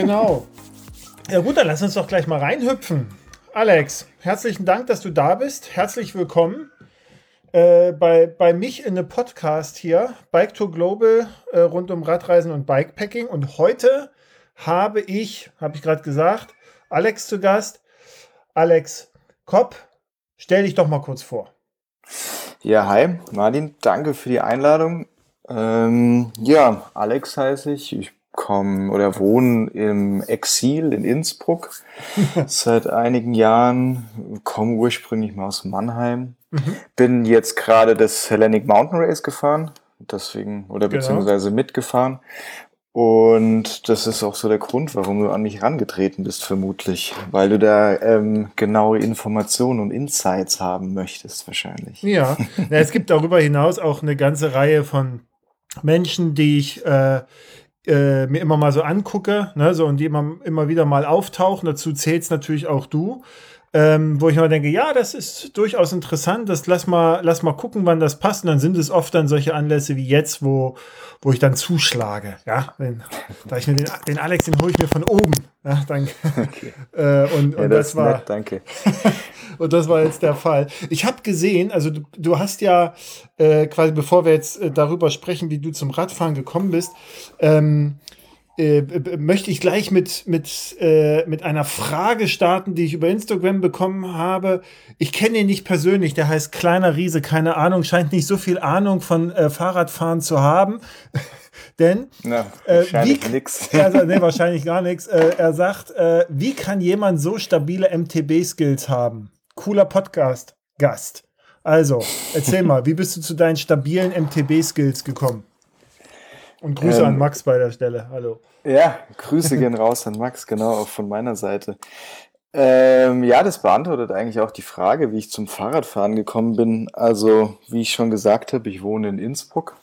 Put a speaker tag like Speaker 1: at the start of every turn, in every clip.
Speaker 1: genau. Ja gut, dann lass uns doch gleich mal reinhüpfen. Alex, herzlichen Dank, dass du da bist. Herzlich willkommen äh, bei, bei mich in einem Podcast hier, Bike to Global, äh, rund um Radreisen und Bikepacking. Und heute habe ich, habe ich gerade gesagt, Alex zu Gast. Alex Kopp, stell dich doch mal kurz vor.
Speaker 2: Ja, hi, Martin, danke für die Einladung. Ähm, ja, Alex heiße ich. Ich komme oder wohne im Exil in Innsbruck seit einigen Jahren, komme ursprünglich mal aus Mannheim. Mhm. Bin jetzt gerade das Hellenic Mountain Race gefahren, deswegen, oder genau. beziehungsweise mitgefahren. Und das ist auch so der Grund, warum du an mich rangetreten bist, vermutlich. Weil du da ähm, genaue Informationen und Insights haben möchtest, wahrscheinlich.
Speaker 1: Ja. ja, es gibt darüber hinaus auch eine ganze Reihe von Menschen, die ich äh, äh, mir immer mal so angucke, ne, so, und die immer, immer wieder mal auftauchen. Dazu zählst natürlich auch du ähm, wo ich mal denke, ja, das ist durchaus interessant, das lass mal, lass mal gucken, wann das passt. Und dann sind es oft dann solche Anlässe wie jetzt, wo, wo ich dann zuschlage. Ja, wenn, da ich mir den, den Alex, den hole ich mir von oben. Ja, danke. Okay. Äh, und, ja, und das, das war, nett,
Speaker 2: danke.
Speaker 1: und das war jetzt der Fall. Ich habe gesehen, also du, du hast ja äh, quasi, bevor wir jetzt äh, darüber sprechen, wie du zum Radfahren gekommen bist, ähm, äh, möchte ich gleich mit, mit, äh, mit einer Frage starten, die ich über Instagram bekommen habe. Ich kenne ihn nicht persönlich, der heißt Kleiner Riese, keine Ahnung, scheint nicht so viel Ahnung von äh, Fahrradfahren zu haben. Denn
Speaker 2: Na, äh, wahrscheinlich äh, nix.
Speaker 1: Er, nee, wahrscheinlich gar nichts. Äh, er sagt, wie kann jemand so stabile MTB-Skills haben? Cooler Podcast-Gast. Also, erzähl mal, wie bist du zu deinen stabilen MTB-Skills gekommen? Und Grüße ähm, an Max bei der Stelle. Hallo.
Speaker 2: Ja, Grüße gehen raus an Max, genau, auch von meiner Seite. Ähm, ja, das beantwortet eigentlich auch die Frage, wie ich zum Fahrradfahren gekommen bin. Also, wie ich schon gesagt habe, ich wohne in Innsbruck.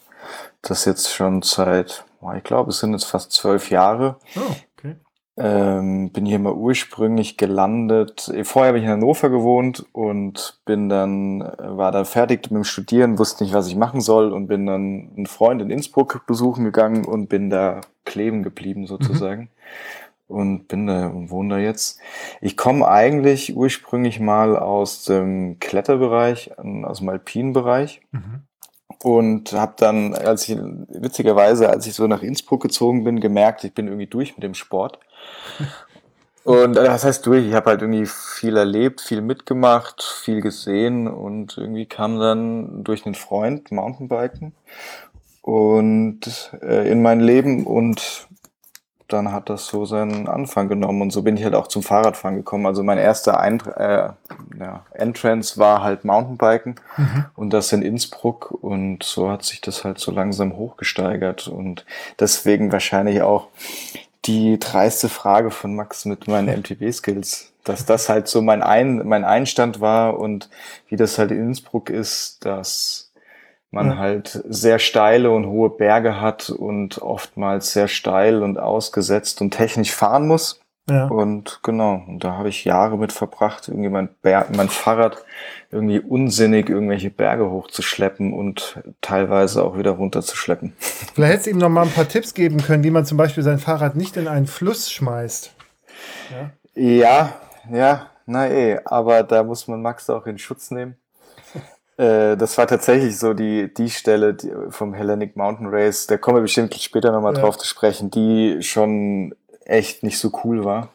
Speaker 2: Das jetzt schon seit, ich glaube, es sind jetzt fast zwölf Jahre. Oh. Ähm, bin hier mal ursprünglich gelandet. Vorher habe ich in Hannover gewohnt und bin dann, war dann fertig mit dem Studieren, wusste nicht, was ich machen soll und bin dann einen Freund in Innsbruck besuchen gegangen und bin da kleben geblieben sozusagen. Mhm. Und bin da und wohne da jetzt. Ich komme eigentlich ursprünglich mal aus dem Kletterbereich, aus dem alpinen Bereich. Mhm und habe dann, als ich witzigerweise, als ich so nach Innsbruck gezogen bin, gemerkt, ich bin irgendwie durch mit dem Sport und äh, das heißt durch, ich habe halt irgendwie viel erlebt, viel mitgemacht, viel gesehen und irgendwie kam dann durch einen Freund Mountainbiken und äh, in mein Leben und dann hat das so seinen Anfang genommen und so bin ich halt auch zum Fahrradfahren gekommen. Also mein erster Eint äh, ja, Entrance war halt Mountainbiken mhm. und das in Innsbruck und so hat sich das halt so langsam hochgesteigert und deswegen wahrscheinlich auch die dreiste Frage von Max mit meinen MTB-Skills, dass das halt so mein, Ein, mein Einstand war und wie das halt in Innsbruck ist, dass man ja. halt sehr steile und hohe Berge hat und oftmals sehr steil und ausgesetzt und technisch fahren muss. Ja. Und genau, und da habe ich Jahre mit verbracht, irgendwie mein, Berg, mein Fahrrad irgendwie unsinnig irgendwelche Berge hochzuschleppen und teilweise auch wieder runterzuschleppen.
Speaker 1: Vielleicht hättest du ihm noch mal ein paar Tipps geben können, wie man zum Beispiel sein Fahrrad nicht in einen Fluss schmeißt.
Speaker 2: Ja, ja, ja na eh, aber da muss man Max auch in Schutz nehmen. Äh, das war tatsächlich so die, die Stelle die, vom Hellenic Mountain Race, da kommen wir bestimmt später nochmal ja. drauf zu sprechen, die schon echt nicht so cool war.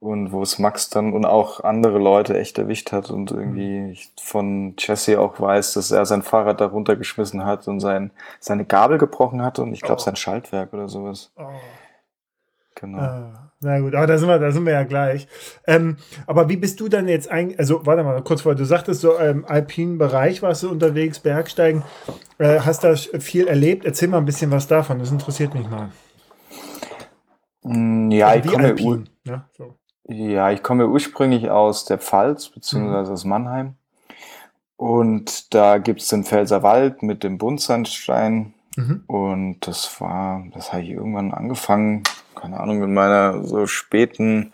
Speaker 2: Und wo es Max dann und auch andere Leute echt erwischt hat und irgendwie mhm. ich von Jesse auch weiß, dass er sein Fahrrad da runtergeschmissen hat und sein, seine Gabel gebrochen hat und ich glaube oh. sein Schaltwerk oder sowas. Oh.
Speaker 1: Genau. Ah, na gut, aber da sind wir, da sind wir ja gleich. Ähm, aber wie bist du dann jetzt eigentlich, also warte mal kurz vor, du sagtest so im alpinen Bereich warst du unterwegs, Bergsteigen, äh, hast da viel erlebt. Erzähl mal ein bisschen was davon, das interessiert mich mal.
Speaker 2: Mm, ja, also ich komme Alpin, ja, so. ja, ich komme ursprünglich aus der Pfalz, beziehungsweise mhm. aus Mannheim. Und da gibt es den Pfälzerwald mit dem Buntsandstein. Mhm. Und das war, das habe ich irgendwann angefangen, keine Ahnung, in meiner so späten,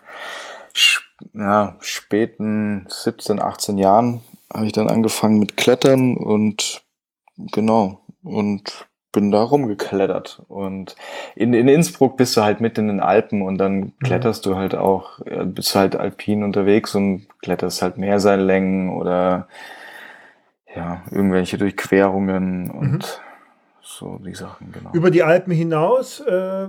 Speaker 2: ja, späten 17, 18 Jahren habe ich dann angefangen mit Klettern und genau. Und bin da rumgeklettert. Und in, in Innsbruck bist du halt mitten in den Alpen und dann mhm. kletterst du halt auch, bist halt alpin unterwegs und kletterst halt Meerseillängen oder ja, irgendwelche Durchquerungen und mhm. so die Sachen,
Speaker 1: genau. Über die Alpen hinaus äh, äh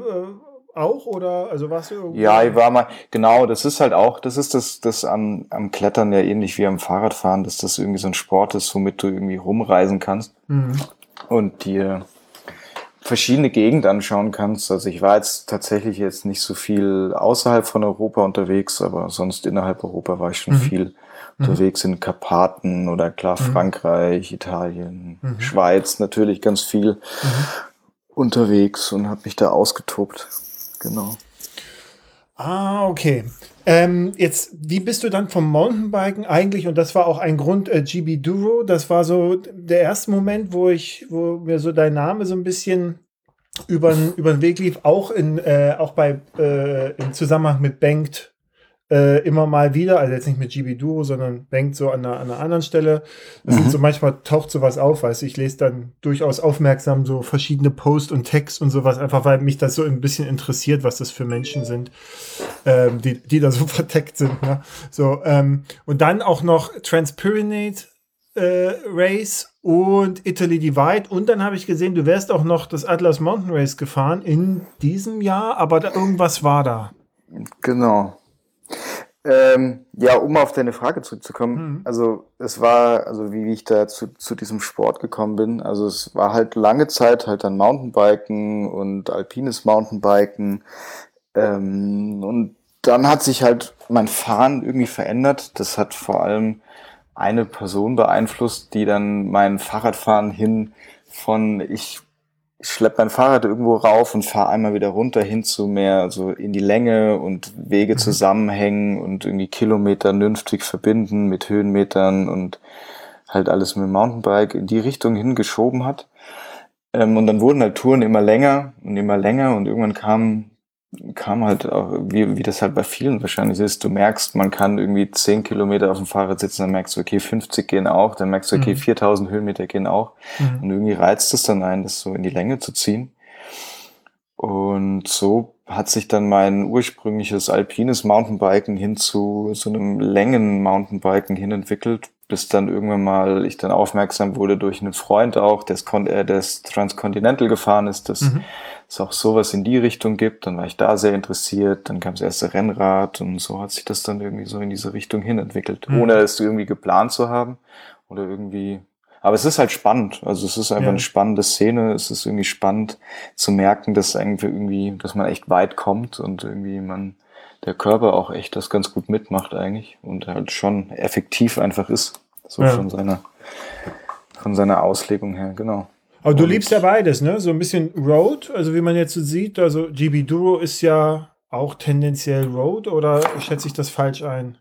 Speaker 1: auch oder also was du
Speaker 2: Ja, ich war mal genau, das ist halt auch, das ist das das am, am Klettern ja ähnlich wie am Fahrradfahren, dass das irgendwie so ein Sport ist, womit du irgendwie rumreisen kannst mhm. und dir verschiedene Gegenden anschauen kannst. Also ich war jetzt tatsächlich jetzt nicht so viel außerhalb von Europa unterwegs, aber sonst innerhalb Europa war ich schon mhm. viel mhm. unterwegs in Karpaten oder klar mhm. Frankreich, Italien, mhm. Schweiz natürlich ganz viel unterwegs und habe mich da ausgetobt. Genau.
Speaker 1: Ah, okay. Ähm, jetzt, wie bist du dann vom Mountainbiken eigentlich? Und das war auch ein Grund, äh, GB Duro. Das war so der erste Moment, wo ich, wo mir so dein Name so ein bisschen über den Weg lief, auch in, äh, auch bei, äh, im Zusammenhang mit Banked äh, immer mal wieder, also jetzt nicht mit GB Duo, sondern denkt so an einer, an einer anderen Stelle. Das mhm. sind so manchmal taucht sowas auf, weißt ich lese dann durchaus aufmerksam so verschiedene Posts und Text und sowas, einfach weil mich das so ein bisschen interessiert, was das für Menschen sind, ähm, die, die da so verteckt sind. Ne? So, ähm, und dann auch noch Transpyrenate äh, Race und Italy Divide. Und dann habe ich gesehen, du wärst auch noch das Atlas Mountain Race gefahren in diesem Jahr, aber da, irgendwas war da.
Speaker 2: Genau. Ähm, ja, um auf deine Frage zurückzukommen, mhm. also es war, also wie, wie ich da zu, zu diesem Sport gekommen bin, also es war halt lange Zeit halt dann Mountainbiken und alpines Mountainbiken ähm, und dann hat sich halt mein Fahren irgendwie verändert. Das hat vor allem eine Person beeinflusst, die dann mein Fahrradfahren hin von ich ich schleppe mein Fahrrad irgendwo rauf und fahre einmal wieder runter hin zu mehr so in die Länge und Wege mhm. zusammenhängen und irgendwie Kilometer vernünftig verbinden mit Höhenmetern und halt alles mit dem Mountainbike in die Richtung hingeschoben hat. Ähm, und dann wurden halt Touren immer länger und immer länger und irgendwann kam kam halt auch, wie, wie das halt bei vielen wahrscheinlich ist, du merkst, man kann irgendwie 10 Kilometer auf dem Fahrrad sitzen, dann merkst du, okay, 50 gehen auch, dann merkst du, okay, mhm. 4000 Höhenmeter gehen auch. Mhm. Und irgendwie reizt es dann ein, das so in die Länge zu ziehen. Und so hat sich dann mein ursprüngliches alpines Mountainbiken hin zu so einem Längen-Mountainbiken hin entwickelt, bis dann irgendwann mal ich dann aufmerksam wurde durch einen Freund auch, der äh, das Transcontinental gefahren ist, dass mhm. es auch sowas in die Richtung gibt. Dann war ich da sehr interessiert. Dann kam das erste Rennrad und so hat sich das dann irgendwie so in diese Richtung hin entwickelt, mhm. ohne es irgendwie geplant zu haben oder irgendwie. Aber es ist halt spannend. Also es ist einfach ja. eine spannende Szene. Es ist irgendwie spannend zu merken, dass irgendwie, dass man echt weit kommt und irgendwie man der Körper auch echt das ganz gut mitmacht eigentlich und halt schon effektiv einfach ist. So ja. von seiner von seiner Auslegung her, genau.
Speaker 1: Aber du und liebst ja beides, ne? So ein bisschen Road, also wie man jetzt so sieht, also GB Duro ist ja auch tendenziell Road oder schätze ich das falsch ein?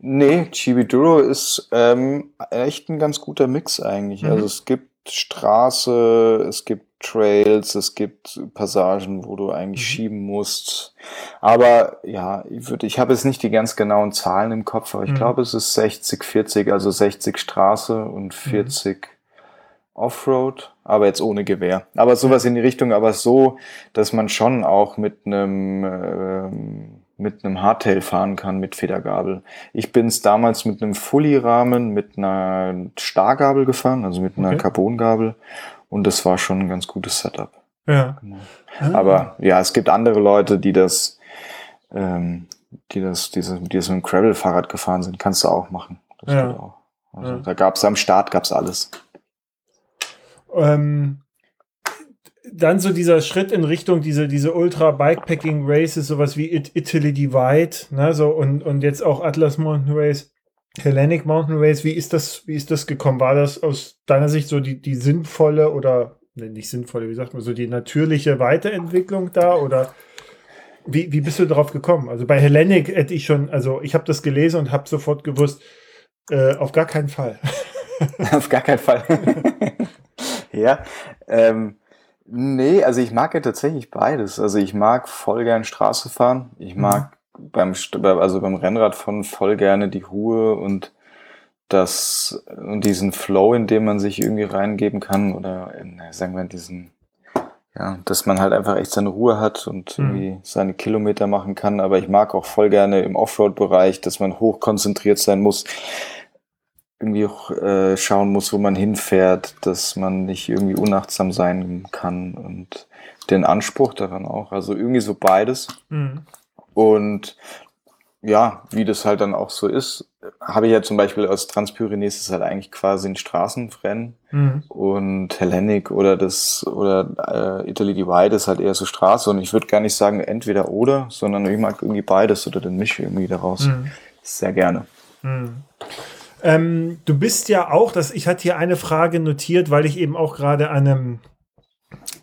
Speaker 2: Nee, GB Duro ist ähm, echt ein ganz guter Mix eigentlich. Mhm. Also es gibt Straße, es gibt Trails, es gibt Passagen, wo du eigentlich mhm. schieben musst. Aber ja, ich würde, ich habe jetzt nicht die ganz genauen Zahlen im Kopf, aber ich mhm. glaube, es ist 60, 40, also 60 Straße und 40 mhm. Offroad, aber jetzt ohne Gewehr. Aber sowas in die Richtung, aber so, dass man schon auch mit einem ähm, mit einem Hardtail fahren kann mit Federgabel. Ich bin es damals mit einem Fully-Rahmen mit einer Stargabel gefahren, also mit einer okay. Carbongabel und das war schon ein ganz gutes Setup. Ja. Genau. Ah. Aber ja, es gibt andere Leute, die das, ähm, die das, diese, die das mit einem Gravel-Fahrrad gefahren sind, kannst du auch machen. Das ja. auch. Also ja. da gab es am Start gab's alles.
Speaker 1: Ähm, dann so dieser Schritt in Richtung diese, diese Ultra Bikepacking Races, sowas wie It Italy Divide, ne, so und, und jetzt auch Atlas Mountain Race, Hellenic Mountain Race. Wie ist das, wie ist das gekommen? War das aus deiner Sicht so die, die sinnvolle oder ne, nicht sinnvolle, wie sagt man, so die natürliche Weiterentwicklung da oder wie, wie bist du darauf gekommen? Also bei Hellenic hätte ich schon, also ich habe das gelesen und habe sofort gewusst, äh, auf gar keinen Fall.
Speaker 2: auf gar keinen Fall. ja, ähm, Nee, also ich mag ja tatsächlich beides. Also ich mag voll gern Straße fahren. Ich mhm. mag mhm. beim, also beim Rennradfahren voll gerne die Ruhe und das und diesen Flow, in dem man sich irgendwie reingeben kann oder in, sagen wir diesen ja, dass man halt einfach echt seine Ruhe hat und mhm. irgendwie seine Kilometer machen kann. Aber ich mag auch voll gerne im Offroad-Bereich, dass man hoch konzentriert sein muss, irgendwie auch äh, schauen muss, wo man hinfährt, dass man nicht irgendwie unachtsam sein kann und den Anspruch daran auch. Also irgendwie so beides. Mhm. Und ja, wie das halt dann auch so ist, habe ich ja zum Beispiel aus Transpyrenees ist halt eigentlich quasi ein Straßenrennen mhm. und Hellenic oder das oder äh, Italy Divide ist halt eher so Straße und ich würde gar nicht sagen entweder oder, sondern ich mag irgendwie beides oder den Misch irgendwie daraus mhm. sehr gerne.
Speaker 1: Ähm, du bist ja auch, das, ich hatte hier eine Frage notiert, weil ich eben auch gerade an einem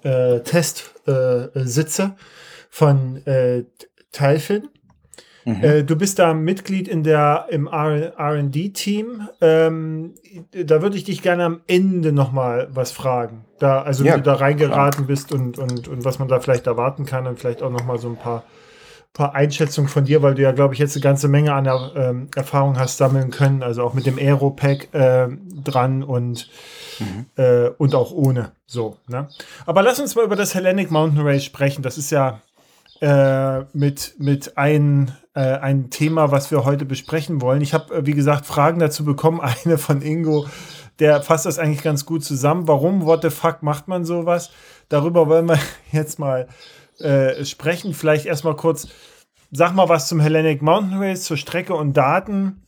Speaker 1: äh, Test äh, sitze von äh, Teilfin. Mhm. Äh, du bist da Mitglied in der, im RD-Team. Ähm, da würde ich dich gerne am Ende nochmal was fragen. Da, also ja, wie du da reingeraten klar. bist und, und, und was man da vielleicht erwarten kann und vielleicht auch nochmal so ein paar, paar Einschätzungen von dir, weil du ja, glaube ich, jetzt eine ganze Menge an ähm, Erfahrung hast sammeln können, also auch mit dem Aero-Pack äh, dran und, mhm. äh, und auch ohne. So, ne? Aber lass uns mal über das Hellenic Mountain Race sprechen. Das ist ja äh, mit, mit ein, äh, ein Thema, was wir heute besprechen wollen. Ich habe, äh, wie gesagt, Fragen dazu bekommen. Eine von Ingo, der fasst das eigentlich ganz gut zusammen. Warum, what the fuck, macht man sowas? Darüber wollen wir jetzt mal äh, sprechen. Vielleicht erstmal kurz, sag mal was zum Hellenic Mountain Race, zur Strecke und Daten.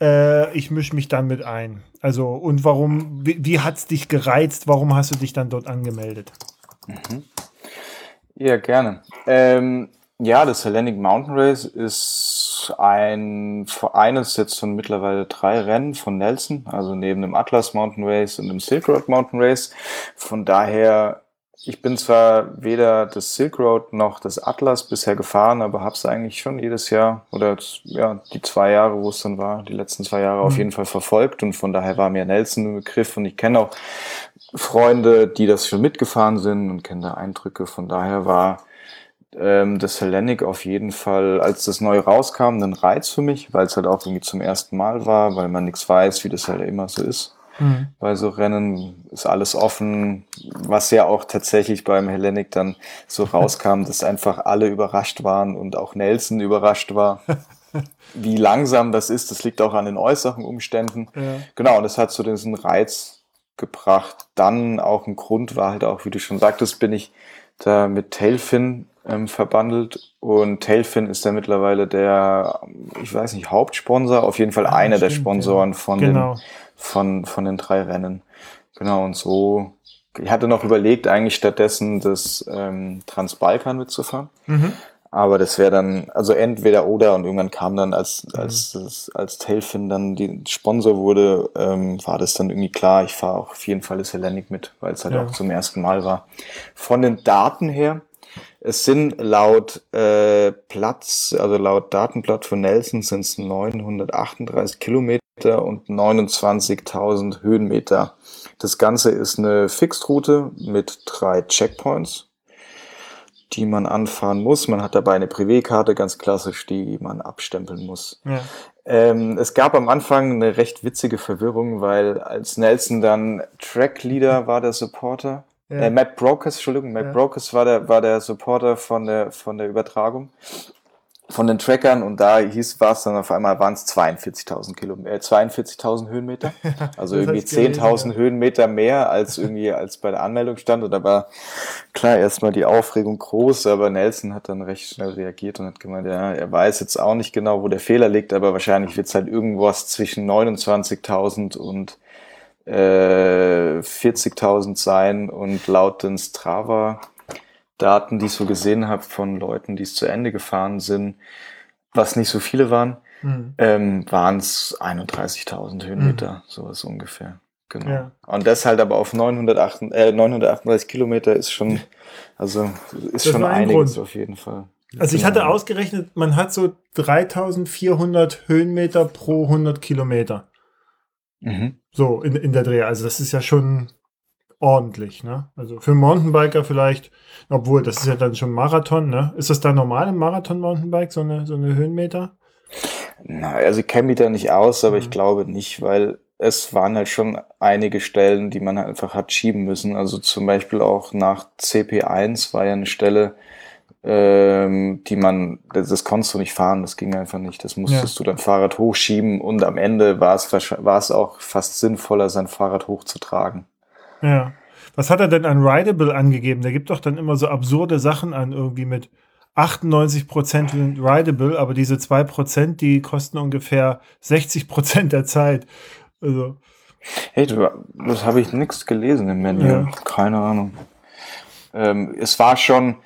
Speaker 1: Äh, ich mische mich dann mit ein. Also, und warum, wie, wie hat es dich gereizt? Warum hast du dich dann dort angemeldet?
Speaker 2: Mhm. Ja, gerne. Ähm, ja, das Hellenic Mountain Race ist ein eines jetzt von mittlerweile drei Rennen von Nelson, also neben dem Atlas Mountain Race und dem Silk Road Mountain Race. Von daher, ich bin zwar weder das Silk Road noch das Atlas bisher gefahren, aber habe es eigentlich schon jedes Jahr oder ja die zwei Jahre, wo es dann war, die letzten zwei Jahre mhm. auf jeden Fall verfolgt und von daher war mir Nelson ein Begriff und ich kenne auch Freunde, die das schon mitgefahren sind und kennen da Eindrücke. Von daher war ähm, das Hellenic auf jeden Fall, als das neu rauskam, ein Reiz für mich, weil es halt auch irgendwie zum ersten Mal war, weil man nichts weiß, wie das halt immer so ist. Mhm. Bei so Rennen ist alles offen, was ja auch tatsächlich beim Hellenic dann so rauskam, dass einfach alle überrascht waren und auch Nelson überrascht war. Wie langsam das ist, das liegt auch an den äußeren Umständen. Ja. Genau, und das hat so diesen Reiz gebracht. Dann auch ein Grund war halt auch, wie du schon sagtest, bin ich da mit Tailfin ähm, verbandelt und Tailfin ist ja mittlerweile der, ich weiß nicht, Hauptsponsor, auf jeden Fall ja, einer der Sponsoren ja. von, genau. den, von, von den drei Rennen. Genau, und so, ich hatte noch überlegt, eigentlich stattdessen das ähm, Transbalkan mitzufahren. Mhm. Aber das wäre dann, also entweder oder und irgendwann kam dann, als, mhm. als, als, als Tailfin dann die Sponsor wurde, ähm, war das dann irgendwie klar, ich fahre auch auf jeden Fall das Hellenic mit, weil es halt ja. auch zum ersten Mal war. Von den Daten her, es sind laut äh, Platz, also laut Datenblatt von Nelson sind es 938 Kilometer und 29.000 Höhenmeter. Das Ganze ist eine Fixed-Route mit drei Checkpoints die man anfahren muss. Man hat dabei eine Privé-Karte, ganz klassisch, die man abstempeln muss. Ja. Ähm, es gab am Anfang eine recht witzige Verwirrung, weil als Nelson dann Trackleader war der Supporter, ja. äh, Matt Brokers, Entschuldigung, Matt ja. Brokers war der, war der Supporter von der, von der Übertragung von den Trackern und da hieß war es dann auf einmal waren es 42.000 Kilometer, äh, 42.000 Höhenmeter, also irgendwie 10.000 ja. Höhenmeter mehr als irgendwie als bei der Anmeldung stand und da war klar erstmal die Aufregung groß, aber Nelson hat dann recht schnell reagiert und hat gemeint, ja, er weiß jetzt auch nicht genau, wo der Fehler liegt, aber wahrscheinlich wird es halt irgendwas zwischen 29.000 und äh, 40.000 sein und laut den Strava Daten, die ich so gesehen habe von Leuten, die es zu Ende gefahren sind, was nicht so viele waren, mhm. ähm, waren es 31.000 Höhenmeter, mhm. sowas ungefähr. Genau. Ja. Und das halt aber auf 908, äh, 938 Kilometer ist schon, also ist das schon einiges Grund. auf jeden Fall.
Speaker 1: Also ich hatte ausgerechnet, man hat so 3400 Höhenmeter pro 100 Kilometer. Mhm. So in, in der Dreh. Also das ist ja schon ordentlich, ne? Also für einen Mountainbiker vielleicht, obwohl das ist ja dann schon Marathon, ne? Ist das da normal im Marathon-Mountainbike, so eine, so eine Höhenmeter?
Speaker 2: Na, also ich kenne mich da nicht aus, aber mhm. ich glaube nicht, weil es waren halt schon einige Stellen, die man halt einfach hat schieben müssen. Also zum Beispiel auch nach CP1 war ja eine Stelle, ähm, die man, das, das, konntest du nicht fahren, das ging einfach nicht. Das musstest ja. du dein Fahrrad hochschieben und am Ende war es, war es auch fast sinnvoller, sein Fahrrad hochzutragen.
Speaker 1: Ja. Was hat er denn an Rideable angegeben? Der gibt doch dann immer so absurde Sachen an, irgendwie mit 98% Rideable, aber diese 2%, die kosten ungefähr 60% der Zeit. Also.
Speaker 2: Hey, das habe ich nichts gelesen im Menü. Ja. Keine Ahnung. Ähm, es war schon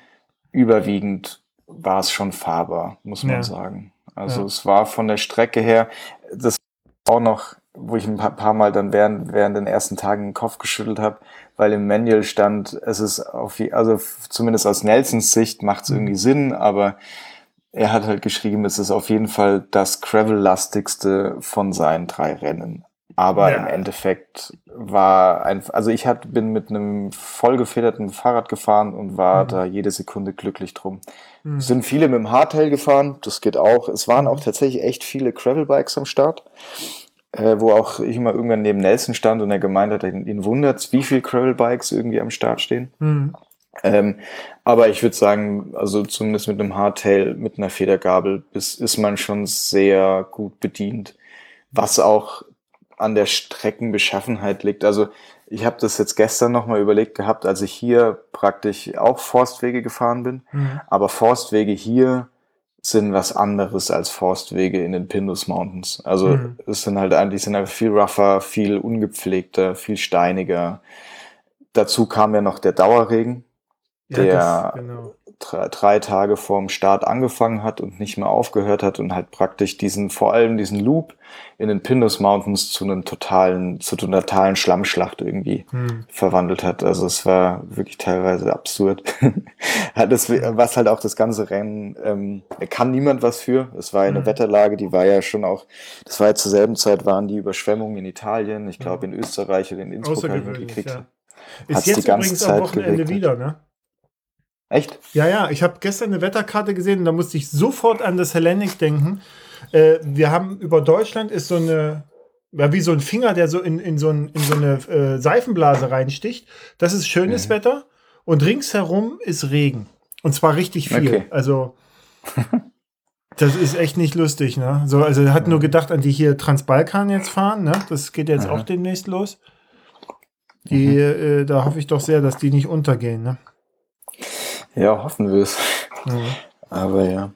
Speaker 2: überwiegend, war es schon fahrbar, muss man ja. sagen. Also ja. es war von der Strecke her, das auch noch, wo ich ein paar, paar Mal dann während, während den ersten Tagen den Kopf geschüttelt habe, weil im Manual stand, es ist auf, also zumindest aus Nelsons Sicht macht es mhm. irgendwie Sinn, aber er hat halt geschrieben, es ist auf jeden Fall das Gravel-lastigste von seinen drei Rennen. Aber ja. im Endeffekt war ein, also ich hat, bin mit einem vollgefederten Fahrrad gefahren und war mhm. da jede Sekunde glücklich drum. Mhm. Sind viele mit dem Hardtail gefahren, das geht auch. Es waren auch tatsächlich echt viele Gravel-Bikes am Start, äh, wo auch ich immer irgendwann neben Nelson stand und er gemeint hat, ihn, ihn wundert wie viele Gravel-Bikes irgendwie am Start stehen. Mhm. Ähm, aber ich würde sagen, also zumindest mit einem Hardtail, mit einer Federgabel, ist, ist man schon sehr gut bedient. Was auch an der Streckenbeschaffenheit liegt. Also ich habe das jetzt gestern nochmal überlegt gehabt, als ich hier praktisch auch Forstwege gefahren bin. Mhm. Aber Forstwege hier sind was anderes als Forstwege in den Pindus Mountains. Also mhm. es sind halt eigentlich sind einfach viel rougher, viel ungepflegter, viel steiniger. Dazu kam ja noch der Dauerregen, ja, der das, genau drei Tage vorm Start angefangen hat und nicht mehr aufgehört hat und halt praktisch diesen, vor allem diesen Loop in den Pindus Mountains zu einem totalen, zu einer totalen Schlammschlacht irgendwie hm. verwandelt hat. Also es war wirklich teilweise absurd. das, was halt auch das ganze Rennen, ähm, kann niemand was für. Es war eine hm. Wetterlage, die war ja schon auch, das war ja zur selben Zeit waren die Überschwemmungen in Italien, ich glaube in Österreich oder in Innsbruck halt gekriegt. Ja.
Speaker 1: Ist jetzt die ganze übrigens Zeit am Wochenende geregnet. wieder, ne?
Speaker 2: Echt?
Speaker 1: Ja, ja. Ich habe gestern eine Wetterkarte gesehen und da musste ich sofort an das Hellenic denken. Äh, wir haben über Deutschland ist so eine, ja, wie so ein Finger, der so in, in, so, ein, in so eine äh, Seifenblase reinsticht. Das ist schönes mhm. Wetter und ringsherum ist Regen. Und zwar richtig viel. Okay. Also, das ist echt nicht lustig, ne? So, also, er hat nur gedacht an die hier Transbalkan jetzt fahren, ne? Das geht jetzt mhm. auch demnächst los. Die, mhm. äh, da hoffe ich doch sehr, dass die nicht untergehen, ne?
Speaker 2: Ja, hoffen wir es. Mhm. Aber ja.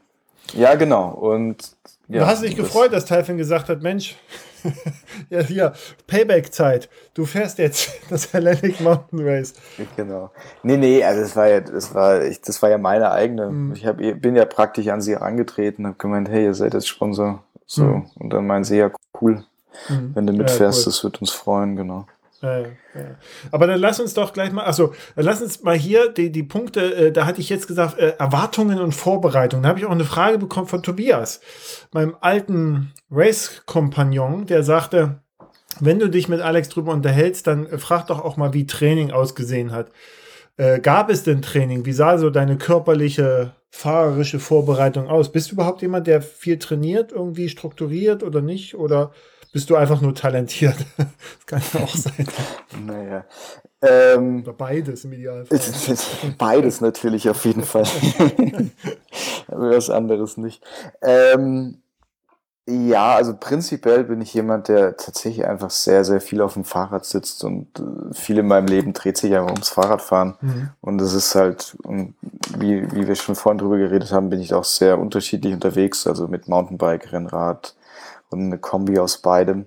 Speaker 2: Ja, genau. Und ja,
Speaker 1: du hast dich gefreut, dass Typhon gesagt hat, Mensch, ja, hier, Payback-Zeit. Du fährst jetzt das Atlantic Mountain Race.
Speaker 2: Genau. Nee, nee, also das war ja, das war, ich, das war ja meine eigene. Mhm. Ich hab, bin ja praktisch an sie herangetreten, habe gemeint, hey, ihr seid jetzt Sponsor. So. Mhm. Und dann meinen sie ja, cool. Mhm. Wenn du mitfährst, ja, cool. das wird uns freuen, genau.
Speaker 1: Aber dann lass uns doch gleich mal, also lass uns mal hier die, die Punkte, äh, da hatte ich jetzt gesagt, äh, Erwartungen und Vorbereitungen. Da habe ich auch eine Frage bekommen von Tobias, meinem alten Race-Kompagnon, der sagte, wenn du dich mit Alex drüber unterhältst, dann frag doch auch mal, wie Training ausgesehen hat. Äh, gab es denn Training? Wie sah so deine körperliche, fahrerische Vorbereitung aus? Bist du überhaupt jemand, der viel trainiert, irgendwie strukturiert oder nicht? Oder bist du einfach nur talentiert. das kann ja auch sein.
Speaker 2: Naja. Ähm,
Speaker 1: Oder beides im Idealfall.
Speaker 2: beides natürlich auf jeden Fall. Aber was anderes nicht. Ähm, ja, also prinzipiell bin ich jemand, der tatsächlich einfach sehr, sehr viel auf dem Fahrrad sitzt und äh, viel in meinem Leben dreht sich einfach ums Fahrradfahren. Mhm. Und es ist halt, wie, wie wir schon vorhin drüber geredet haben, bin ich auch sehr unterschiedlich unterwegs, also mit Mountainbike, Rennrad, und eine Kombi aus beidem.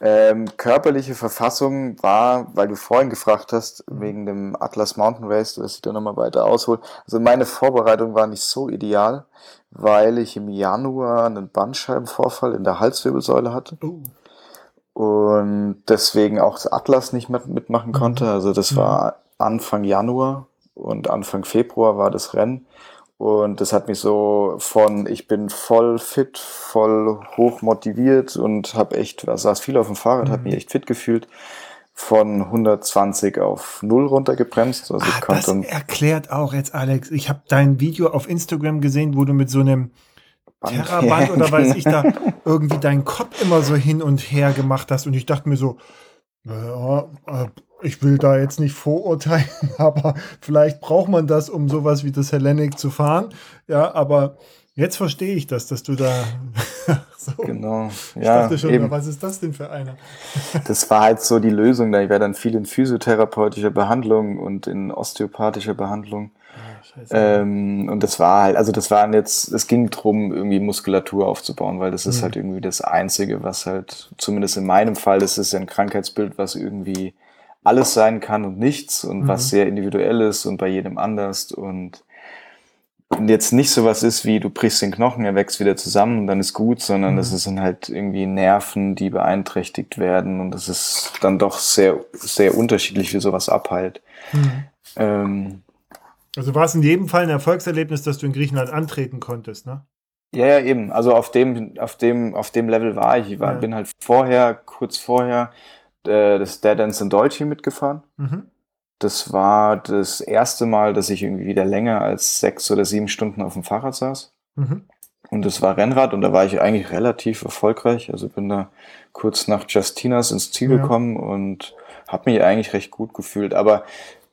Speaker 2: Ähm, körperliche Verfassung war, weil du vorhin gefragt hast, wegen dem Atlas Mountain Race, dass ich da nochmal weiter aushole. Also meine Vorbereitung war nicht so ideal, weil ich im Januar einen Bandscheibenvorfall in der Halswirbelsäule hatte. Uh. Und deswegen auch das Atlas nicht mit, mitmachen mhm. konnte. Also das mhm. war Anfang Januar und Anfang Februar war das Rennen. Und das hat mich so von, ich bin voll fit, voll hoch motiviert und habe echt, saß viel auf dem Fahrrad, mhm. habe mich echt fit gefühlt, von 120 auf 0 runtergebremst.
Speaker 1: Also ah, das erklärt auch jetzt, Alex. Ich habe dein Video auf Instagram gesehen, wo du mit so einem Terraband oder weiß ich da irgendwie deinen Kopf immer so hin und her gemacht hast. Und ich dachte mir so, ja, äh, ich will da jetzt nicht vorurteilen, aber vielleicht braucht man das, um sowas wie das Hellenic zu fahren. Ja, aber jetzt verstehe ich das, dass du da.
Speaker 2: so. Genau.
Speaker 1: Ich ja, dachte schon, eben. was ist das denn für einer?
Speaker 2: das war halt so die Lösung. Ich wäre dann viel in physiotherapeutischer Behandlung und in osteopathischer Behandlung. Ähm, und das war halt, also das waren jetzt, es ging darum, irgendwie Muskulatur aufzubauen, weil das ist mhm. halt irgendwie das Einzige, was halt, zumindest in meinem Fall, das ist ja ein Krankheitsbild, was irgendwie alles sein kann und nichts und mhm. was sehr individuell ist und bei jedem anders und jetzt nicht sowas ist wie du brichst den Knochen, er wächst wieder zusammen und dann ist gut, sondern mhm. das sind halt irgendwie Nerven, die beeinträchtigt werden und das ist dann doch sehr, sehr unterschiedlich, wie sowas abheilt. Mhm. Ähm,
Speaker 1: also war es in jedem Fall ein Erfolgserlebnis, dass du in Griechenland antreten konntest, ne?
Speaker 2: Ja, ja, eben. Also auf dem, auf dem, auf dem Level war ich. Ich war, ja. bin halt vorher, kurz vorher, äh, das Dead Ends in Dolce mitgefahren. Mhm. Das war das erste Mal, dass ich irgendwie wieder länger als sechs oder sieben Stunden auf dem Fahrrad saß. Mhm. Und das war Rennrad und da war ich eigentlich relativ erfolgreich. Also bin da kurz nach Justinas ins Ziel ja. gekommen und habe mich eigentlich recht gut gefühlt. Aber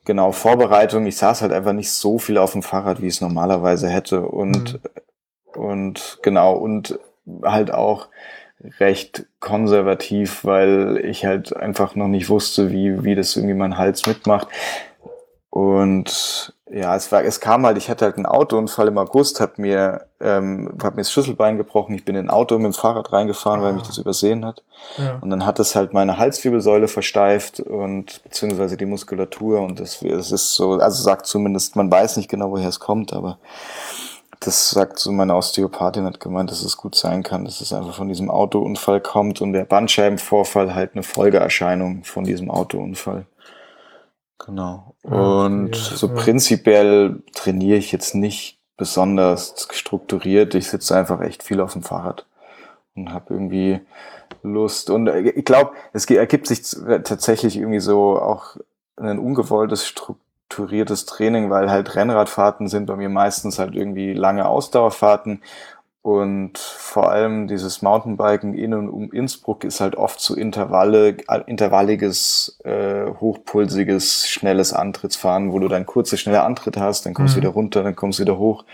Speaker 2: genau, Vorbereitung, ich saß halt einfach nicht so viel auf dem Fahrrad, wie ich es normalerweise hätte. Und, mhm. und genau, und halt auch recht konservativ, weil ich halt einfach noch nicht wusste, wie, wie das irgendwie mein Hals mitmacht. Und ja, es war, es kam halt, ich hatte halt einen Autounfall im August, hab mir, ähm, hab mir das Schlüsselbein gebrochen, ich bin in ein Auto mit dem Fahrrad reingefahren, ah. weil mich das übersehen hat. Ja. Und dann hat es halt meine Halswirbelsäule versteift und beziehungsweise die Muskulatur und das, das ist so, also sagt zumindest, man weiß nicht genau, woher es kommt, aber das sagt so meine Osteopathin hat gemeint, dass es gut sein kann, dass es einfach von diesem Autounfall kommt und der Bandscheibenvorfall halt eine Folgeerscheinung von diesem Autounfall. Genau. Und ja, so ja. prinzipiell trainiere ich jetzt nicht besonders strukturiert. Ich sitze einfach echt viel auf dem Fahrrad und habe irgendwie Lust. Und äh, ich glaube, es ergibt sich tatsächlich irgendwie so auch ein ungewolltes Struktur strukturiertes Training, weil halt Rennradfahrten sind bei mir meistens halt irgendwie lange Ausdauerfahrten und vor allem dieses Mountainbiken in und um Innsbruck ist halt oft so Intervalle, intervalliges, äh, hochpulsiges, schnelles Antrittsfahren, wo du dann kurze, schnelle Antritt hast, dann kommst du mhm. wieder runter, dann kommst du wieder hoch,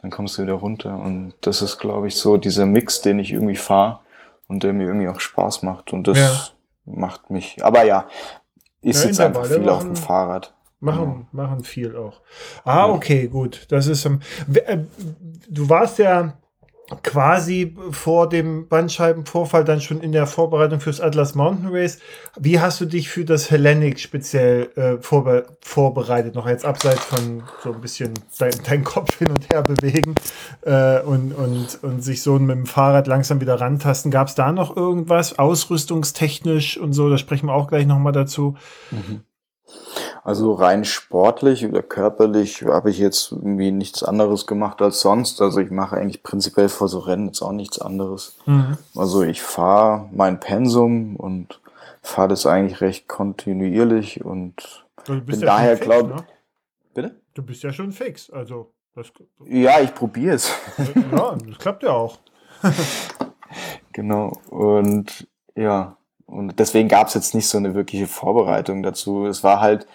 Speaker 2: dann kommst du wieder runter. Und das ist, glaube ich, so dieser Mix, den ich irgendwie fahre und der mir irgendwie auch Spaß macht. Und das ja. macht mich, aber ja, ich ja, sitze einfach viel auf dem Fahrrad.
Speaker 1: Machen, ja. machen viel auch. Ah, okay, gut. Das ist, ähm, äh, du warst ja quasi vor dem Bandscheibenvorfall dann schon in der Vorbereitung fürs Atlas Mountain Race. Wie hast du dich für das Hellenic speziell äh, vorbe vorbereitet? Noch jetzt abseits von so ein bisschen dein, dein Kopf hin und her bewegen äh, und, und, und sich so mit dem Fahrrad langsam wieder rantasten. Gab es da noch irgendwas ausrüstungstechnisch und so? Da sprechen wir auch gleich nochmal dazu. Mhm.
Speaker 2: Also rein sportlich oder körperlich habe ich jetzt irgendwie nichts anderes gemacht als sonst. Also ich mache eigentlich prinzipiell vor so Rennen jetzt auch nichts anderes. Mhm. Also ich fahre mein Pensum und fahre das eigentlich recht kontinuierlich und bin ja daher glaube
Speaker 1: ne? Bitte? Du bist ja schon fix, also
Speaker 2: das, ja, ich probiere es.
Speaker 1: Ja, das klappt ja auch.
Speaker 2: genau und ja, und deswegen gab es jetzt nicht so eine wirkliche Vorbereitung dazu. Es war halt,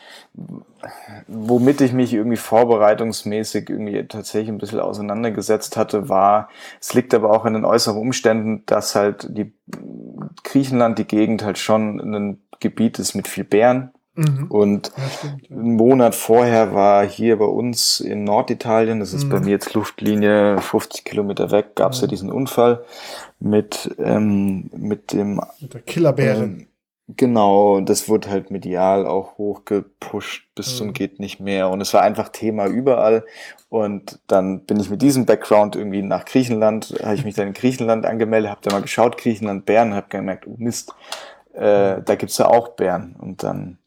Speaker 2: womit ich mich irgendwie vorbereitungsmäßig irgendwie tatsächlich ein bisschen auseinandergesetzt hatte, war, es liegt aber auch in den äußeren Umständen, dass halt die Griechenland, die Gegend halt schon ein Gebiet ist mit viel Bären. Mhm. Und ja, einen Monat vorher war hier bei uns in Norditalien, das ist mhm. bei mir jetzt Luftlinie 50 Kilometer weg, gab es mhm. ja diesen Unfall mit, ähm, mit dem
Speaker 1: mit der Killerbären. Ähm,
Speaker 2: genau, das wurde halt medial auch hochgepusht bis mhm. zum geht nicht mehr und es war einfach Thema überall und dann bin ich mit diesem Background irgendwie nach Griechenland, habe ich mich dann in Griechenland angemeldet, habe da mal geschaut, Griechenland Bären, habe gemerkt, oh Mist, äh, da gibt's ja auch Bären und dann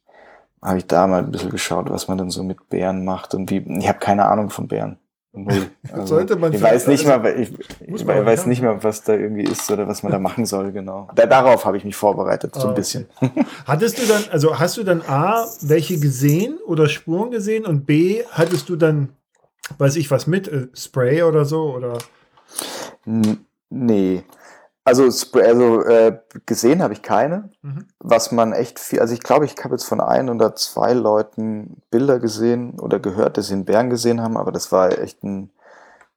Speaker 2: habe ich da mal ein bisschen geschaut, was man denn so mit Bären macht und wie. Ich habe keine Ahnung von Bären. Null. Also, Sollte man ich weiß nicht also, mal, ich, ich weiß nicht mal, was da irgendwie ist oder was man da machen soll, genau. Da, darauf habe ich mich vorbereitet, so ein ah, bisschen.
Speaker 1: Hattest du dann, also hast du dann A, welche gesehen oder Spuren gesehen und B, hattest du dann, weiß ich was mit, äh, Spray oder so oder?
Speaker 2: N nee. Also, also äh, gesehen habe ich keine. Mhm. Was man echt viel, also ich glaube, ich habe jetzt von ein oder zwei Leuten Bilder gesehen oder gehört, dass sie einen Bären gesehen haben, aber das war echt ein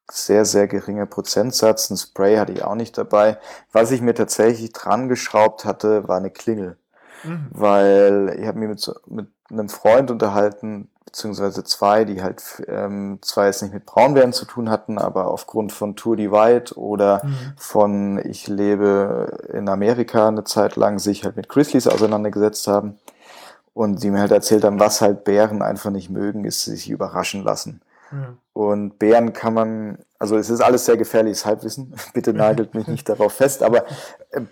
Speaker 2: sehr, sehr geringer Prozentsatz. Ein Spray hatte ich auch nicht dabei. Was ich mir tatsächlich dran geschraubt hatte, war eine Klingel. Mhm. Weil ich habe mich mit, mit einem Freund unterhalten, beziehungsweise zwei, die halt ähm, zwar jetzt nicht mit Braunbären zu tun hatten, aber aufgrund von Tour Divide oder mhm. von Ich lebe in Amerika eine Zeit lang sich halt mit Grizzlies auseinandergesetzt haben und die mir halt erzählt haben, was halt Bären einfach nicht mögen, ist sich überraschen lassen. Ja. Und Bären kann man, also es ist alles sehr gefährliches Halbwissen, bitte nagelt mich nicht darauf fest, aber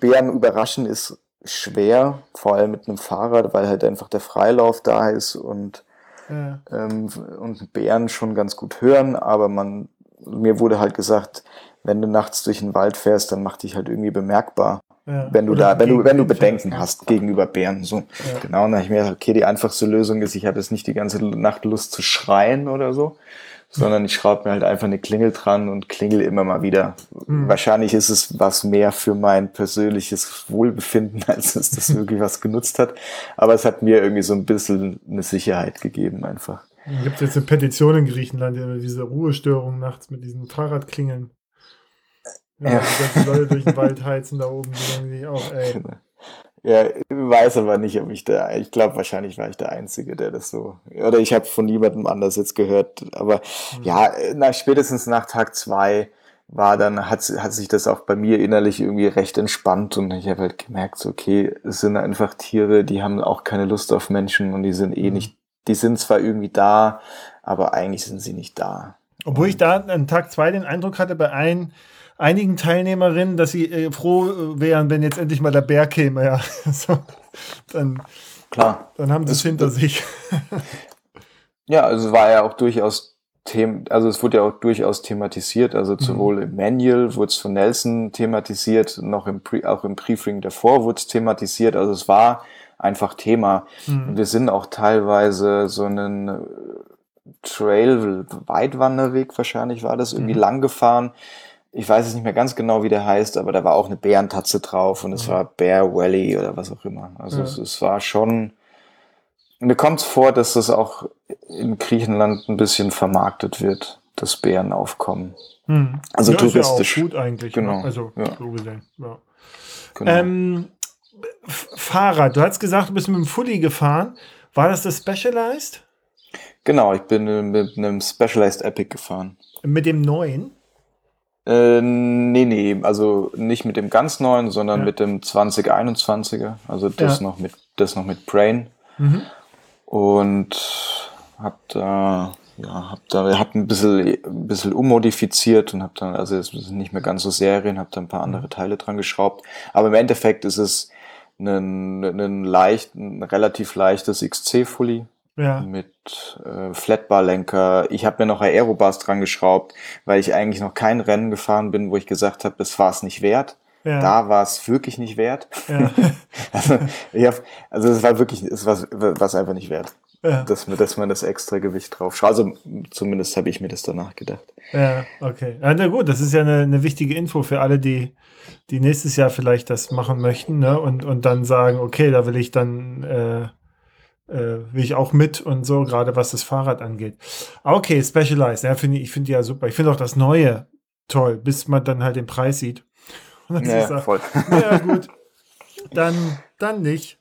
Speaker 2: Bären überraschen ist schwer, vor allem mit einem Fahrrad, weil halt einfach der Freilauf da ist und ja. ähm, und Bären schon ganz gut hören, aber man, mir wurde halt gesagt, wenn du nachts durch den Wald fährst, dann mach dich halt irgendwie bemerkbar. Ja. Wenn du Oder da, wenn du, wenn du Bedenken hast gegenüber Bären, so. Genau, und dann habe ich mir gedacht, okay, die einfachste Lösung ist, ich hatte jetzt nicht die ganze Nacht Lust zu schreien oder so, sondern ich schraube mir halt einfach eine Klingel dran und klingel immer mal wieder. Mhm. Wahrscheinlich ist es was mehr für mein persönliches Wohlbefinden, als es das wirklich was genutzt hat. Aber es hat mir irgendwie so ein bisschen eine Sicherheit gegeben einfach.
Speaker 1: Gibt es jetzt eine Petition in Griechenland, diese Ruhestörung nachts mit diesen Fahrradklingeln? Ja, ja. Die ganzen Leute durch den Wald heizen da oben, die auch, ey.
Speaker 2: Ja, ich weiß aber nicht, ob ich da, ich glaube wahrscheinlich war ich der Einzige, der das so, oder ich habe von niemandem anders jetzt gehört, aber mhm. ja, nach, spätestens nach Tag zwei war dann, hat, hat sich das auch bei mir innerlich irgendwie recht entspannt und ich habe halt gemerkt, so, okay, es sind einfach Tiere, die haben auch keine Lust auf Menschen und die sind eh mhm. nicht, die sind zwar irgendwie da, aber eigentlich sind sie nicht da.
Speaker 1: Obwohl ich da an Tag zwei den Eindruck hatte, bei allen, einigen Teilnehmerinnen, dass sie äh, froh äh, wären, wenn jetzt endlich mal der Bär käme. Ja, so, dann,
Speaker 2: Klar.
Speaker 1: dann haben sie es hinter sich.
Speaker 2: ja, also war ja auch durchaus Them also es wurde ja auch durchaus thematisiert, also mhm. sowohl im Manual wurde es von Nelson thematisiert, noch im Pre auch im Briefing davor wurde es thematisiert, also es war einfach Thema. Mhm. Und wir sind auch teilweise so einen äh, Trail, Weitwanderweg wahrscheinlich war das, irgendwie mhm. lang gefahren ich weiß es nicht mehr ganz genau, wie der heißt, aber da war auch eine Bärentatze drauf und es mhm. war Bear Valley oder was auch immer. Also ja. es, es, war schon. Mir kommt es vor, dass das auch in Griechenland ein bisschen vermarktet wird, das Bärenaufkommen.
Speaker 1: Hm. Also ja, touristisch. Ist ja auch gut eigentlich. Ne? Genau. Also ja. so gesehen. Ja. Genau. Ähm, Fahrrad, du hast gesagt, du bist mit dem Fully gefahren. War das das Specialized?
Speaker 2: Genau, ich bin mit einem Specialized Epic gefahren.
Speaker 1: Mit dem neuen?
Speaker 2: Äh, nee, nee, also nicht mit dem ganz neuen, sondern ja. mit dem 2021er. Also das ja. noch mit das noch mit Brain. Mhm. Und hab da ja, hab da hab ein bisschen ein bisschen ummodifiziert und hab dann also es sind nicht mehr ganz so Serien, hab da ein paar andere mhm. Teile dran geschraubt, aber im Endeffekt ist es ein, ein leicht ein relativ leichtes XC Fully
Speaker 1: ja.
Speaker 2: mit äh, Flatbar-Lenker. Ich habe mir noch Aerobars dran geschraubt, weil ich eigentlich noch kein Rennen gefahren bin, wo ich gesagt habe, das war es nicht wert. Ja. Da war es wirklich nicht wert. Ja. also, hab, also es war wirklich, es war was einfach nicht wert. Ja. Dass, dass man das extra Gewicht drauf schaut. Also zumindest habe ich mir das danach gedacht.
Speaker 1: Ja, okay. Na gut, das ist ja eine, eine wichtige Info für alle, die, die nächstes Jahr vielleicht das machen möchten, ne? Und, und dann sagen, okay, da will ich dann äh, äh, will ich auch mit und so, gerade was das Fahrrad angeht. Okay, Specialized, ja, finde ich, finde die ja super. Ich finde auch das Neue toll, bis man dann halt den Preis sieht.
Speaker 2: Und dann ja, sagt, voll.
Speaker 1: Ja, gut, dann, dann nicht.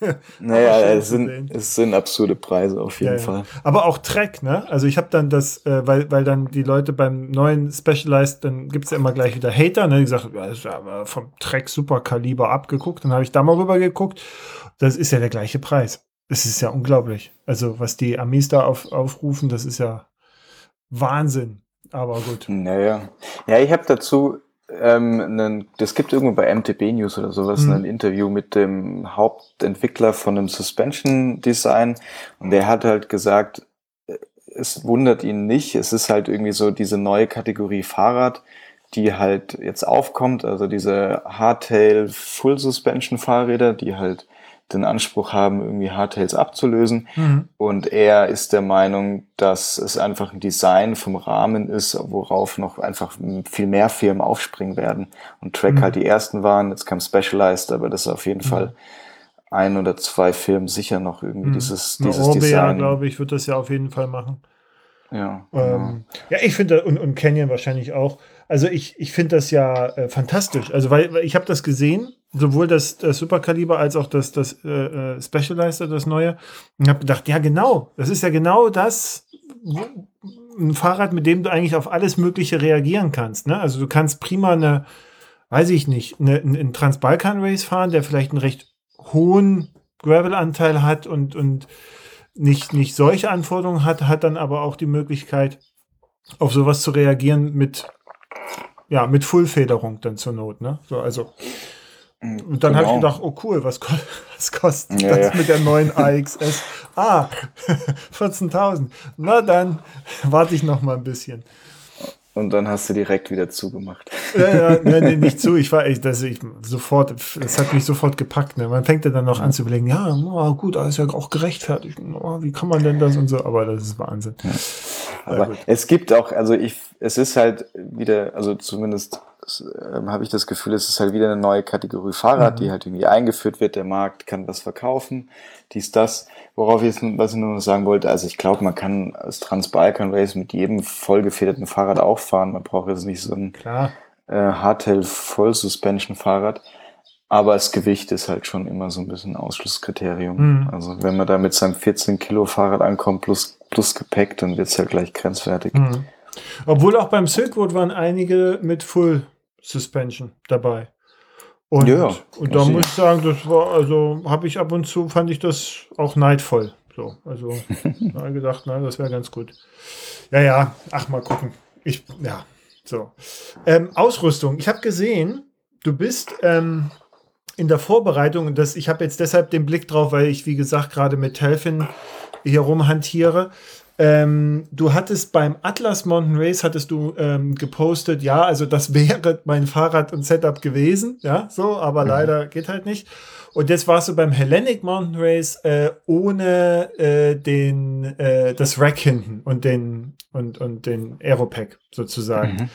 Speaker 2: Naja, es sind, es sind absurde Preise auf jeden ja, Fall. Ja.
Speaker 1: Aber auch Track, ne? Also ich habe dann das, äh, weil, weil dann die Leute beim neuen Specialized, dann gibt es ja immer gleich wieder Hater, ne? Die sagen, ja, das ist aber vom Track super Kaliber abgeguckt. Dann habe ich da mal rüber geguckt. Das ist ja der gleiche Preis. Es ist ja unglaublich. Also, was die Amis da auf, aufrufen, das ist ja Wahnsinn. Aber gut.
Speaker 2: Naja. Ja, ich habe dazu, ähm, einen, das gibt irgendwo bei MTB News oder sowas, mhm. ein Interview mit dem Hauptentwickler von einem Suspension Design. Und der hat halt gesagt, es wundert ihn nicht. Es ist halt irgendwie so diese neue Kategorie Fahrrad, die halt jetzt aufkommt. Also diese Hardtail Full Suspension Fahrräder, die halt den Anspruch haben, irgendwie Hardtails abzulösen. Mhm. Und er ist der Meinung, dass es einfach ein Design vom Rahmen ist, worauf noch einfach viel mehr Firmen aufspringen werden. Und Track mhm. halt die ersten waren, jetzt kam Specialized, aber das ist auf jeden mhm. Fall ein oder zwei Firmen sicher noch irgendwie mhm. dieses, dieses
Speaker 1: Orbea, Design. glaube ich, wird das ja auf jeden Fall machen.
Speaker 2: Ja,
Speaker 1: ähm, ja ich finde, und, und Canyon wahrscheinlich auch. Also ich, ich finde das ja äh, fantastisch. Also weil, weil ich habe das gesehen, sowohl das, das Superkaliber als auch das, das äh, äh Specializer, das neue, und habe gedacht, ja genau, das ist ja genau das, ein Fahrrad, mit dem du eigentlich auf alles Mögliche reagieren kannst. Ne? Also du kannst prima eine, weiß ich nicht, eine, einen Transbalkan-Race fahren, der vielleicht einen recht hohen Gravel-Anteil hat und, und nicht, nicht solche Anforderungen hat, hat dann aber auch die Möglichkeit, auf sowas zu reagieren mit, ja, mit Fullfederung dann zur Not, ne? So, also. Und dann genau. habe ich gedacht, oh cool, was, was kostet ja, das ja. mit der neuen AXS? ah, 14.000. Na dann warte ich noch mal ein bisschen.
Speaker 2: Und dann hast du direkt wieder zugemacht.
Speaker 1: Ja, ja, nee, nee, nicht zu. Ich war echt, das, ich, sofort, es hat mich sofort gepackt. Ne? Man fängt ja dann noch an zu überlegen, ja, oh, gut, alles ja auch gerechtfertigt. Oh, wie kann man denn das und so? Aber das ist Wahnsinn. Ja.
Speaker 2: Aber ja, es gibt auch, also ich, es ist halt wieder, also zumindest ähm, habe ich das Gefühl, es ist halt wieder eine neue Kategorie Fahrrad, mhm. die halt irgendwie eingeführt wird. Der Markt kann was verkaufen, dies, das. Worauf ich jetzt, was ich nur noch sagen wollte, also ich glaube, man kann als Transbalkan Race mit jedem vollgefederten Fahrrad auch fahren. Man braucht jetzt nicht so ein Klar. äh, Hardtail Voll Suspension Fahrrad. Aber das Gewicht ist halt schon immer so ein bisschen Ausschlusskriterium. Mhm. Also wenn man da mit seinem 14 Kilo Fahrrad ankommt plus, plus Gepäck, dann wird es ja gleich grenzwertig. Mhm.
Speaker 1: Obwohl auch beim Silk Road waren einige mit Full Suspension dabei. Und,
Speaker 2: ja,
Speaker 1: und da muss ich sagen, das war, also habe ich ab und zu, fand ich das auch neidvoll. So, also habe gedacht, na, das wäre ganz gut. Ja, ja, ach, mal gucken. Ich, ja, so. Ähm, Ausrüstung. Ich habe gesehen, du bist ähm, in der Vorbereitung, das, ich habe jetzt deshalb den Blick drauf, weil ich, wie gesagt, gerade mit Telfin hier rumhantiere. Ähm, du hattest beim Atlas Mountain Race hattest du ähm, gepostet, ja, also das wäre mein Fahrrad und Setup gewesen, ja, so, aber mhm. leider geht halt nicht. Und jetzt warst du beim Hellenic Mountain Race äh, ohne äh, den äh, das Rack hinten und den und und den Aeropack sozusagen. Mhm.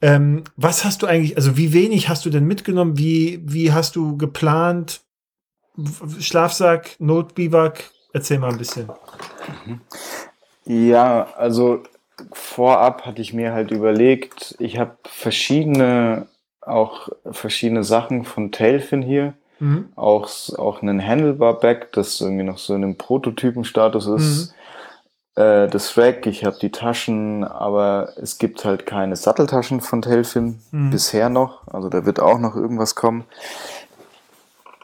Speaker 1: Ähm, was hast du eigentlich? Also wie wenig hast du denn mitgenommen? Wie wie hast du geplant? Schlafsack, Notbiwak? Erzähl mal ein bisschen.
Speaker 2: Mhm. Ja, also vorab hatte ich mir halt überlegt, ich habe verschiedene, auch verschiedene Sachen von Tailfin hier. Mhm. Auch, auch einen Handlebar-Bag, das irgendwie noch so in einem Prototypen-Status ist. Mhm. Äh, das Rack, ich habe die Taschen, aber es gibt halt keine Satteltaschen von Tailfin mhm. bisher noch. Also da wird auch noch irgendwas kommen.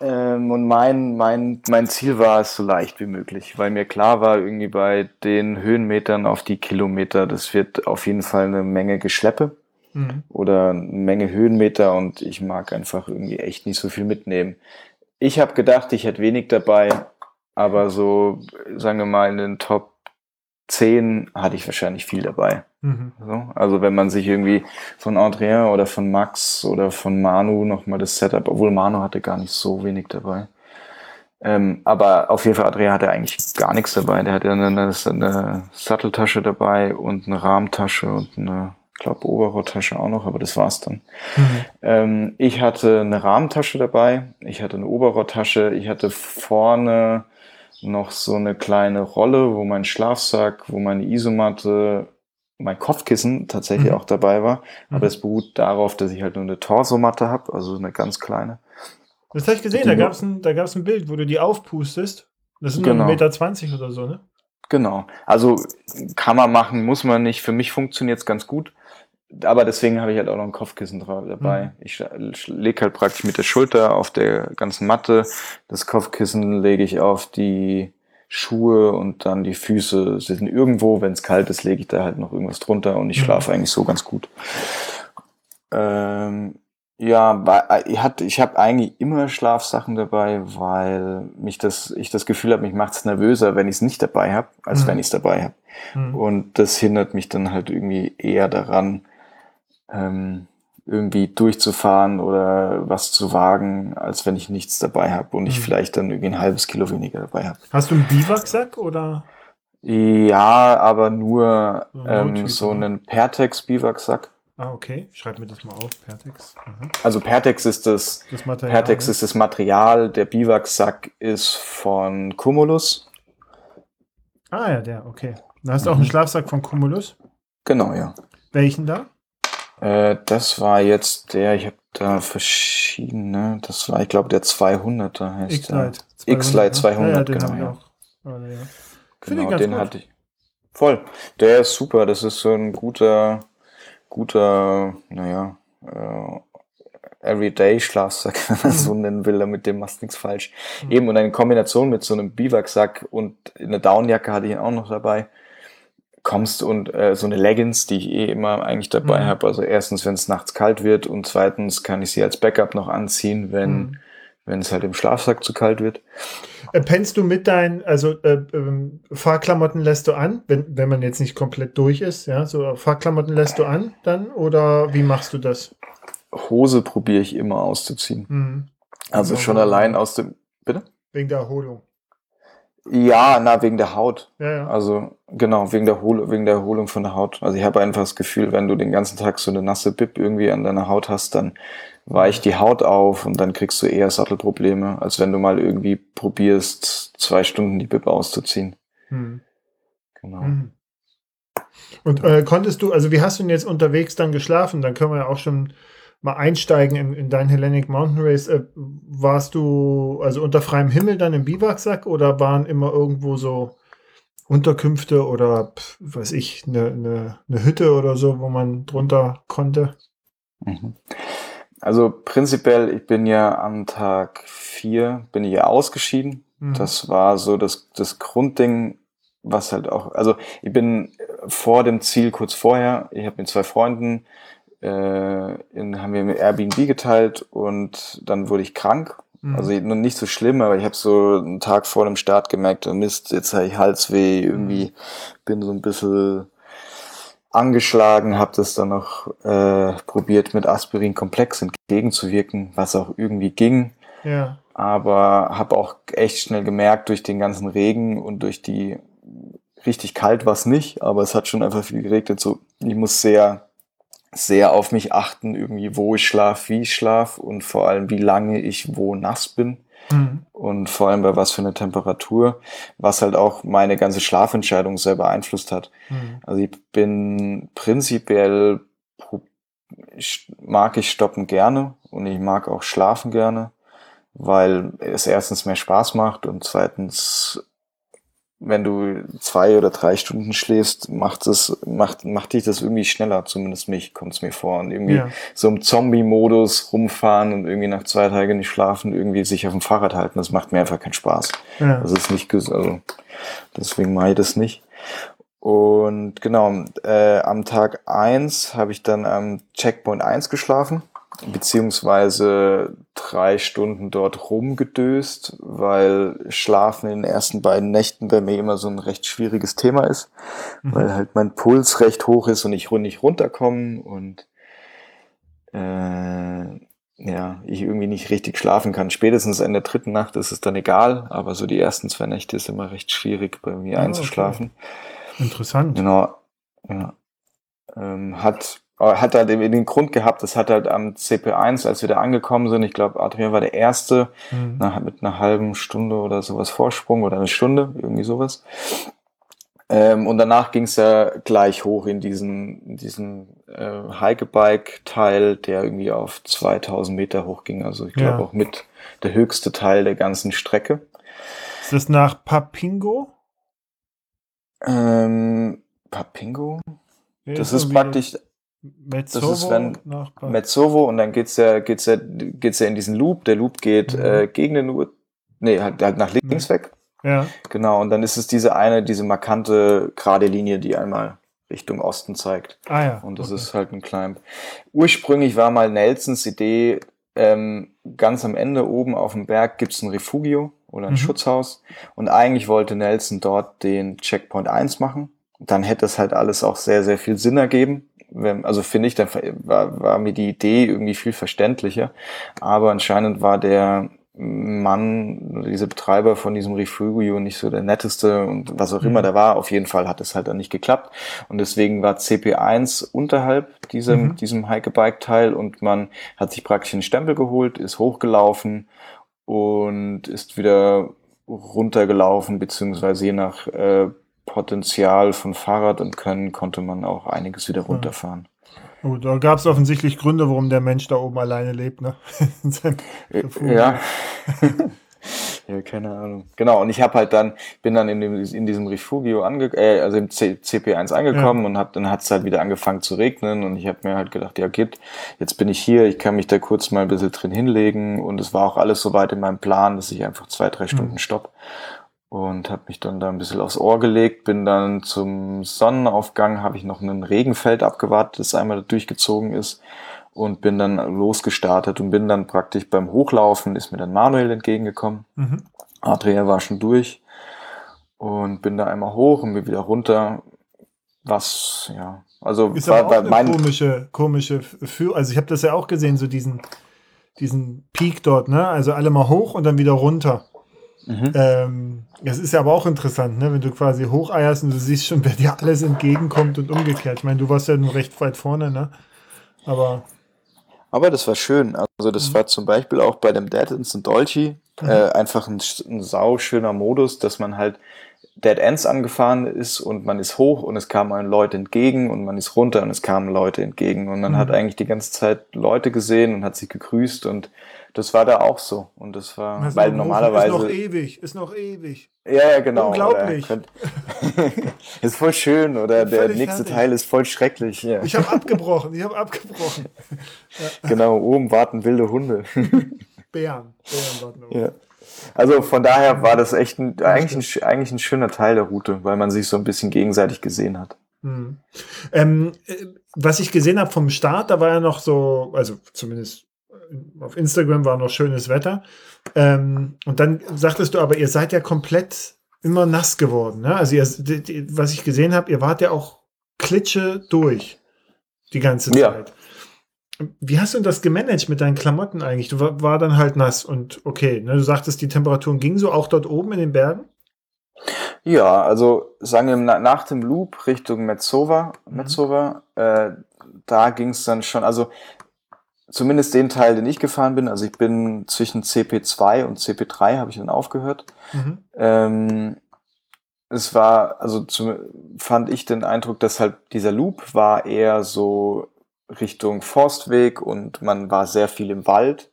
Speaker 2: Ähm, und mein, mein, mein Ziel war es so leicht wie möglich, weil mir klar war, irgendwie bei den Höhenmetern auf die Kilometer, das wird auf jeden Fall eine Menge Geschleppe mhm. oder eine Menge Höhenmeter und ich mag einfach irgendwie echt nicht so viel mitnehmen. Ich habe gedacht, ich hätte wenig dabei, aber so, sagen wir mal, in den Top 10 hatte ich wahrscheinlich viel dabei. Mhm. So, also wenn man sich irgendwie von Adrien oder von Max oder von Manu nochmal das Setup, obwohl Manu hatte gar nicht so wenig dabei. Ähm, aber auf jeden Fall, Adrien hatte eigentlich gar nichts dabei. Der hatte eine, eine, eine Satteltasche dabei und eine Rahmtasche und eine, ich glaube, Oberrohrtasche auch noch, aber das war's dann. Mhm. Ähm, ich hatte eine Rahmentasche dabei, ich hatte eine Oberrohrtasche, ich hatte vorne noch so eine kleine Rolle, wo mein Schlafsack, wo meine Isomatte, mein Kopfkissen tatsächlich mhm. auch dabei war. Aber mhm. das beruht darauf, dass ich halt nur eine Torsomatte habe, also eine ganz kleine.
Speaker 1: Das habe ich gesehen, da gab es ein, ein Bild, wo du die aufpustest. Das sind genau. 1,20 Meter 20 oder so, ne?
Speaker 2: Genau. Also kann man machen, muss man nicht. Für mich funktioniert es ganz gut aber deswegen habe ich halt auch noch ein Kopfkissen dabei. Mhm. Ich lege halt praktisch mit der Schulter auf der ganzen Matte. Das Kopfkissen lege ich auf die Schuhe und dann die Füße sind irgendwo. Wenn es kalt ist, lege ich da halt noch irgendwas drunter und ich mhm. schlafe eigentlich so ganz gut. Ähm, ja, ich, hatte, ich habe eigentlich immer Schlafsachen dabei, weil mich das, ich das Gefühl habe, mich macht es nervöser, wenn ich es nicht dabei habe, als mhm. wenn ich es dabei habe. Mhm. Und das hindert mich dann halt irgendwie eher daran, ähm, irgendwie durchzufahren oder was zu wagen, als wenn ich nichts dabei habe und ich
Speaker 1: Mhm.
Speaker 2: vielleicht dann irgendwie ein halbes Kilo weniger dabei habe.
Speaker 1: Hast du einen Biwaksack oder?
Speaker 2: Ja, aber nur
Speaker 1: So ein
Speaker 2: ähm, so
Speaker 1: ne?
Speaker 2: einen Pertex-Biwaksack.
Speaker 1: Ah, okay. Schreib mir das mal auf. Pertex. Mhm.
Speaker 2: Also Pertex ist das,
Speaker 1: Das Material.
Speaker 2: Pertex
Speaker 1: ne?
Speaker 2: ist das Material, der Biwaksack ist von Cumulus.
Speaker 1: Ah, ja, der, okay. Da hast du auch
Speaker 2: Mhm.
Speaker 1: einen Schlafsack von Cumulus.
Speaker 2: Genau, ja.
Speaker 1: Welchen da?
Speaker 2: Äh, das war jetzt der, ich habe da verschiedene, das war, ich glaube, der 200er heißt der.
Speaker 1: X-Lite.
Speaker 2: X-Lite 200,
Speaker 1: Ja, ja, den
Speaker 2: genau, ja.
Speaker 1: auch. Aber, ja.
Speaker 2: Genau, den
Speaker 1: gut.
Speaker 2: hatte ich. Voll. Der ist super. Das ist so ein guter, guter, naja, äh, Everyday-Schlafsack, wenn man
Speaker 1: Mhm.
Speaker 2: so nennen will. Mit dem machst nichts falsch.
Speaker 1: Mhm.
Speaker 2: Eben und in Kombination mit so einem Biwaksack und eine Downjacke hatte ich auch noch dabei. Kommst und äh, so eine Leggings, die ich eh immer eigentlich dabei
Speaker 1: Mhm.
Speaker 2: habe. Also erstens, wenn es nachts kalt wird und zweitens kann ich sie als Backup noch anziehen, wenn
Speaker 1: Mhm.
Speaker 2: wenn es halt im Schlafsack zu kalt wird.
Speaker 1: Äh, Pennst du mit deinen, also äh, ähm, Fahrklamotten lässt du an, wenn, wenn man jetzt nicht komplett durch ist, ja, so Fahrklamotten lässt du an dann oder wie machst du das?
Speaker 2: Hose probiere ich immer auszuziehen.
Speaker 1: Mhm.
Speaker 2: Also schon allein aus dem. Bitte?
Speaker 1: Wegen der Erholung.
Speaker 2: Ja, na, wegen der Haut.
Speaker 1: Ja, ja.
Speaker 2: Also, genau, wegen der, wegen der Erholung von der Haut. Also ich habe einfach das Gefühl, wenn du den ganzen Tag so eine nasse Bib irgendwie an deiner Haut hast, dann weicht die Haut auf und dann kriegst du eher Sattelprobleme, als wenn du mal irgendwie probierst, zwei Stunden die Bib auszuziehen.
Speaker 1: Mhm.
Speaker 2: Genau.
Speaker 1: Mhm. Und äh, konntest du, also wie hast du denn jetzt unterwegs dann geschlafen? Dann können wir ja auch schon mal einsteigen in, in dein Hellenic Mountain Race. Äh, warst du also unter freiem Himmel dann im Biwaksack oder waren immer irgendwo so Unterkünfte oder weiß ich, eine, eine, eine Hütte oder so, wo man drunter konnte?
Speaker 2: Mhm. Also prinzipiell, ich bin ja am Tag vier bin ich ja ausgeschieden.
Speaker 1: Mhm.
Speaker 2: Das war so das, das Grundding, was halt auch, also ich bin vor dem Ziel kurz vorher, ich habe mit zwei Freunden, äh, in, haben wir mit Airbnb geteilt und dann wurde ich krank.
Speaker 1: Mhm.
Speaker 2: Also nicht so schlimm, aber ich habe so einen Tag vor dem Start gemerkt, oh Mist, jetzt habe ich Halsweh, irgendwie bin so ein bisschen angeschlagen, habe das dann noch äh, probiert mit Aspirin komplex entgegenzuwirken, was auch irgendwie ging
Speaker 1: ja.
Speaker 2: aber habe auch echt schnell gemerkt durch den ganzen Regen und durch die richtig kalt war es nicht, aber es hat schon einfach viel geregnet. So, ich muss sehr, sehr auf mich achten, irgendwie, wo ich schlaf, wie ich schlaf und vor allem, wie lange ich wo nass bin
Speaker 1: Mhm.
Speaker 2: und vor allem bei was für eine Temperatur, was halt auch meine ganze Schlafentscheidung sehr beeinflusst hat.
Speaker 1: Mhm.
Speaker 2: Also ich bin prinzipiell ich, mag ich stoppen gerne und ich mag auch schlafen gerne, weil es erstens mehr Spaß macht und zweitens, wenn du zwei oder drei Stunden schläfst, macht es macht macht dich das irgendwie schneller, zumindest mich kommt es mir vor und irgendwie
Speaker 1: Ja.
Speaker 2: so im Zombie-Modus rumfahren und irgendwie nach zwei Tagen nicht schlafen, irgendwie sich auf dem Fahrrad halten, das macht mir einfach keinen Spaß.
Speaker 1: Ja.
Speaker 2: Das ist nicht also deswegen mache ich das nicht. Und genau, äh, am Tag eins habe ich dann am Checkpoint 1 geschlafen, beziehungsweise drei Stunden dort rumgedöst, weil Schlafen in den ersten beiden Nächten bei mir immer so ein recht schwieriges Thema ist,
Speaker 1: Mhm.
Speaker 2: weil halt mein Puls recht hoch ist und ich nicht runterkomme und äh, ja, ich irgendwie nicht richtig schlafen kann. Spätestens in der dritten Nacht ist es dann egal, aber so die ersten zwei Nächte ist immer recht schwierig bei mir
Speaker 1: Ah,
Speaker 2: einzuschlafen.
Speaker 1: Interessant.
Speaker 2: Genau. Ja. Ähm, hat, hat halt eben den Grund gehabt, das hat halt am CP1, als wir da angekommen sind, ich glaube, Adrian war der Erste,
Speaker 1: Mhm.
Speaker 2: nach, mit einer halben Stunde oder sowas Vorsprung oder eine Stunde, irgendwie sowas. Ähm, und danach ging es ja gleich hoch in diesen, in diesen äh, Hikebike-Teil, der irgendwie auf 2000 Meter hoch ging. Also ich glaube
Speaker 1: Ja.
Speaker 2: auch mit der höchste Teil der ganzen Strecke.
Speaker 1: Ist das nach Papingo?
Speaker 2: Ähm, Papingo? Das ist praktisch
Speaker 1: Metzovo
Speaker 2: das ist, wenn
Speaker 1: nach
Speaker 2: Metzovo und dann geht's ja, geht's ja, geht's ja in diesen Loop. Der Loop geht
Speaker 1: Mhm.
Speaker 2: äh, gegen den Uhr, nee, halt, halt nach links weg.
Speaker 1: Ja.
Speaker 2: Genau, und dann ist es diese eine, diese markante gerade Linie, die einmal Richtung Osten zeigt.
Speaker 1: Ah ja.
Speaker 2: Und das
Speaker 1: okay.
Speaker 2: ist halt ein Climb. Ursprünglich war mal Nelsons Idee, ähm, ganz am Ende oben auf dem Berg gibt's ein Refugio oder ein
Speaker 1: Mhm.
Speaker 2: Schutzhaus. Und eigentlich wollte Nelson dort den Checkpoint 1 machen. Dann hätte es halt alles auch sehr, sehr viel Sinn ergeben. Also finde ich, dann war, war mir die Idee irgendwie viel verständlicher. Aber anscheinend war der Mann, dieser Betreiber von diesem Refugio nicht so der netteste und was auch immer mhm. der war. Auf jeden Fall hat es halt dann nicht geklappt. Und deswegen war CP1 unterhalb diesem, mhm. diesem Hike-Bike-Teil und man hat sich praktisch einen Stempel geholt, ist hochgelaufen und ist wieder runtergelaufen, beziehungsweise je nach äh, Potenzial von Fahrrad und Können konnte man auch einiges wieder runterfahren.
Speaker 1: Gut, da gab es offensichtlich Gründe, warum der Mensch da oben alleine lebt, ne?
Speaker 2: Äh, ja. ja, keine Ahnung. Genau, und ich habe halt dann, bin dann in, dem, in diesem Refugio ange äh, also im C CP1 angekommen ja. und hab, dann hat es halt wieder angefangen zu regnen und ich habe mir halt gedacht, ja geht, jetzt bin ich hier, ich kann mich da kurz mal ein bisschen drin hinlegen und es war auch alles soweit in meinem Plan, dass ich einfach zwei, drei Stunden mhm. stopp und habe mich dann da ein bisschen aufs Ohr gelegt, bin dann zum Sonnenaufgang, habe ich noch ein Regenfeld abgewartet, das einmal durchgezogen ist und bin dann losgestartet und bin dann praktisch beim Hochlaufen, ist mir dann Manuel entgegengekommen. Mhm. Adria war schon durch und bin da einmal hoch und bin wieder runter. Was, ja, also
Speaker 1: ist war, war eine komische, komische Führung. Also ich habe das ja auch gesehen, so diesen, diesen Peak dort, ne? Also alle mal hoch und dann wieder runter. Mhm. Ähm, das ist ja aber auch interessant, ne? wenn du quasi hocheierst und du siehst schon, wer dir alles entgegenkommt und umgekehrt. Ich meine, du warst ja nur recht weit vorne, ne? Aber.
Speaker 2: Aber das war schön. Also, das mhm. war zum Beispiel auch bei dem Dead Instant Dolce mhm. äh, einfach ein, ein sauschöner Modus, dass man halt Dead Ends angefahren ist und man ist hoch und es kamen Leute entgegen und man ist runter und es kamen Leute entgegen und man mhm. hat eigentlich die ganze Zeit Leute gesehen und hat sich gegrüßt und das war da auch so. Und das war, das weil normalerweise.
Speaker 1: Ist noch ewig, ist noch ewig.
Speaker 2: Ja, ja, genau.
Speaker 1: Unglaublich.
Speaker 2: Könnt, ist voll schön oder der nächste fertig. Teil ist voll schrecklich. Ja.
Speaker 1: Ich habe abgebrochen, ich habe abgebrochen.
Speaker 2: Genau, oben warten wilde Hunde.
Speaker 1: Bären, Bären
Speaker 2: warten oben. Ja. Also von daher war das echt ein, eigentlich, ein, eigentlich ein schöner Teil der Route, weil man sich so ein bisschen gegenseitig gesehen hat.
Speaker 1: Hm. Ähm, äh, was ich gesehen habe vom Start, da war ja noch so, also zumindest auf Instagram war noch schönes Wetter. Ähm, und dann sagtest du aber, ihr seid ja komplett immer nass geworden. Ne? Also, ihr, die, die, was ich gesehen habe, ihr wart ja auch klitsche durch die ganze Zeit. Ja. Wie hast du das gemanagt mit deinen Klamotten eigentlich? Du war, war dann halt nass und okay. Ne? Du sagtest, die Temperaturen gingen so auch dort oben in den Bergen?
Speaker 2: Ja, also sagen wir nach dem Loop Richtung Metzova, Metzova mhm. äh, da ging es dann schon, also zumindest den Teil, den ich gefahren bin, also ich bin zwischen CP2 und CP3 habe ich dann aufgehört. Mhm. Ähm, es war, also zum, fand ich den Eindruck, dass halt dieser Loop war eher so Richtung Forstweg und man war sehr viel im Wald.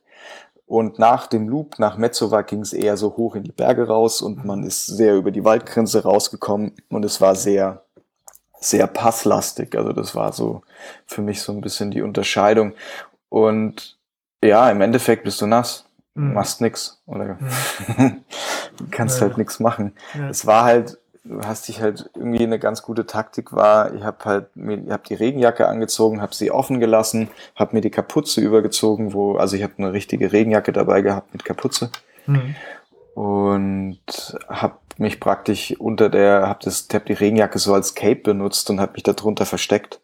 Speaker 2: Und nach dem Loop nach Metzova ging es eher so hoch in die Berge raus und mhm. man ist sehr über die Waldgrenze rausgekommen und es war sehr, sehr passlastig. Also das war so für mich so ein bisschen die Unterscheidung. Und ja, im Endeffekt bist du nass. Mhm. Machst nix. Oder mhm. kannst ja. halt nix machen. Ja. Es war halt, du hast dich halt irgendwie eine ganz gute Taktik war, ich habe halt mir, ich habe die Regenjacke angezogen, habe sie offen gelassen, habe mir die Kapuze übergezogen, wo, also ich habe eine richtige Regenjacke dabei gehabt mit Kapuze. Mhm. Und habe mich praktisch unter der, habe das, hab die Regenjacke so als Cape benutzt und habe mich darunter versteckt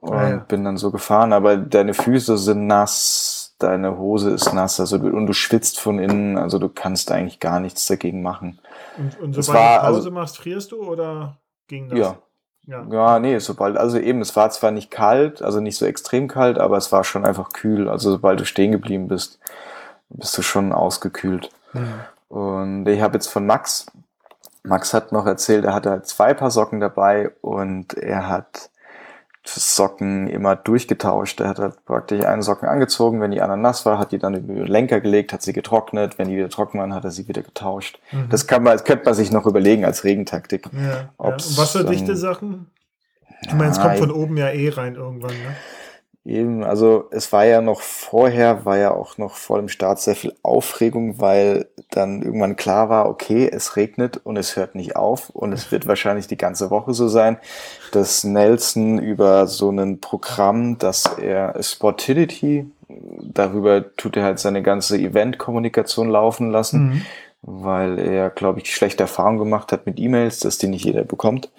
Speaker 2: und ja, ja. bin dann so gefahren, aber deine Füße sind nass, deine Hose ist nass, also du, und du schwitzt von innen, also du kannst eigentlich gar nichts dagegen machen.
Speaker 1: Und, und sobald war, du Pause also, machst, frierst du oder ging das?
Speaker 2: Ja. Ja. ja, nee, sobald, also eben, es war zwar nicht kalt, also nicht so extrem kalt, aber es war schon einfach kühl. Also sobald du stehen geblieben bist, bist du schon ausgekühlt. Mhm. Und ich habe jetzt von Max, Max hat noch erzählt, er hatte halt zwei Paar Socken dabei und er hat Socken immer durchgetauscht. Er hat halt praktisch einen Socken angezogen, wenn die andere nass war, hat die dann über den Lenker gelegt, hat sie getrocknet, wenn die wieder trocken waren, hat er sie wieder getauscht. Mhm. Das kann man, das könnte man sich noch überlegen als Regentaktik.
Speaker 1: Ja, ja. Und was für dichte Sachen? Ich meine, es kommt von oben ja eh rein irgendwann, ne?
Speaker 2: Eben, also es war ja noch vorher, war ja auch noch vor dem Start sehr viel Aufregung, weil dann irgendwann klar war, okay, es regnet und es hört nicht auf und es wird wahrscheinlich die ganze Woche so sein, dass Nelson über so ein Programm, dass er Sportility, darüber tut er halt seine ganze Event-Kommunikation laufen lassen. Mhm. Weil er, glaube ich, schlechte Erfahrungen gemacht hat mit E-Mails, dass die nicht jeder bekommt.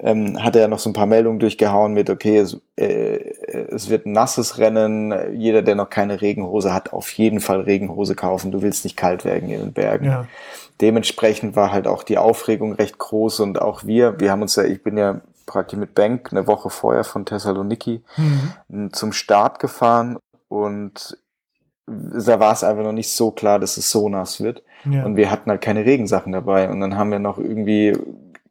Speaker 2: Ähm, hat er noch so ein paar Meldungen durchgehauen mit, okay, es, äh, es wird ein nasses Rennen, jeder, der noch keine Regenhose hat, auf jeden Fall Regenhose kaufen, du willst nicht kalt werden in den Bergen. Ja. Dementsprechend war halt auch die Aufregung recht groß und auch wir, wir haben uns ja, ich bin ja praktisch mit Bank eine Woche vorher von Thessaloniki mhm. zum Start gefahren und da war es einfach noch nicht so klar, dass es so nass wird. Ja. Und wir hatten halt keine Regensachen dabei. Und dann haben wir noch irgendwie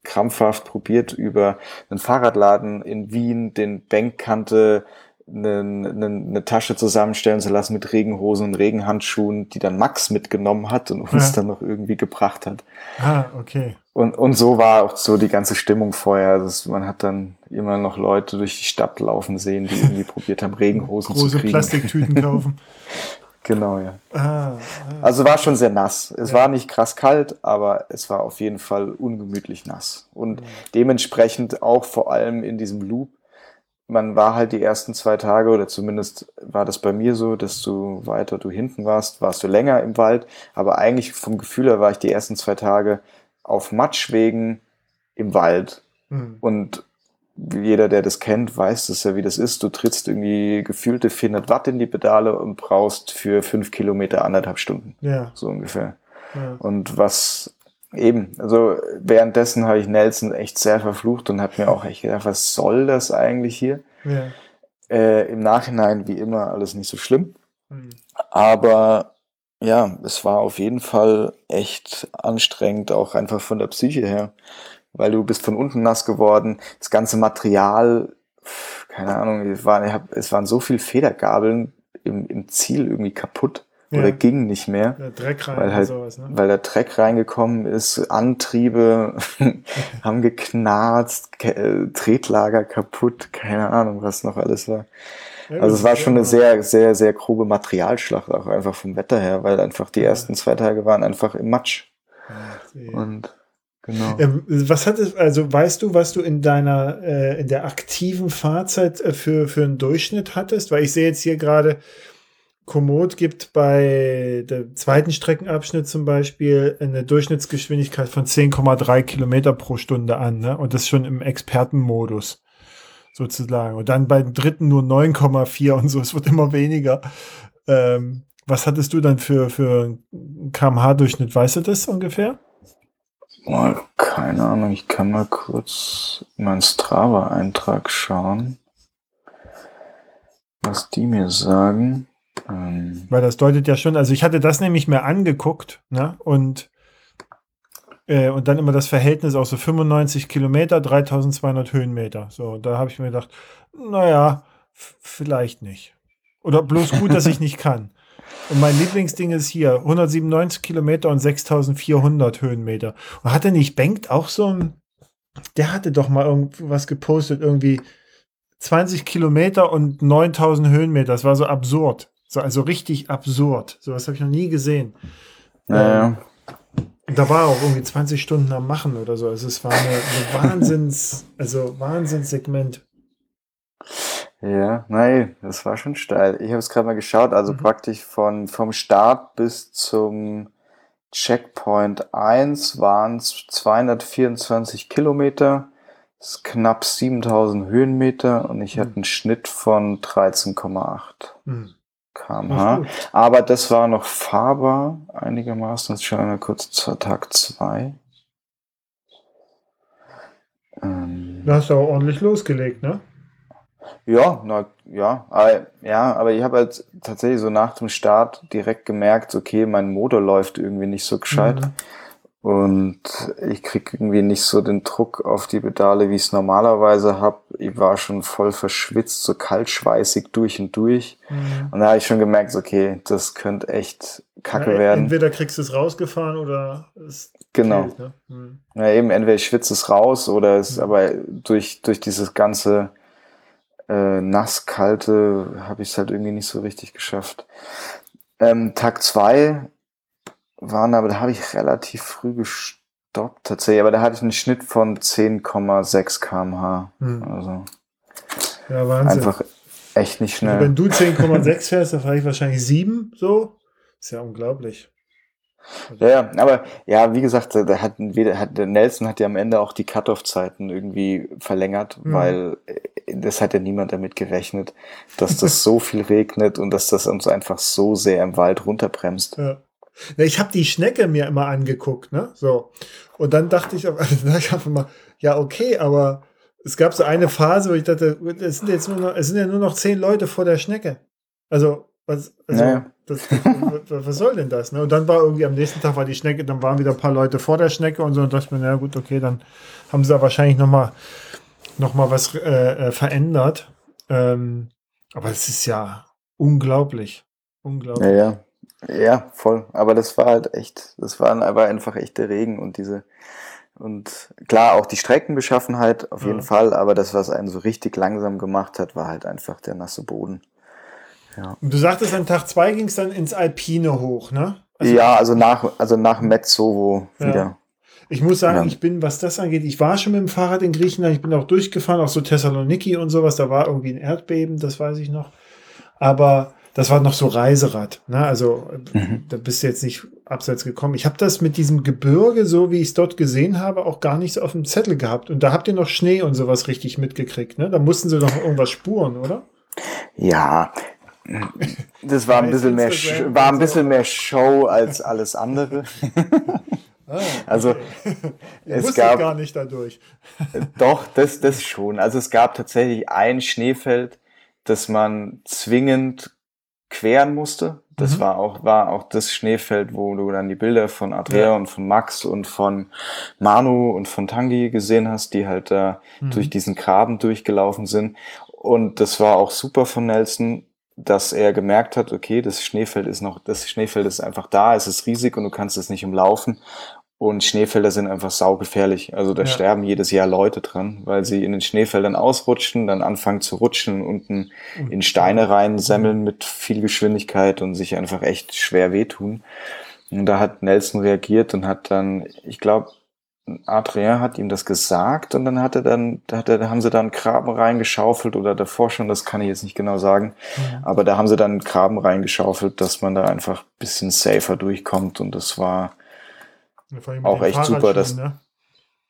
Speaker 2: krampfhaft probiert, über einen Fahrradladen in Wien den Bankkante eine, eine, eine Tasche zusammenstellen zu lassen mit Regenhosen und Regenhandschuhen, die dann Max mitgenommen hat und uns ja. dann noch irgendwie gebracht hat.
Speaker 1: Ah, okay.
Speaker 2: Und, und so war auch so die ganze Stimmung vorher. Also man hat dann immer noch Leute durch die Stadt laufen sehen, die irgendwie probiert haben, Regenhosen
Speaker 1: Große
Speaker 2: zu kriegen.
Speaker 1: Große Plastiktüten kaufen.
Speaker 2: Genau, ja. Ah, ah. Also war schon sehr nass. Es ja. war nicht krass kalt, aber es war auf jeden Fall ungemütlich nass. Und mhm. dementsprechend auch vor allem in diesem Loop. Man war halt die ersten zwei Tage, oder zumindest war das bei mir so, dass du weiter du hinten warst, warst du länger im Wald. Aber eigentlich vom Gefühl her war ich die ersten zwei Tage auf Matschwegen im Wald. Mhm. Und jeder, der das kennt, weiß das ja, wie das ist. Du trittst irgendwie gefühlte 400 Watt in die Pedale und brauchst für fünf Kilometer anderthalb Stunden. Ja. So ungefähr. Ja. Und was eben, also währenddessen habe ich Nelson echt sehr verflucht und habe mir auch echt gedacht, was soll das eigentlich hier? Ja. Äh, Im Nachhinein, wie immer, alles nicht so schlimm. Mhm. Aber ja, es war auf jeden Fall echt anstrengend, auch einfach von der Psyche her weil du bist von unten nass geworden. Das ganze Material, keine Ahnung, es waren, es waren so viele Federgabeln im, im Ziel irgendwie kaputt ja. oder ging nicht mehr. Der Dreck rein weil, halt, sowas, ne? weil der Dreck reingekommen ist, Antriebe haben geknarzt, äh, Tretlager kaputt, keine Ahnung, was noch alles war. also es war schon eine sehr, sehr, sehr grobe Materialschlacht, auch einfach vom Wetter her, weil einfach die ersten zwei Tage waren einfach im Matsch. Und
Speaker 1: Genau. Ähm, was hat es, also weißt du, was du in deiner, äh, in der aktiven Fahrzeit äh, für, für einen Durchschnitt hattest? Weil ich sehe jetzt hier gerade, Komoot gibt bei der zweiten Streckenabschnitt zum Beispiel eine Durchschnittsgeschwindigkeit von 10,3 Kilometer pro Stunde an, ne? Und das schon im Expertenmodus sozusagen. Und dann bei dem dritten nur 9,4 und so. Es wird immer weniger. Ähm, was hattest du dann für, für kmh-Durchschnitt? Weißt du das ungefähr?
Speaker 2: Mal, keine Ahnung, ich kann mal kurz meinen Strava-Eintrag schauen, was die mir sagen.
Speaker 1: Ähm Weil das deutet ja schon, also ich hatte das nämlich mehr angeguckt, ne? Und, äh, und dann immer das Verhältnis auch so 95 Kilometer, 3200 Höhenmeter. So, da habe ich mir gedacht, naja, vielleicht nicht. Oder bloß gut, dass ich nicht kann. Und mein Lieblingsding ist hier 197 Kilometer und 6400 Höhenmeter. Und hatte nicht Bengt auch so ein, der hatte doch mal irgendwas gepostet, irgendwie 20 Kilometer und 9000 Höhenmeter. Das war so absurd. So, also richtig absurd. So was habe ich noch nie gesehen.
Speaker 2: Naja. Ähm,
Speaker 1: da war auch irgendwie 20 Stunden am Machen oder so. Also es war eine, eine Wahnsinns, also Wahnsinnssegment.
Speaker 2: Ja, nein, das war schon steil. Ich habe es gerade mal geschaut, also mhm. praktisch von, vom Start bis zum Checkpoint 1 waren es 224 Kilometer, knapp 7000 Höhenmeter und ich mhm. hatte einen Schnitt von 13,8 mhm. kmh. Aber das war noch fahrbar einigermaßen. Jetzt schauen wir kurz zu Tag 2.
Speaker 1: Ähm, da hast du auch ordentlich losgelegt, ne?
Speaker 2: Ja, na, ja, aber, ja, aber ich habe halt tatsächlich so nach dem Start direkt gemerkt, okay, mein Motor läuft irgendwie nicht so gescheit. Mhm. Und ich krieg irgendwie nicht so den Druck auf die Pedale, wie ich es normalerweise habe. Ich war schon voll verschwitzt, so kaltschweißig durch und durch. Mhm. Und da habe ich schon gemerkt, okay, das könnte echt kacke ja, werden.
Speaker 1: Entweder kriegst du es rausgefahren oder es
Speaker 2: Genau. Fehlt, ne? mhm. Ja, eben, entweder ich schwitze es raus oder es, mhm. aber durch, durch dieses ganze äh, nass, kalte, habe ich es halt irgendwie nicht so richtig geschafft. Ähm, Tag zwei waren aber, da habe ich relativ früh gestoppt tatsächlich, aber da hatte ich einen Schnitt von 10,6 kmh. Hm. Also
Speaker 1: ja, Wahnsinn.
Speaker 2: einfach echt nicht schnell.
Speaker 1: Also wenn du 10,6 fährst, dann fahre ich wahrscheinlich 7 so. Ist ja unglaublich.
Speaker 2: Ja, aber ja, wie gesagt, da hat, hat Nelson hat ja am Ende auch die Cut-off-Zeiten irgendwie verlängert, mhm. weil das hat ja niemand damit gerechnet, dass das so viel regnet und dass das uns einfach so sehr im Wald runterbremst.
Speaker 1: Ja. Ich habe die Schnecke mir immer angeguckt, ne? So. Und dann dachte ich, also dachte ich einfach mal, ja, okay, aber es gab so eine Phase, wo ich dachte, es sind jetzt nur noch, es sind ja nur noch zehn Leute vor der Schnecke. Also, was, also, naja. das, was soll denn das? Ne? Und dann war irgendwie am nächsten Tag war die Schnecke, dann waren wieder ein paar Leute vor der Schnecke und so und dachte ich mir, na gut, okay, dann haben sie da wahrscheinlich nochmal noch mal was äh, äh, verändert. Ähm, aber es ist ja unglaublich. Unglaublich.
Speaker 2: Ja, ja. Ja, voll. Aber das war halt echt, das war aber einfach echt der Regen und diese, und klar, auch die Streckenbeschaffenheit auf jeden ja. Fall, aber das, was einen so richtig langsam gemacht hat, war halt einfach der nasse Boden.
Speaker 1: Ja. Und du sagtest, an Tag zwei ging es dann ins Alpine hoch, ne?
Speaker 2: Also, ja, also nach, also nach Metzovo ja. wieder.
Speaker 1: Ich muss sagen, ja. ich bin, was das angeht, ich war schon mit dem Fahrrad in Griechenland, ich bin auch durchgefahren, auch so Thessaloniki und sowas, da war irgendwie ein Erdbeben, das weiß ich noch. Aber das war noch so Reiserad. Ne? Also mhm. da bist du jetzt nicht abseits gekommen. Ich habe das mit diesem Gebirge, so wie ich es dort gesehen habe, auch gar nicht so auf dem Zettel gehabt. Und da habt ihr noch Schnee und sowas richtig mitgekriegt. Ne? Da mussten sie doch irgendwas spuren, oder?
Speaker 2: Ja, das war ein bisschen mehr, war ein bisschen mehr Show als alles andere. Ah, also
Speaker 1: es gab gar nicht dadurch.
Speaker 2: Doch, das, das schon. Also es gab tatsächlich ein Schneefeld, das man zwingend queren musste. Das mhm. war auch, war auch das Schneefeld, wo du dann die Bilder von Andrea ja. und von Max und von Manu und von Tangi gesehen hast, die halt da mhm. durch diesen Graben durchgelaufen sind. Und das war auch super von Nelson, dass er gemerkt hat, okay, das Schneefeld ist noch, das Schneefeld ist einfach da, es ist riesig und du kannst es nicht umlaufen. Und Schneefelder sind einfach saugefährlich. Also da ja. sterben jedes Jahr Leute dran, weil sie in den Schneefeldern ausrutschen, dann anfangen zu rutschen und unten in Steine rein semmeln mit viel Geschwindigkeit und sich einfach echt schwer wehtun. Und da hat Nelson reagiert und hat dann, ich glaube, Adrien hat ihm das gesagt und dann hat er dann, da, hat er, da haben sie dann Graben reingeschaufelt oder davor schon, das kann ich jetzt nicht genau sagen, mhm. aber da haben sie dann Graben reingeschaufelt, dass man da einfach bisschen safer durchkommt und das war, auch echt super. Dass, ne?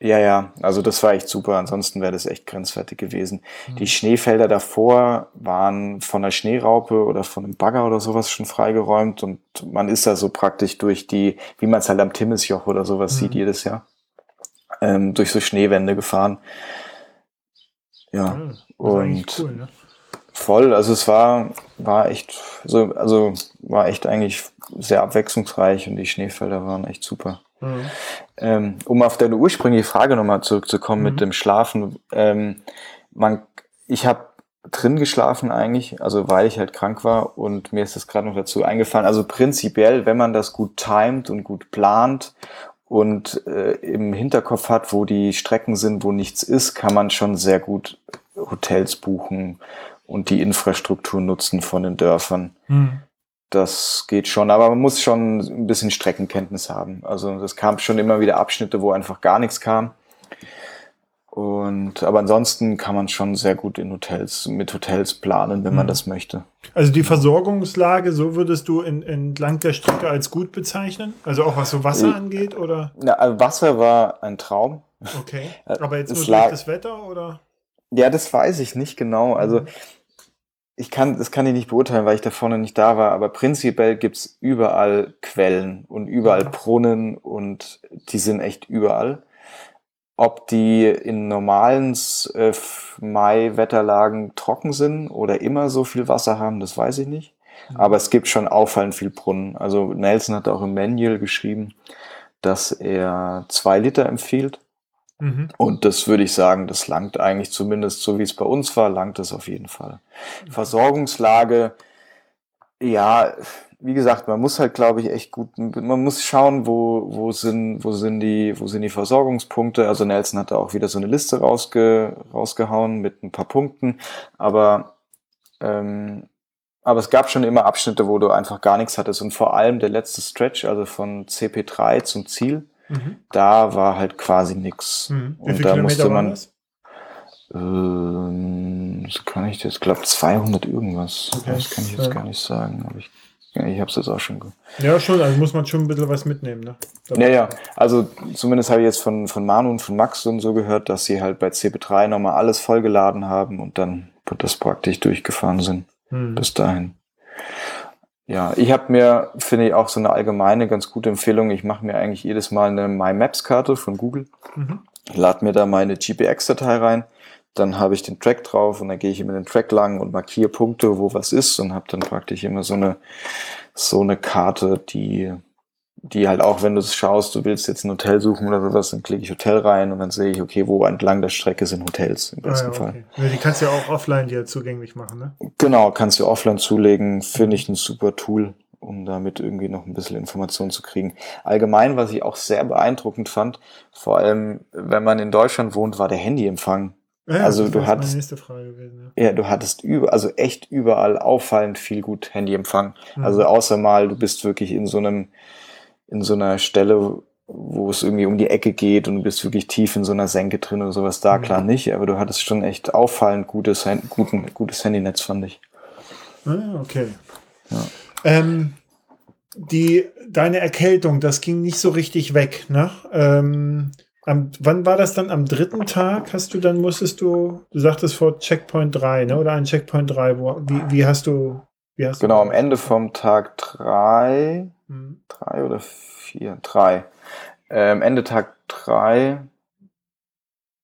Speaker 2: Ja, ja, also das war echt super. Ansonsten wäre das echt grenzwertig gewesen. Mhm. Die Schneefelder davor waren von der Schneeraupe oder von einem Bagger oder sowas schon freigeräumt und man ist da so praktisch durch die, wie man es halt am Timmisjoch oder sowas mhm. sieht jedes Jahr, ähm, durch so Schneewände gefahren. Ja, ja und cool, ne? voll, also es war, war echt, so, also war echt eigentlich sehr abwechslungsreich und die Schneefelder waren echt super. Mhm. Ähm, um auf deine ursprüngliche Frage nochmal zurückzukommen mhm. mit dem Schlafen. Ähm, man, ich habe drin geschlafen eigentlich, also weil ich halt krank war und mir ist das gerade noch dazu eingefallen. Also prinzipiell, wenn man das gut timet und gut plant und äh, im Hinterkopf hat, wo die Strecken sind, wo nichts ist, kann man schon sehr gut Hotels buchen und die Infrastruktur nutzen von den Dörfern. Mhm. Das geht schon, aber man muss schon ein bisschen Streckenkenntnis haben. Also das kam schon immer wieder Abschnitte, wo einfach gar nichts kam. Und aber ansonsten kann man schon sehr gut in Hotels, mit Hotels planen, wenn man mhm. das möchte.
Speaker 1: Also die Versorgungslage, so würdest du in, entlang der Strecke als gut bezeichnen? Also auch was so Wasser angeht, oder?
Speaker 2: Ja, also Wasser war ein Traum.
Speaker 1: Okay. Aber jetzt nur durch das Wetter oder?
Speaker 2: Ja, das weiß ich nicht genau. Also mhm ich kann, das kann ich nicht beurteilen, weil ich da vorne nicht da war, aber prinzipiell gibt's überall Quellen und überall Brunnen und die sind echt überall. Ob die in normalen äh, Mai-Wetterlagen trocken sind oder immer so viel Wasser haben, das weiß ich nicht. Aber es gibt schon auffallend viel Brunnen. Also Nelson hat auch im Manual geschrieben, dass er zwei Liter empfiehlt Mhm. Und das würde ich sagen, das langt eigentlich zumindest so wie es bei uns war, langt es auf jeden Fall. Mhm. Versorgungslage, ja, wie gesagt, man muss halt, glaube ich, echt gut, man muss schauen, wo, wo sind, wo sind die, wo sind die Versorgungspunkte. Also Nelson hat da auch wieder so eine Liste rausge, rausgehauen mit ein paar Punkten, aber, ähm, aber es gab schon immer Abschnitte, wo du einfach gar nichts hattest und vor allem der letzte Stretch, also von CP3 zum Ziel, Mhm. Da war halt quasi nichts. Mhm. Und da Kilometer musste man. Ähm, das kann ich jetzt, glaube 200 irgendwas. Okay. Das kann ich jetzt ja. gar nicht sagen. Aber ich ich habe es jetzt auch schon.
Speaker 1: Ja, schon, also muss man schon ein bisschen was mitnehmen, ne?
Speaker 2: Ja, ja, also zumindest habe ich jetzt von, von Manu und von Max und so gehört, dass sie halt bei CP3 nochmal alles vollgeladen haben und dann das praktisch durchgefahren sind. Hm. Bis dahin. Ja, ich habe mir, finde ich, auch so eine allgemeine ganz gute Empfehlung. Ich mache mir eigentlich jedes Mal eine My Maps-Karte von Google. Mhm. Lade mir da meine GPX-Datei rein. Dann habe ich den Track drauf und dann gehe ich immer den Track lang und markiere Punkte, wo was ist und habe dann praktisch immer so eine, so eine Karte, die die halt auch, wenn du es schaust, du willst jetzt ein Hotel suchen oder sowas, dann klicke ich Hotel rein und dann sehe ich, okay, wo entlang der Strecke sind Hotels im besten ah, ja, okay.
Speaker 1: Fall. Die kannst du ja auch offline dir zugänglich machen, ne?
Speaker 2: Genau, kannst du offline zulegen, finde ich ein super Tool, um damit irgendwie noch ein bisschen Informationen zu kriegen. Allgemein, was ich auch sehr beeindruckend fand, vor allem, wenn man in Deutschland wohnt, war der Handyempfang. Ja, also du hattest, gewesen, ja. ja. du hattest über, also echt überall auffallend viel gut Handyempfang. Mhm. Also außer mal, du bist wirklich in so einem in so einer Stelle, wo es irgendwie um die Ecke geht und du bist wirklich tief in so einer Senke drin oder sowas, da mhm. klar nicht, aber du hattest schon echt auffallend gutes, guten, gutes Handynetz, fand ich.
Speaker 1: Ah, okay. Ja. Ähm, die, deine Erkältung, das ging nicht so richtig weg, ne? Ähm, am, wann war das dann? Am dritten Tag hast du dann, musstest du, du sagtest vor Checkpoint 3, ne? Oder ein Checkpoint 3, wo, wie, wie hast du, wie hast
Speaker 2: Genau, du am Ende vom Tag 3 Mhm. Drei oder vier? Drei. Ähm, Ende Tag drei.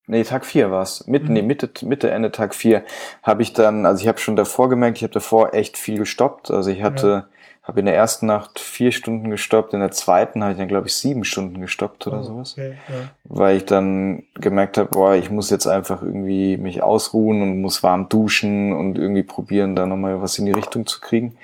Speaker 2: Nee, Tag vier war's. Mitte, mhm. nee, Mitte, Mitte, Ende Tag vier habe ich dann, also ich habe schon davor gemerkt, ich habe davor echt viel gestoppt. Also ich hatte, ja. habe in der ersten Nacht vier Stunden gestoppt, in der zweiten habe ich dann, glaube ich, sieben Stunden gestoppt oder oh, sowas. Okay, ja. Weil ich dann gemerkt habe, boah, ich muss jetzt einfach irgendwie mich ausruhen und muss warm duschen und irgendwie probieren, da nochmal was in die Richtung zu kriegen.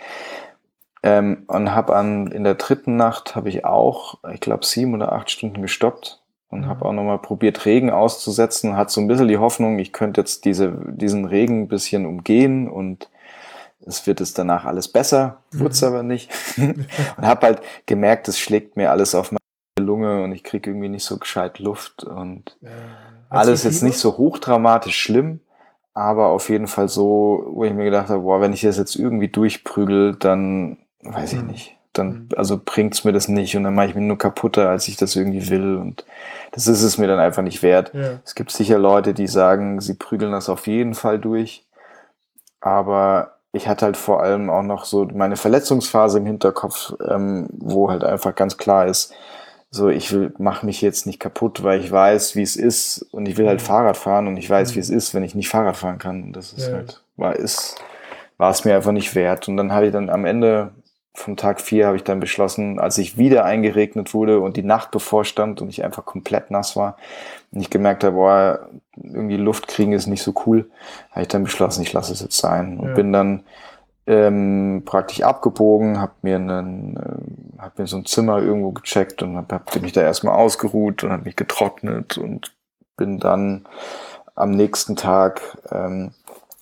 Speaker 2: Ähm, und habe an in der dritten Nacht habe ich auch, ich glaube, sieben oder acht Stunden gestoppt und mhm. habe auch nochmal probiert, Regen auszusetzen. Hat so ein bisschen die Hoffnung, ich könnte jetzt diese, diesen Regen ein bisschen umgehen und es wird es danach alles besser, mhm. wurde es aber nicht. und habe halt gemerkt, es schlägt mir alles auf meine Lunge und ich kriege irgendwie nicht so gescheit Luft und ja. alles jetzt nicht so hochdramatisch schlimm, aber auf jeden Fall so, wo ich mir gedacht habe, boah, wenn ich das jetzt irgendwie durchprügel, dann weiß ich mhm. nicht. Dann, mhm. also bringt's mir das nicht und dann mache ich mir nur kaputter, als ich das irgendwie will. Und das ist es mir dann einfach nicht wert. Ja. Es gibt sicher Leute, die sagen, sie prügeln das auf jeden Fall durch. Aber ich hatte halt vor allem auch noch so meine Verletzungsphase im Hinterkopf, ähm, wo halt einfach ganz klar ist, so ich will, mach mich jetzt nicht kaputt, weil ich weiß, wie es ist und ich will halt mhm. Fahrrad fahren und ich weiß, wie es ist, wenn ich nicht Fahrrad fahren kann. Und das ist ja. halt, war, ist, war es mir einfach nicht wert. Und dann habe ich dann am Ende vom Tag vier habe ich dann beschlossen, als ich wieder eingeregnet wurde und die Nacht bevorstand und ich einfach komplett nass war und ich gemerkt habe, boah, irgendwie Luft kriegen ist nicht so cool, habe ich dann beschlossen, ich lasse es jetzt sein und ja. bin dann ähm, praktisch abgebogen, habe mir einen, äh, hab mir so ein Zimmer irgendwo gecheckt und habe hab mich da erstmal ausgeruht und habe mich getrocknet und bin dann am nächsten Tag ähm,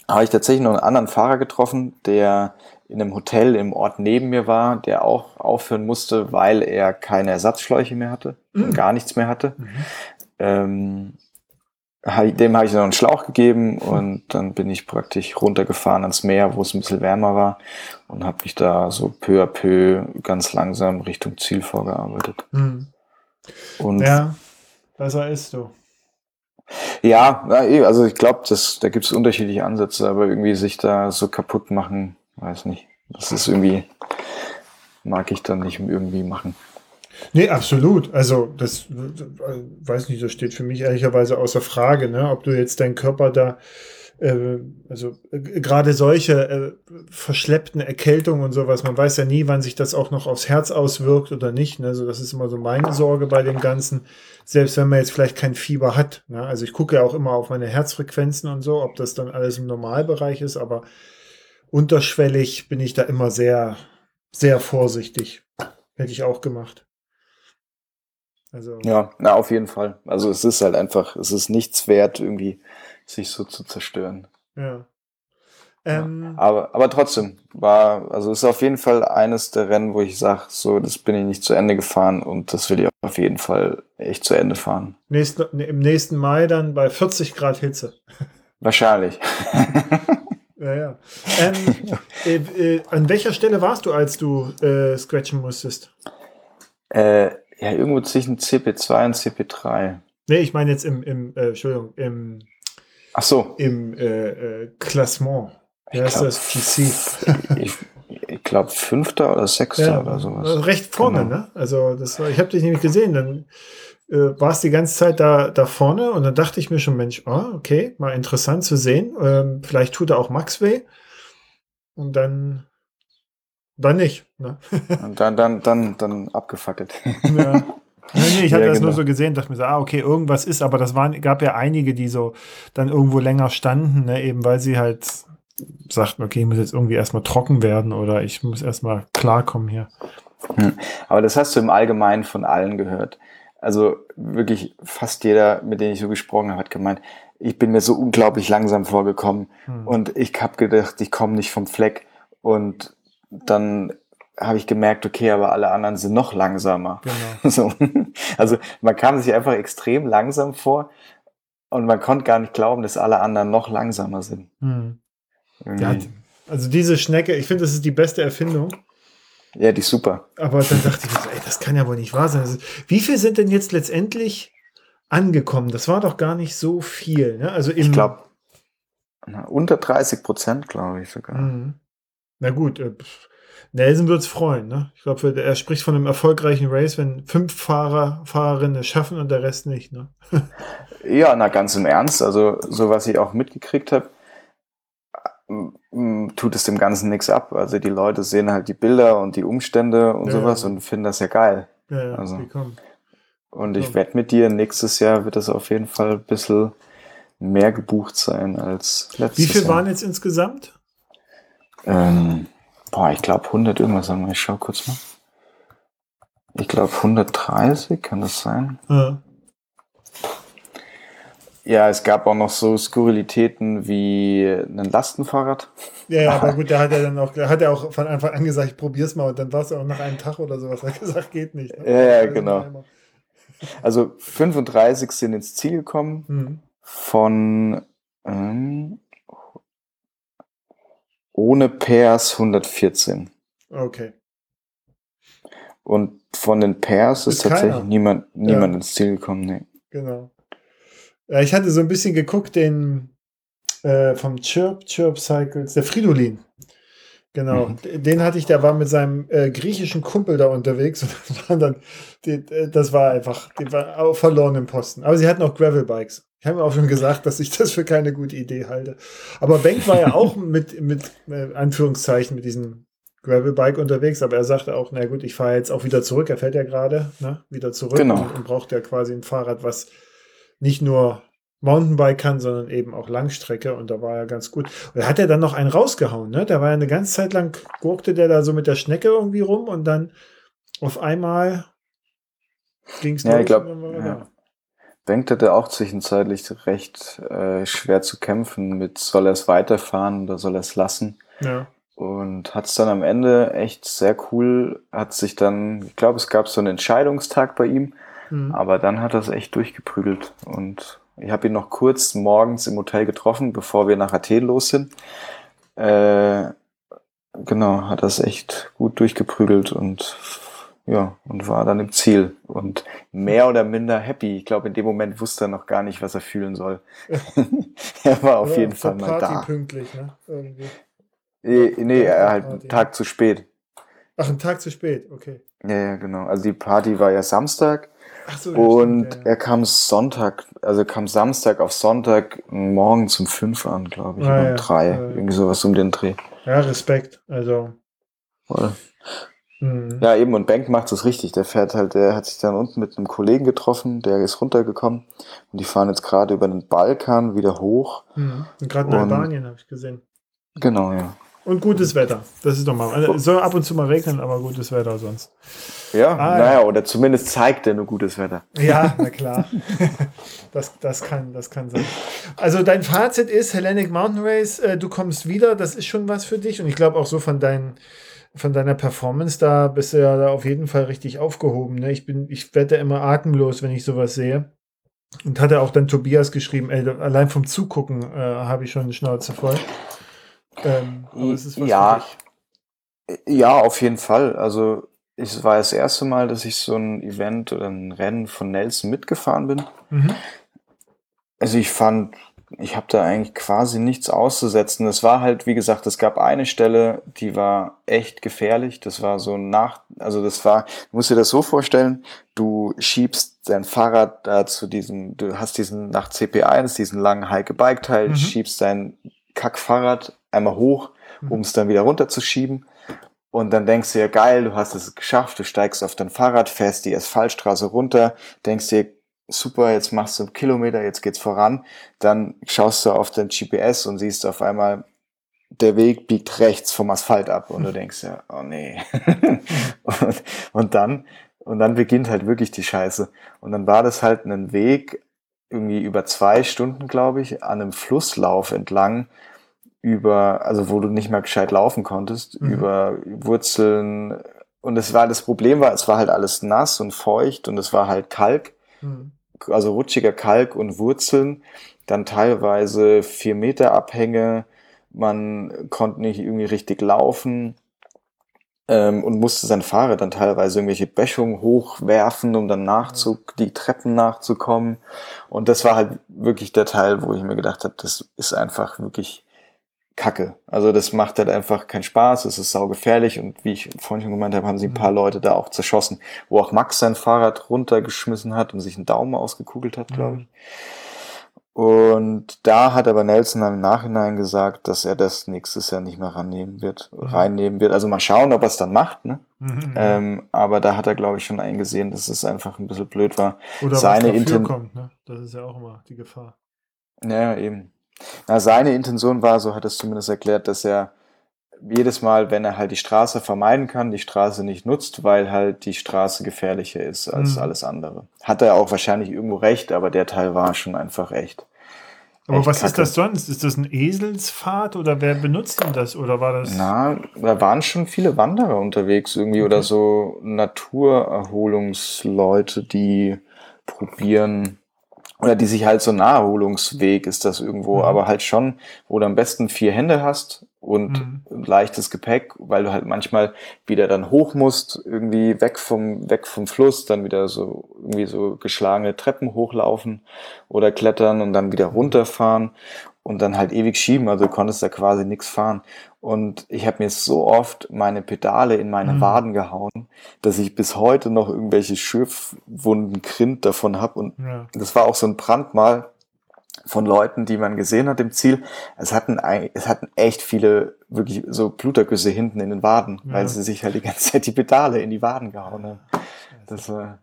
Speaker 2: habe ich tatsächlich noch einen anderen Fahrer getroffen, der in einem Hotel im Ort neben mir war, der auch aufhören musste, weil er keine Ersatzschläuche mehr hatte mhm. und gar nichts mehr hatte. Mhm. Ähm, dem habe ich noch einen Schlauch gegeben und dann bin ich praktisch runtergefahren ans Meer, wo es ein bisschen wärmer war und habe mich da so peu à peu ganz langsam Richtung Ziel vorgearbeitet. Mhm.
Speaker 1: Und ja, besser ist du.
Speaker 2: Ja, eh, also ich glaube, da gibt es unterschiedliche Ansätze, aber irgendwie sich da so kaputt machen, weiß nicht. Das ist irgendwie, mag ich dann nicht irgendwie machen.
Speaker 1: Nee, absolut. Also, das weiß nicht, das steht für mich ehrlicherweise außer Frage, ne? ob du jetzt deinen Körper da, äh, also äh, gerade solche äh, verschleppten Erkältungen und sowas, man weiß ja nie, wann sich das auch noch aufs Herz auswirkt oder nicht. Ne? Also, das ist immer so meine Sorge bei dem Ganzen, selbst wenn man jetzt vielleicht kein Fieber hat. Ne? Also, ich gucke ja auch immer auf meine Herzfrequenzen und so, ob das dann alles im Normalbereich ist, aber unterschwellig bin ich da immer sehr, sehr vorsichtig. Hätte ich auch gemacht.
Speaker 2: Also. Ja, na, auf jeden Fall. Also es ist halt einfach, es ist nichts wert, irgendwie sich so zu zerstören.
Speaker 1: Ja.
Speaker 2: Ähm, ja. aber, aber trotzdem war, also es ist auf jeden Fall eines der Rennen, wo ich sage, so, das bin ich nicht zu Ende gefahren und das will ich auf jeden Fall echt zu Ende fahren.
Speaker 1: Nächsten, Im nächsten Mai dann bei 40 Grad Hitze.
Speaker 2: Wahrscheinlich.
Speaker 1: Ja, ja. Ähm, äh, äh, an welcher Stelle warst du, als du äh, scratchen musstest?
Speaker 2: Äh, ja, irgendwo zwischen CP2 und CP3.
Speaker 1: Nee, ich meine jetzt im, im äh, Entschuldigung, im,
Speaker 2: Ach so.
Speaker 1: im äh, Klassement. Wie heißt
Speaker 2: glaub,
Speaker 1: das? GC.
Speaker 2: Ich, ich glaube, Fünfter oder Sechster
Speaker 1: Ja,
Speaker 2: oder sowas.
Speaker 1: recht vorne,
Speaker 2: Genau.
Speaker 1: ne? Also das war, ich habe dich nämlich gesehen, dann äh, warst die ganze Zeit da, da vorne und dann dachte ich mir schon, Mensch, ah, okay, mal interessant zu sehen. Ähm, vielleicht tut er auch Max weh. Und dann, dann nicht. Ne?
Speaker 2: Und dann, dann, dann, dann abgefackelt.
Speaker 1: ja. Nee, nee, ich hatte
Speaker 2: Ja,
Speaker 1: das nur
Speaker 2: genau.
Speaker 1: so gesehen, dachte mir so, ah, okay, irgendwas ist, aber das waren, gab ja einige, die so dann irgendwo länger standen, ne, eben weil sie halt sagten, okay, ich muss jetzt irgendwie erstmal trocken werden oder ich muss erstmal klarkommen hier.
Speaker 2: Aber das hast du im Allgemeinen von allen gehört. Also wirklich fast jeder, mit dem ich so gesprochen habe, hat gemeint, ich bin mir so unglaublich langsam vorgekommen
Speaker 1: Hm.
Speaker 2: und ich habe gedacht, ich komme nicht vom Fleck. Und dann habe ich gemerkt, okay, aber alle anderen sind noch langsamer.
Speaker 1: Genau.
Speaker 2: So. Also man kam sich einfach extrem langsam vor und man konnte gar nicht glauben, dass alle anderen noch langsamer sind.
Speaker 1: Hm. Ja, also diese Schnecke, ich finde, das ist die beste Erfindung.
Speaker 2: Ja, die ist super.
Speaker 1: Aber dann dachte ich mir so, ey, das kann ja wohl nicht wahr sein. Also, wie viel sind denn jetzt letztendlich angekommen? Das war doch gar nicht so viel. Ne? Also
Speaker 2: Ich glaube, unter 30 Prozent, glaube ich sogar.
Speaker 1: Mhm. Na gut, äh, Nelson wird es freuen. Ne? Ich glaube, er spricht von einem erfolgreichen Race, wenn fünf Fahrer, Fahrerinnen es schaffen und der Rest nicht. Ne?
Speaker 2: Ja, na ganz im Ernst. Also, so was ich auch mitgekriegt habe, tut es dem Ganzen nichts ab. Also, die Leute sehen halt die Bilder und die Umstände und
Speaker 1: Ja,
Speaker 2: sowas
Speaker 1: ja.
Speaker 2: und finden das ja geil.
Speaker 1: Ja, ja,
Speaker 2: Also,
Speaker 1: die kommen.
Speaker 2: Und ich wette mit dir, nächstes Jahr wird es auf jeden Fall ein bisschen mehr gebucht sein als letztes
Speaker 1: Wie viel
Speaker 2: Jahr.
Speaker 1: waren jetzt insgesamt?
Speaker 2: Ähm, boah, ich glaube 100 irgendwas. Warte mal, Ich schau kurz mal. Ich glaube 130, kann das sein?
Speaker 1: Ja.
Speaker 2: Ja, es gab auch noch so Skurrilitäten wie ein Lastenfahrrad.
Speaker 1: Ja, ja, aber gut, da hat er dann auch, da hat er auch von Anfang an gesagt, ich probier's mal und dann war es auch nach einem Tag oder sowas. Er hat gesagt, geht nicht. ne?
Speaker 2: Ja, ja,
Speaker 1: Also
Speaker 2: genau. Also 35 sind ins Ziel gekommen
Speaker 1: Mhm.
Speaker 2: von ähm, ohne Pairs 114.
Speaker 1: Okay.
Speaker 2: Und von den Pairs ist,
Speaker 1: Ist
Speaker 2: tatsächlich niemand, niemand
Speaker 1: Ja.
Speaker 2: ins Ziel gekommen. Nee.
Speaker 1: Genau. Ja, ich hatte so ein bisschen geguckt, den äh, vom Chirp, Chirp Cycles, der Fridolin. Genau,
Speaker 2: Mhm.
Speaker 1: Den hatte ich, der war mit seinem äh, griechischen Kumpel da unterwegs und das war dann, die, äh, das war einfach, die war auch verloren im Posten. Aber sie hatten auch Gravelbikes. Ich habe mir auch schon gesagt, dass ich das für keine gute Idee halte. Aber Benk war ja auch mit, mit äh, Anführungszeichen mit diesem Gravelbike unterwegs, aber er sagte auch, na gut, ich fahre jetzt auch wieder zurück. Er fährt ja gerade, ne, wieder zurück
Speaker 2: Genau.
Speaker 1: und, und braucht ja quasi ein Fahrrad, was nicht nur Mountainbike kann, sondern eben auch Langstrecke und da war er ganz gut. Und da hat er dann noch einen rausgehauen, ne? Da war ja eine ganze Zeit lang, gurkte der da so mit der Schnecke irgendwie rum und dann auf einmal ging es
Speaker 2: Ja, ich glaub,
Speaker 1: dann war er
Speaker 2: ja. Bengt hatte auch zwischenzeitlich recht äh, schwer zu kämpfen mit, soll er es weiterfahren oder soll er es lassen?
Speaker 1: Ja.
Speaker 2: Und hat es dann am Ende echt sehr cool, hat sich dann, ich glaube, es gab so einen Entscheidungstag bei ihm,
Speaker 1: Mhm.
Speaker 2: aber dann hat er es echt durchgeprügelt. Und ich habe ihn noch kurz morgens im Hotel getroffen, bevor wir nach Athen los sind. Äh, genau, hat das echt gut durchgeprügelt und ja, und war dann im Ziel und mehr oder minder happy. Ich glaube, in dem Moment wusste er noch gar nicht, was er fühlen soll. er war auf
Speaker 1: Ja,
Speaker 2: jeden Fall mal
Speaker 1: Party
Speaker 2: da.
Speaker 1: pünktlich, ne? Irgendwie.
Speaker 2: Nee, nee, er halt
Speaker 1: Party.
Speaker 2: einen Tag zu spät.
Speaker 1: Ach, ein Tag zu spät, okay.
Speaker 2: Ja, ja, genau. Also die Party war ja Samstag
Speaker 1: so,
Speaker 2: und
Speaker 1: stimmt, ja,
Speaker 2: er kam Sonntag, also kam Samstag auf Sonntag morgen um fünf an, glaube ich,
Speaker 1: Ah, ja.
Speaker 2: um drei,
Speaker 1: Ja, ja.
Speaker 2: irgendwie sowas um den Dreh.
Speaker 1: ja. Respekt. Also, mhm.
Speaker 2: Ja, eben, und Bank macht es richtig. Der fährt halt, der hat sich dann unten mit einem Kollegen getroffen, der ist runtergekommen und die fahren jetzt gerade über den Balkan wieder hoch.
Speaker 1: Mhm. Und gerade in Albanien habe ich gesehen.
Speaker 2: Genau, ja.
Speaker 1: Und gutes Wetter. Das ist doch mal. Also, es soll ab und zu mal regnen, aber gutes Wetter sonst.
Speaker 2: Ja,
Speaker 1: Ah,
Speaker 2: naja, oder zumindest zeigt er nur gutes Wetter.
Speaker 1: Ja, na klar. das, das, kann, das kann sein. Also dein Fazit ist, Hellenic Mountain Race, äh, du kommst wieder, das ist schon was für dich. Und ich glaube auch so von, dein, von deiner Performance, da bist du ja da auf jeden Fall richtig aufgehoben. Ne? Ich, bin, ich werde immer atemlos, wenn ich sowas sehe. Und hat er auch dann Tobias geschrieben, ey, allein vom Zugucken äh, habe ich schon eine Schnauze voll.
Speaker 2: Ähm, ja, ja, auf jeden Fall. Also es war das erste Mal, dass ich so ein Event oder ein Rennen von Nelson mitgefahren bin. Mhm. Also ich fand, ich habe da eigentlich quasi nichts auszusetzen. Es war halt, wie gesagt, es gab eine Stelle, die war echt gefährlich. Das war so nach, also das war, du musst dir das so vorstellen, du schiebst dein Fahrrad da zu diesem, du hast diesen nach CP1, diesen langen Heike-Bike-Teil, mhm. schiebst dein Kackfahrrad einmal hoch, mhm. um es dann wieder runterzuschieben. Und dann denkst du ja, geil, du hast es geschafft, du steigst auf dein Fahrrad, fährst die Asphaltstraße runter, denkst dir, super, jetzt machst du einen Kilometer, jetzt geht's voran. Dann schaust du auf dein GPS und siehst auf einmal, der Weg biegt rechts vom Asphalt ab und du denkst ja, oh nee. und, und dann, und dann beginnt halt wirklich die Scheiße. Und dann war das halt ein Weg, irgendwie über zwei Stunden, glaube ich, an einem Flusslauf entlang, über, also wo du nicht mehr gescheit laufen konntest, mhm. über Wurzeln. Und es war, das Problem war, es war halt alles nass und feucht und es war halt Kalk. Mhm also rutschiger Kalk und Wurzeln, dann teilweise vier Meter Abhänge, man konnte nicht irgendwie richtig laufen ähm, und musste sein Fahrrad dann teilweise irgendwelche Böschungen hochwerfen, um dann nachzu die Treppen nachzukommen. Und das war halt wirklich der Teil, wo ich mir gedacht habe, das ist einfach wirklich Kacke. Also das macht halt einfach keinen Spaß, es ist saugefährlich und wie ich vorhin schon gemeint habe, haben sie ein paar mhm. Leute da auch zerschossen, wo auch Max sein Fahrrad runtergeschmissen hat und sich einen Daumen ausgekugelt hat, glaube mhm. Und da hat aber Nelson im Nachhinein gesagt, dass er das nächstes Jahr nicht mehr rannehmen wird, mhm. reinnehmen wird. Also mal schauen, ob er es dann macht, ne? Mhm, ähm, aber da hat er, glaube ich, schon eingesehen, dass es einfach ein bisschen blöd war.
Speaker 1: Oder Seine was kommt, ne? Das ist ja auch immer die Gefahr.
Speaker 2: Ja, eben. Na, seine Intention war, so hat es zumindest erklärt, dass er jedes Mal, wenn er halt die Straße vermeiden kann, die Straße nicht nutzt, weil halt die Straße gefährlicher ist als mhm. alles andere. Hat er auch wahrscheinlich irgendwo recht, aber der Teil war schon einfach echt.
Speaker 1: Aber echt was kacke. ist das sonst? Ist das ein Eselsfahrt oder wer benutzt denn das? Oder war das?
Speaker 2: Na, da waren schon viele Wanderer unterwegs irgendwie okay. oder so Naturerholungsleute, die probieren, oder die sich halt so ein Naherholungsweg ist das irgendwo, mhm. aber halt schon, wo du am besten vier Hände hast und mhm. leichtes Gepäck, weil du halt manchmal wieder dann hoch musst, irgendwie weg vom, weg vom Fluss, dann wieder so, irgendwie so geschlagene Treppen hochlaufen oder klettern und dann wieder runterfahren und dann halt ewig schieben, also du konntest da quasi nichts fahren. Und ich habe mir so oft meine Pedale in meine mhm. Waden gehauen, dass ich bis heute noch irgendwelche Schiffwunden, Grind davon habe. Und ja. das war auch so ein Brandmal von Leuten, die man gesehen hat im Ziel. Es hatten, es hatten echt viele wirklich so Blutergüsse hinten in den Waden, ja. weil sie sich halt die ganze Zeit die Pedale in die Waden gehauen haben. Das war,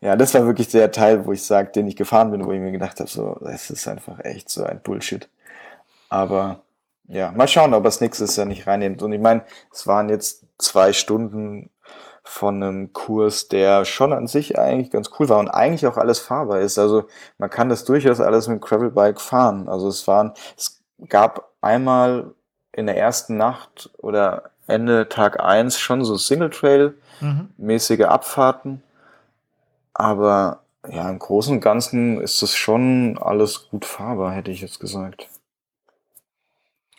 Speaker 2: ja, das war wirklich der Teil, wo ich sage, den ich gefahren bin, wo ich mir gedacht habe, so, das ist einfach echt so ein Bullshit. Aber ja, mal schauen, ob er es nächstes Jahr nicht reinnimmt. Und ich meine, es waren jetzt zwei Stunden von einem Kurs, der schon an sich eigentlich ganz cool war und eigentlich auch alles fahrbar ist. Also man kann das durchaus alles mit Gravelbike fahren. Also es waren, es gab einmal in der ersten Nacht oder Ende Tag eins schon so Single-Trail-mäßige mhm. Abfahrten. Aber ja, im Großen und Ganzen ist das schon alles gut fahrbar, hätte ich jetzt gesagt.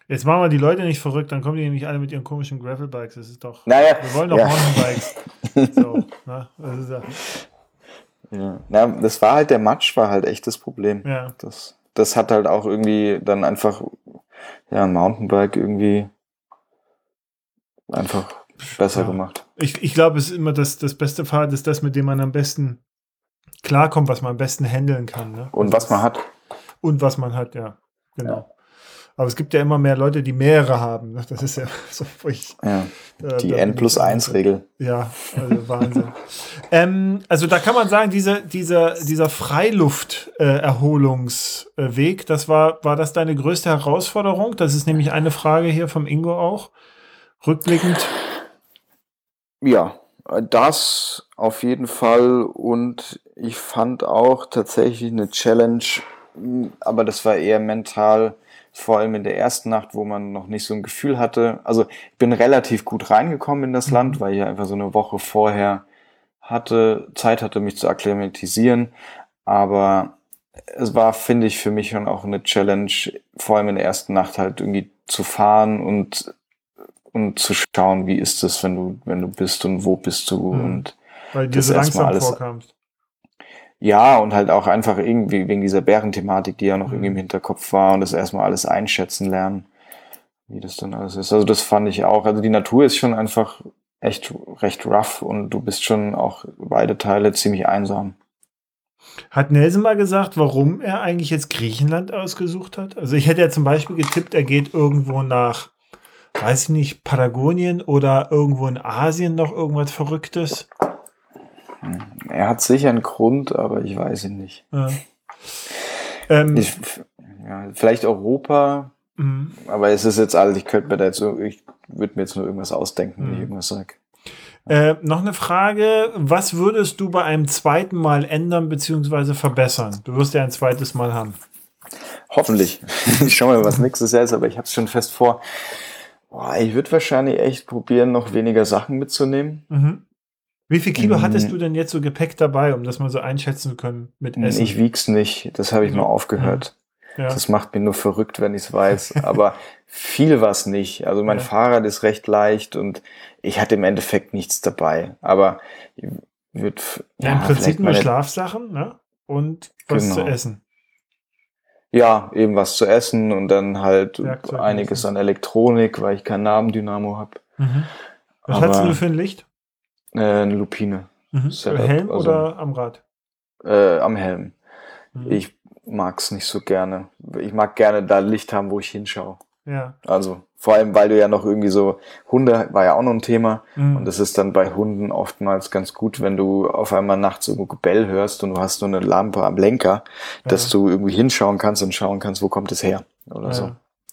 Speaker 1: Jetzt machen wir die Leute nicht verrückt, dann kommen die nämlich alle mit ihren komischen Gravelbikes. Das ist doch.
Speaker 2: Naja,
Speaker 1: wir wollen doch ja. Mountainbikes. so, na, das ist
Speaker 2: ja. Ja. Na, das war halt, der Matsch war halt echt das Problem. Ja. Das, das hat halt auch irgendwie dann einfach, ja, ein Mountainbike irgendwie einfach besser ja. gemacht.
Speaker 1: Ich, ich glaube, es ist immer das, das beste Fahrrad ist das, mit dem man am besten klarkommt, was man am besten handeln kann. Ne?
Speaker 2: Und was man hat.
Speaker 1: Und was man hat, ja. Genau. Aber es gibt ja immer mehr Leute, die mehrere haben. Ne? Das ist ja so
Speaker 2: ich, ja, äh, die N plus 1 Regel.
Speaker 1: Ja, also Wahnsinn. ähm, also da kann man sagen, diese, dieser, dieser Freilufterholungsweg, äh, das war, war das deine größte Herausforderung? Das ist nämlich eine Frage hier vom Ingo auch. Rückblickend.
Speaker 2: Ja, das auf jeden Fall. Und ich fand auch tatsächlich eine Challenge, aber das war eher mental vor allem in der ersten Nacht, wo man noch nicht so ein Gefühl hatte. Also ich bin relativ gut reingekommen in das mhm. Land, weil ich einfach so eine Woche vorher hatte, Zeit hatte, mich zu akklimatisieren. Aber es war, finde ich, für mich schon auch eine Challenge, vor allem in der ersten Nacht halt irgendwie zu fahren und, und zu schauen, wie ist es, wenn du, wenn du bist und wo bist du
Speaker 1: Mhm.
Speaker 2: und
Speaker 1: Weil dir
Speaker 2: das
Speaker 1: so
Speaker 2: erstmal
Speaker 1: langsam
Speaker 2: alles-
Speaker 1: vorkamst.
Speaker 2: Ja, und halt auch einfach irgendwie wegen dieser Bärenthematik, die ja noch
Speaker 1: Mhm.
Speaker 2: irgendwie im Hinterkopf war und das erstmal alles einschätzen lernen, wie das dann alles ist. Also das fand ich auch. Also die Natur ist schon einfach echt recht rough und du bist schon auch beide Teile ziemlich einsam.
Speaker 1: Hat Nelson mal gesagt, warum er eigentlich jetzt Griechenland ausgesucht hat? Also ich hätte ja zum Beispiel getippt, er geht irgendwo nach, weiß ich nicht, Patagonien oder irgendwo in Asien noch irgendwas Verrücktes.
Speaker 2: Er hat sicher einen Grund, aber ich weiß ihn nicht.
Speaker 1: Ja. Ähm,
Speaker 2: Ich, ja, vielleicht Europa,
Speaker 1: mh.
Speaker 2: aber es ist jetzt alles, ich könnte mir da jetzt ich würde mir jetzt nur irgendwas ausdenken, wenn ich
Speaker 1: Mhm.
Speaker 2: irgendwas sage.
Speaker 1: Äh, noch eine Frage. Was würdest du bei einem zweiten Mal ändern bzw. verbessern? Du wirst ja ein zweites Mal haben.
Speaker 2: Hoffentlich. Ich schau mal, was nächstes Jahr ist, aber ich habe es schon fest vor. Boah, ich würde wahrscheinlich echt probieren, noch weniger Sachen mitzunehmen.
Speaker 1: Mhm. Wie viel Kilo
Speaker 2: Mhm.
Speaker 1: hattest du denn jetzt so Gepäck dabei, um das mal so einschätzen zu können mit Essen?
Speaker 2: Ich wieg's nicht, das habe ich
Speaker 1: Ja.
Speaker 2: mal aufgehört.
Speaker 1: ja.
Speaker 2: Das macht mir nur verrückt, wenn ich es weiß. Aber viel war's nicht. Also mein
Speaker 1: Ja.
Speaker 2: Fahrrad ist recht leicht und ich hatte im Endeffekt nichts dabei. Aber ich würde
Speaker 1: ja, im Prinzip nur Schlafsachen ne? und was
Speaker 2: Genau.
Speaker 1: zu essen.
Speaker 2: Ja, eben was zu essen und dann halt
Speaker 1: Werkzeug
Speaker 2: einiges an Elektronik, weil ich kein Nabendynamo habe.
Speaker 1: Mhm. Was
Speaker 2: Aber-
Speaker 1: hast du für ein Licht?
Speaker 2: Äh, eine Lupine
Speaker 1: Mhm.
Speaker 2: Setup,
Speaker 1: Helm
Speaker 2: also-
Speaker 1: oder am Rad?
Speaker 2: äh, am Helm.
Speaker 1: Mhm.
Speaker 2: Ich mag's nicht so gerne. Ich mag gerne da Licht haben, wo ich hinschaue.
Speaker 1: Ja.
Speaker 2: Also vor allem, weil du ja noch irgendwie so Hunde war ja auch noch ein Thema
Speaker 1: Mhm.
Speaker 2: und es ist dann bei Hunden oftmals ganz gut, wenn du auf einmal nachts irgendwo Gebell hörst und du hast nur eine Lampe am Lenker, dass
Speaker 1: Ja.
Speaker 2: du irgendwie hinschauen kannst und schauen kannst, wo kommt es her oder
Speaker 1: ja.
Speaker 2: so.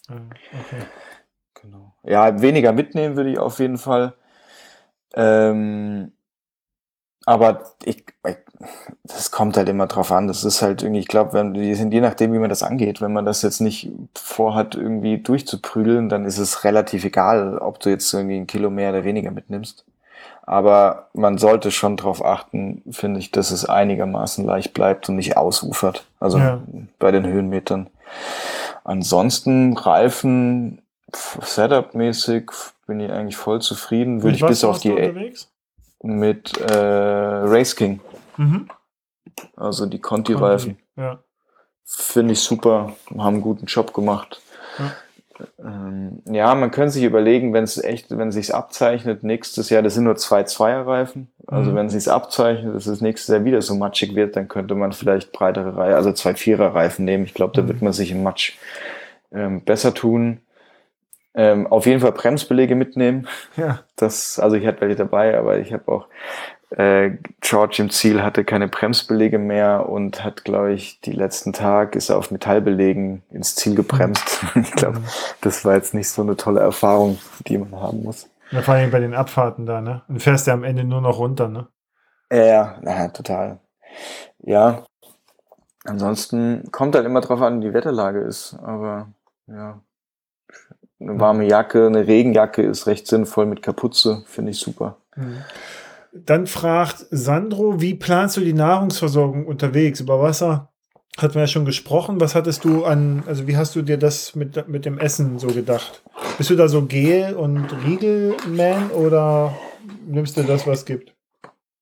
Speaker 1: Ja, okay.
Speaker 2: Genau. Ja, weniger mitnehmen würde ich auf jeden Fall. Ähm, aber ich, ich, das kommt halt immer drauf an. Das ist halt irgendwie, ich glaube, wenn die sind je nachdem, wie man das angeht. Wenn man das jetzt nicht vorhat, irgendwie durchzuprügeln, dann ist es relativ egal, ob du jetzt irgendwie ein Kilo mehr oder weniger mitnimmst. Aber man sollte schon darauf achten, finde ich, dass es einigermaßen leicht bleibt und nicht ausufert. Also
Speaker 1: Ja.
Speaker 2: bei den Höhenmetern. Ansonsten Reifen, Setup-mäßig bin ich eigentlich voll zufrieden. Würde ich bis auf die
Speaker 1: unterwegs?
Speaker 2: mit äh, Race King,
Speaker 1: Mhm.
Speaker 2: also die Conti-Reifen.
Speaker 1: Ja.
Speaker 2: Finde ich super, haben einen guten Job gemacht.
Speaker 1: Ja.
Speaker 2: Ähm, ja, man könnte sich überlegen, wenn es echt, wenn es sich abzeichnet, nächstes Jahr, das sind nur zwei Zweierreifen. Also
Speaker 1: Mhm.
Speaker 2: wenn es sich abzeichnet, dass es nächstes Jahr wieder so matschig wird, dann könnte man vielleicht breitere Reifen, also zwei Viererreifen nehmen. Ich glaube, da
Speaker 1: Mhm.
Speaker 2: wird man sich im Matsch ähm, besser tun. Ähm, auf jeden Fall Bremsbeläge mitnehmen.
Speaker 1: Ja.
Speaker 2: Das, also ich hatte welche dabei, aber ich habe auch äh, George im Ziel hatte keine Bremsbeläge mehr und hat, glaube ich, die letzten Tag ist er auf Metallbelegen ins Ziel gebremst. Ich glaube, das war jetzt nicht so eine tolle Erfahrung, die man haben muss.
Speaker 1: Ja, vor allem bei den Abfahrten da, ne? Und fährst ja am Ende nur noch runter, ne?
Speaker 2: Ja, na, total. Ja. Ansonsten kommt halt immer drauf an, wie die Wetterlage ist. Aber ja, eine warme Jacke, eine Regenjacke ist recht sinnvoll mit Kapuze, finde ich super.
Speaker 1: Mhm. Dann fragt Sandro, wie planst du die Nahrungsversorgung unterwegs? Über Wasser hatten wir ja schon gesprochen. Was hattest du an, also wie hast du dir das mit, mit dem Essen so gedacht? Bist du da so Gel- und Riegelman oder nimmst du das, was es gibt?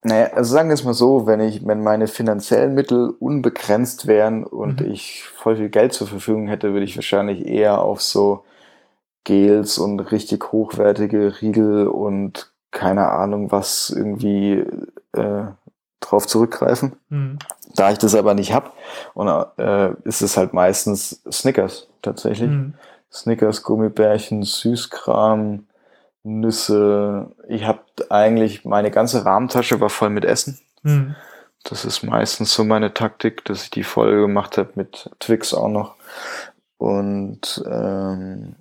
Speaker 2: Naja, also sagen wir es mal so, wenn ich, wenn meine finanziellen Mittel unbegrenzt wären und
Speaker 1: Mhm.
Speaker 2: ich voll viel Geld zur Verfügung hätte, würde ich wahrscheinlich eher auf so Gels und richtig hochwertige Riegel und keine Ahnung was irgendwie äh, drauf zurückgreifen.
Speaker 1: Mhm.
Speaker 2: Da ich das aber nicht hab, und äh, ist es halt meistens Snickers tatsächlich.
Speaker 1: Mhm.
Speaker 2: Snickers, Gummibärchen, Süßkram, Nüsse. Ich habe eigentlich meine ganze Rahmentasche war voll mit Essen.
Speaker 1: Mhm.
Speaker 2: Das ist meistens so meine Taktik, dass ich die voll gemacht habe mit Twix auch noch. Und ähm,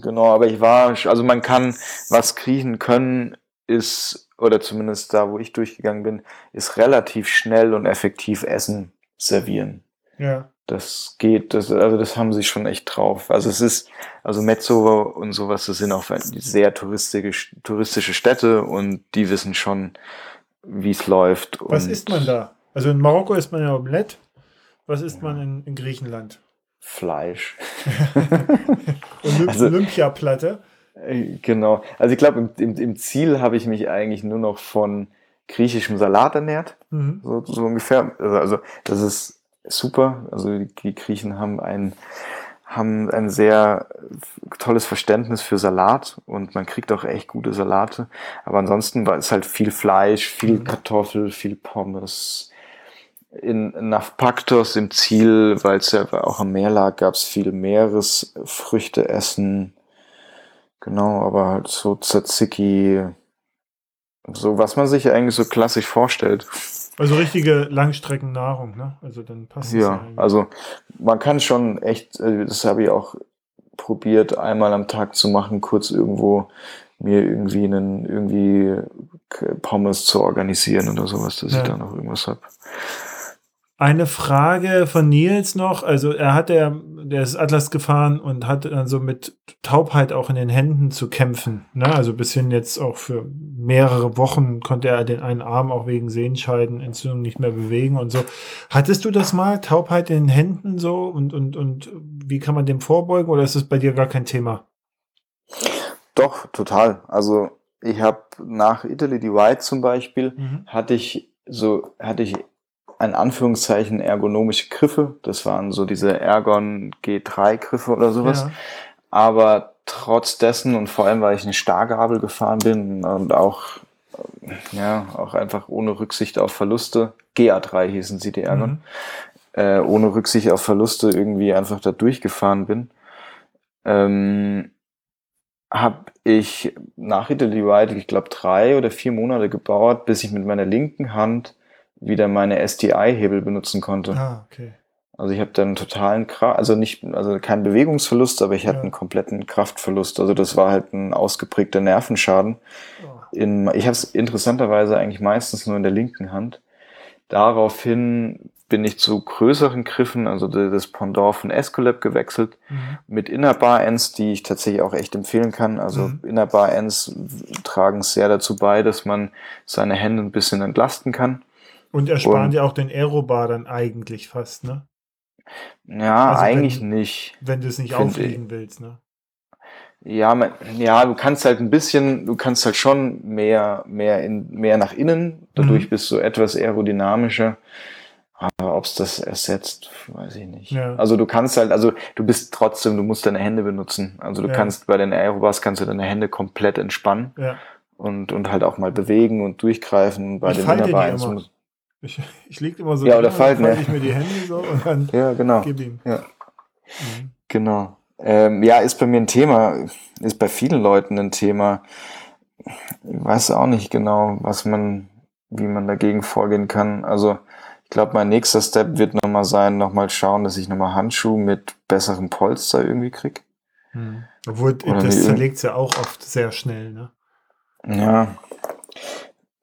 Speaker 2: genau, aber ich war, also man kann was kriechen können, ist, oder zumindest da, wo ich durchgegangen bin, ist relativ schnell und effektiv Essen servieren.
Speaker 1: Ja.
Speaker 2: Das geht, das, also das haben sie schon echt drauf. Also es ist, also Mezzo und sowas, das sind auch sehr touristische, touristische Städte und die wissen schon, wie es läuft.
Speaker 1: Was isst man da? Also in Marokko isst man ja Omelette Was isst man in, in Griechenland?
Speaker 2: Fleisch.
Speaker 1: Olymp
Speaker 2: Also-
Speaker 1: Olympiaplatte.
Speaker 2: Äh, Genau. Also ich glaube, im, im, Ziel habe ich mich eigentlich nur noch von griechischem Salat ernährt.
Speaker 1: Mhm.
Speaker 2: So, so ungefähr. Also, also das ist super. Also die, die Griechen haben ein, haben ein sehr tolles Verständnis für Salat und man kriegt auch echt gute Salate. Aber ansonsten war es halt viel Fleisch, viel
Speaker 1: Mhm.
Speaker 2: Kartoffel, viel Pommes. In Nafpaktos im Ziel, weil es ja auch am Meer lag, gab es viel Meeresfrüchte essen. Genau, aber halt so Tzatziki, so was man sich eigentlich so klassisch vorstellt.
Speaker 1: Also richtige Langstreckennahrung, ne? Also dann passt es
Speaker 2: Ja,
Speaker 1: eigentlich.
Speaker 2: also man kann schon echt, äh, das habe ich auch probiert, einmal am Tag zu machen, kurz irgendwo mir irgendwie einen irgendwie Pommes zu organisieren oder sowas, dass
Speaker 1: Ja.
Speaker 2: ich da noch irgendwas habe.
Speaker 1: Eine Frage von Nils noch. Also er hat ja, der ist Atlas gefahren und hatte dann so mit Taubheit auch in den Händen zu kämpfen. Ne? Also bis hin jetzt auch für mehrere Wochen konnte er den einen Arm auch wegen Sehenscheidenentzündung nicht mehr bewegen und so. Hattest du das mal, Taubheit in den Händen so und, und, und wie kann man dem vorbeugen oder ist das bei dir gar kein Thema?
Speaker 2: Doch, total. Also ich habe nach Italy White zum Beispiel,
Speaker 1: Mhm.
Speaker 2: hatte ich so, hatte ich in Anführungszeichen ergonomische Griffe. Das waren so diese Ergon G3 Griffe oder sowas.
Speaker 1: Ja.
Speaker 2: Aber trotz dessen und vor allem, weil ich eine Stargabel gefahren bin und auch, ja, auch einfach ohne Rücksicht auf Verluste, GA3 hießen sie, die Ergon,
Speaker 1: Mhm.
Speaker 2: äh, ohne Rücksicht auf Verluste irgendwie einfach da durchgefahren bin, ähm, habe ich nach Italy Ride, ich glaube, drei oder vier Monate gebaut, bis ich mit meiner linken Hand wieder meine STI-Hebel benutzen konnte.
Speaker 1: Ah, okay.
Speaker 2: Also ich habe dann einen totalen Kraft, also nicht, also keinen Bewegungsverlust, aber ich hatte
Speaker 1: Ja.
Speaker 2: einen kompletten Kraftverlust. Also das war halt ein ausgeprägter Nervenschaden.
Speaker 1: Oh.
Speaker 2: In, ich habe es interessanterweise eigentlich meistens nur in der linken Hand. Daraufhin bin ich zu größeren Griffen, also das Pendant von Escolab gewechselt,
Speaker 1: Mhm.
Speaker 2: mit Innerbar Ends, die ich tatsächlich auch echt empfehlen kann. Also
Speaker 1: Mhm.
Speaker 2: Innerbar Ends tragen sehr dazu bei, dass man seine Hände ein bisschen entlasten kann.
Speaker 1: Und ersparen dir auch den Aerobar dann eigentlich fast, ne?
Speaker 2: Ja,
Speaker 1: Also
Speaker 2: eigentlich
Speaker 1: wenn-
Speaker 2: nicht.
Speaker 1: Wenn du es nicht auflegen willst, ne?
Speaker 2: Ja, man, ja, du kannst halt ein bisschen, du kannst halt schon mehr, mehr in, mehr nach innen. Dadurch
Speaker 1: Mhm.
Speaker 2: bist du etwas aerodynamischer. Aber ob es das ersetzt, weiß ich nicht.
Speaker 1: Ja.
Speaker 2: Also du kannst halt, also du bist trotzdem, du musst deine Hände benutzen. Also du
Speaker 1: Ja.
Speaker 2: kannst bei den Aerobars kannst du deine Hände komplett entspannen
Speaker 1: Ja.
Speaker 2: und, und halt auch mal bewegen und durchgreifen. Bei
Speaker 1: Ich
Speaker 2: den
Speaker 1: falte Ich, ich liege immer so
Speaker 2: Ja, oder falten,
Speaker 1: falte
Speaker 2: ja.
Speaker 1: ich mir die Hände so und dann
Speaker 2: Ja, genau.
Speaker 1: gib ihm.
Speaker 2: Ja.
Speaker 1: Mhm.
Speaker 2: Genau. Ähm, ja, ist bei mir ein Thema, ist bei vielen Leuten ein Thema. Ich weiß auch nicht genau, was man, wie man dagegen vorgehen kann. Also ich glaube, mein nächster Step wird nochmal sein, nochmal schauen, dass ich nochmal Handschuhe mit besserem Polster irgendwie krieg.
Speaker 1: Mhm. Obwohl,
Speaker 2: Oder
Speaker 1: das zerlegt ja auch oft sehr schnell, ne?
Speaker 2: Ja.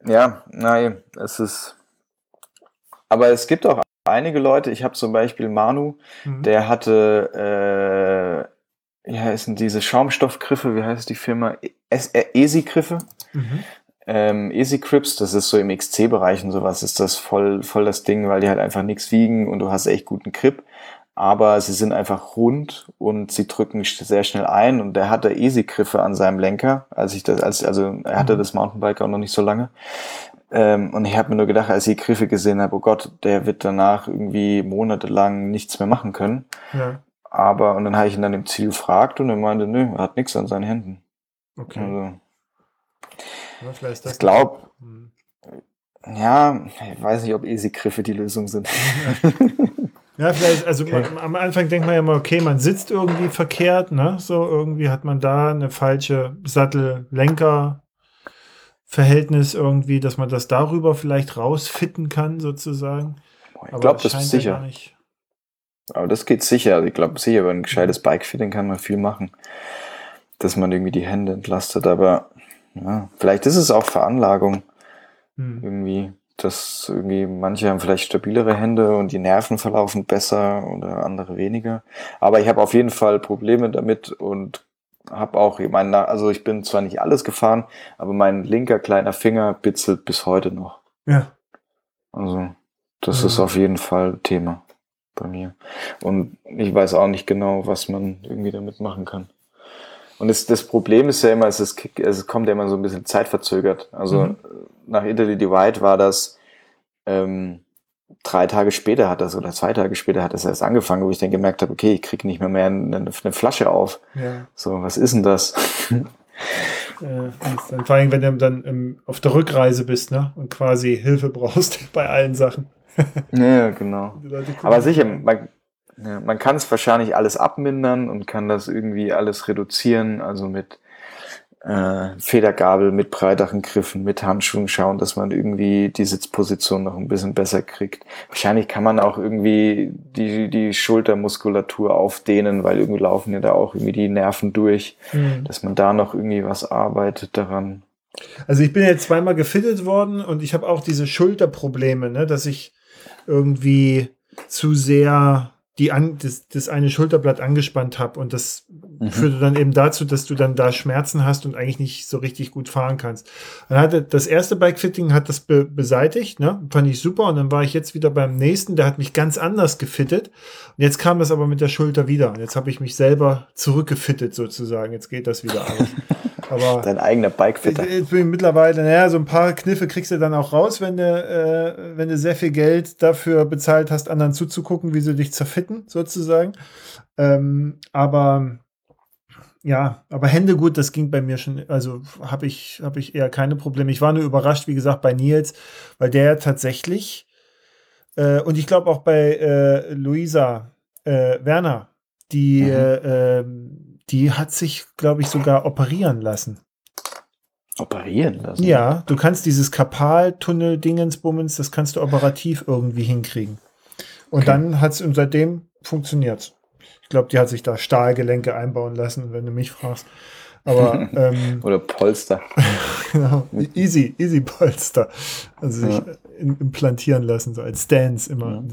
Speaker 2: Ja, nein, es ist. Aber es gibt auch einige Leute, ich habe zum Beispiel Manu,
Speaker 1: Mhm.
Speaker 2: Der hatte, äh, wie heißen diese Schaumstoffgriffe, wie heißt die Firma? Äh, Esi-Griffe?
Speaker 1: Mhm.
Speaker 2: Ähm, Esi-Crips, das ist so im XC-Bereich und sowas, ist das voll, voll das Ding, weil die halt einfach nichts wiegen und du hast echt guten Grip. Aber sie sind einfach rund und sie drücken sehr schnell ein und der hatte Esi-Griffe an seinem Lenker, als ich das, als, also er hatte
Speaker 1: Mhm.
Speaker 2: das Mountainbike auch noch nicht so lange. Ähm, und ich habe mir nur gedacht, als ich die Griffe gesehen habe, oh Gott, der wird danach irgendwie monatelang nichts mehr machen können.
Speaker 1: Ja,
Speaker 2: Aber, und dann habe ich ihn dann im Ziel gefragt und er meinte, nö, er hat nichts an seinen Händen.
Speaker 1: okay.
Speaker 2: Also,
Speaker 1: Ja, vielleicht das
Speaker 2: ich glaube,
Speaker 1: Mhm.
Speaker 2: ja, ich weiß nicht, ob Easy-Griffe die Lösung sind.
Speaker 1: Ja, vielleicht, also
Speaker 2: Okay.
Speaker 1: man, am Anfang denkt man ja mal, okay, man sitzt irgendwie verkehrt, ne? So irgendwie hat man da eine falsche Sattel-Lenker-Verhältnis irgendwie, dass man das darüber vielleicht rausfitten kann, sozusagen.
Speaker 2: ich glaube, das
Speaker 1: scheint
Speaker 2: ist sicher. Aber das geht sicher. Also ich glaube sicher, bei ein gescheites Bike-Fitting kann man viel machen. Dass man irgendwie die Hände entlastet. Aber ja, vielleicht ist es auch Veranlagung
Speaker 1: Hm.
Speaker 2: irgendwie. Dass irgendwie manche haben vielleicht stabilere Hände und die Nerven verlaufen besser oder andere weniger. Aber ich habe auf jeden Fall Probleme damit und habe auch, ich meine, also ich bin zwar nicht alles gefahren, aber mein linker kleiner Finger bitzelt bis heute noch.
Speaker 1: Ja,
Speaker 2: Also das
Speaker 1: Mhm.
Speaker 2: ist auf jeden Fall Thema bei mir. Und ich weiß auch nicht genau, was man irgendwie damit machen kann. Und das, das Problem ist ja immer, es, ist, es kommt ja immer so ein bisschen zeitverzögert. Also mhm. nach Italy Divide war das ähm, drei Tage später hat das oder zwei Tage später hat das erst angefangen, wo ich dann gemerkt habe, okay, ich kriege nicht mehr mehr eine, eine Flasche auf. Ja. So, was ist denn das?
Speaker 1: Äh, vor allem, wenn du dann ähm, auf der Rückreise bist, ne? Und quasi Hilfe brauchst bei allen Sachen.
Speaker 2: ja, genau. Aber sicher, man, ja, man kann es wahrscheinlich alles abmindern und kann das irgendwie alles reduzieren, also mit äh, Federgabel, mit breiteren Griffen, mit Handschuhen schauen, dass man irgendwie die Sitzposition noch ein bisschen besser kriegt. Wahrscheinlich kann man auch irgendwie die, die Schultermuskulatur aufdehnen, weil irgendwie laufen ja da auch irgendwie die Nerven durch, mhm. dass man da noch irgendwie was arbeitet daran.
Speaker 1: Also ich bin jetzt zweimal gefittet worden und ich habe auch diese Schulterprobleme, ne, dass ich irgendwie zu sehr die an, das, das eine Schulterblatt angespannt habe und das mhm. führte dann eben dazu, dass du dann da Schmerzen hast und eigentlich nicht so richtig gut fahren kannst. Dann hatte das erste Bikefitting hat das be beseitigt, ne? Fand ich super und dann war ich jetzt wieder beim nächsten, der hat mich ganz anders gefittet und jetzt kam das aber mit der Schulter wieder und jetzt habe ich mich selber zurückgefittet sozusagen. Jetzt geht das wieder alles.
Speaker 2: Aber Dein eigener Bikefitter.
Speaker 1: Ich, ich bin mittlerweile, naja, so ein paar Kniffe kriegst du dann auch raus, wenn du, äh, wenn du sehr viel Geld dafür bezahlt hast, anderen zuzugucken, wie sie dich zerfitten, sozusagen. Ähm, aber ja, aber Hände gut, das ging bei mir schon, also habe ich, hab ich eher keine Probleme. Ich war nur überrascht, wie gesagt, bei Nils, weil der tatsächlich, äh, und ich glaube auch bei äh, Luisa äh, Werner, die mhm. Die hat sich, glaube ich, sogar operieren lassen.
Speaker 2: Operieren lassen?
Speaker 1: Ja, du kannst dieses Kapaltunnel-Dingensbummens, das kannst du operativ irgendwie hinkriegen. Und okay. dann hat es und seitdem funktioniert. Ich glaube, die hat sich da Stahlgelenke einbauen lassen, wenn du mich fragst. Aber, ähm,
Speaker 2: Oder Polster.
Speaker 1: genau. Easy, easy Polster. Also sich ja. implantieren lassen, so als Stance immer.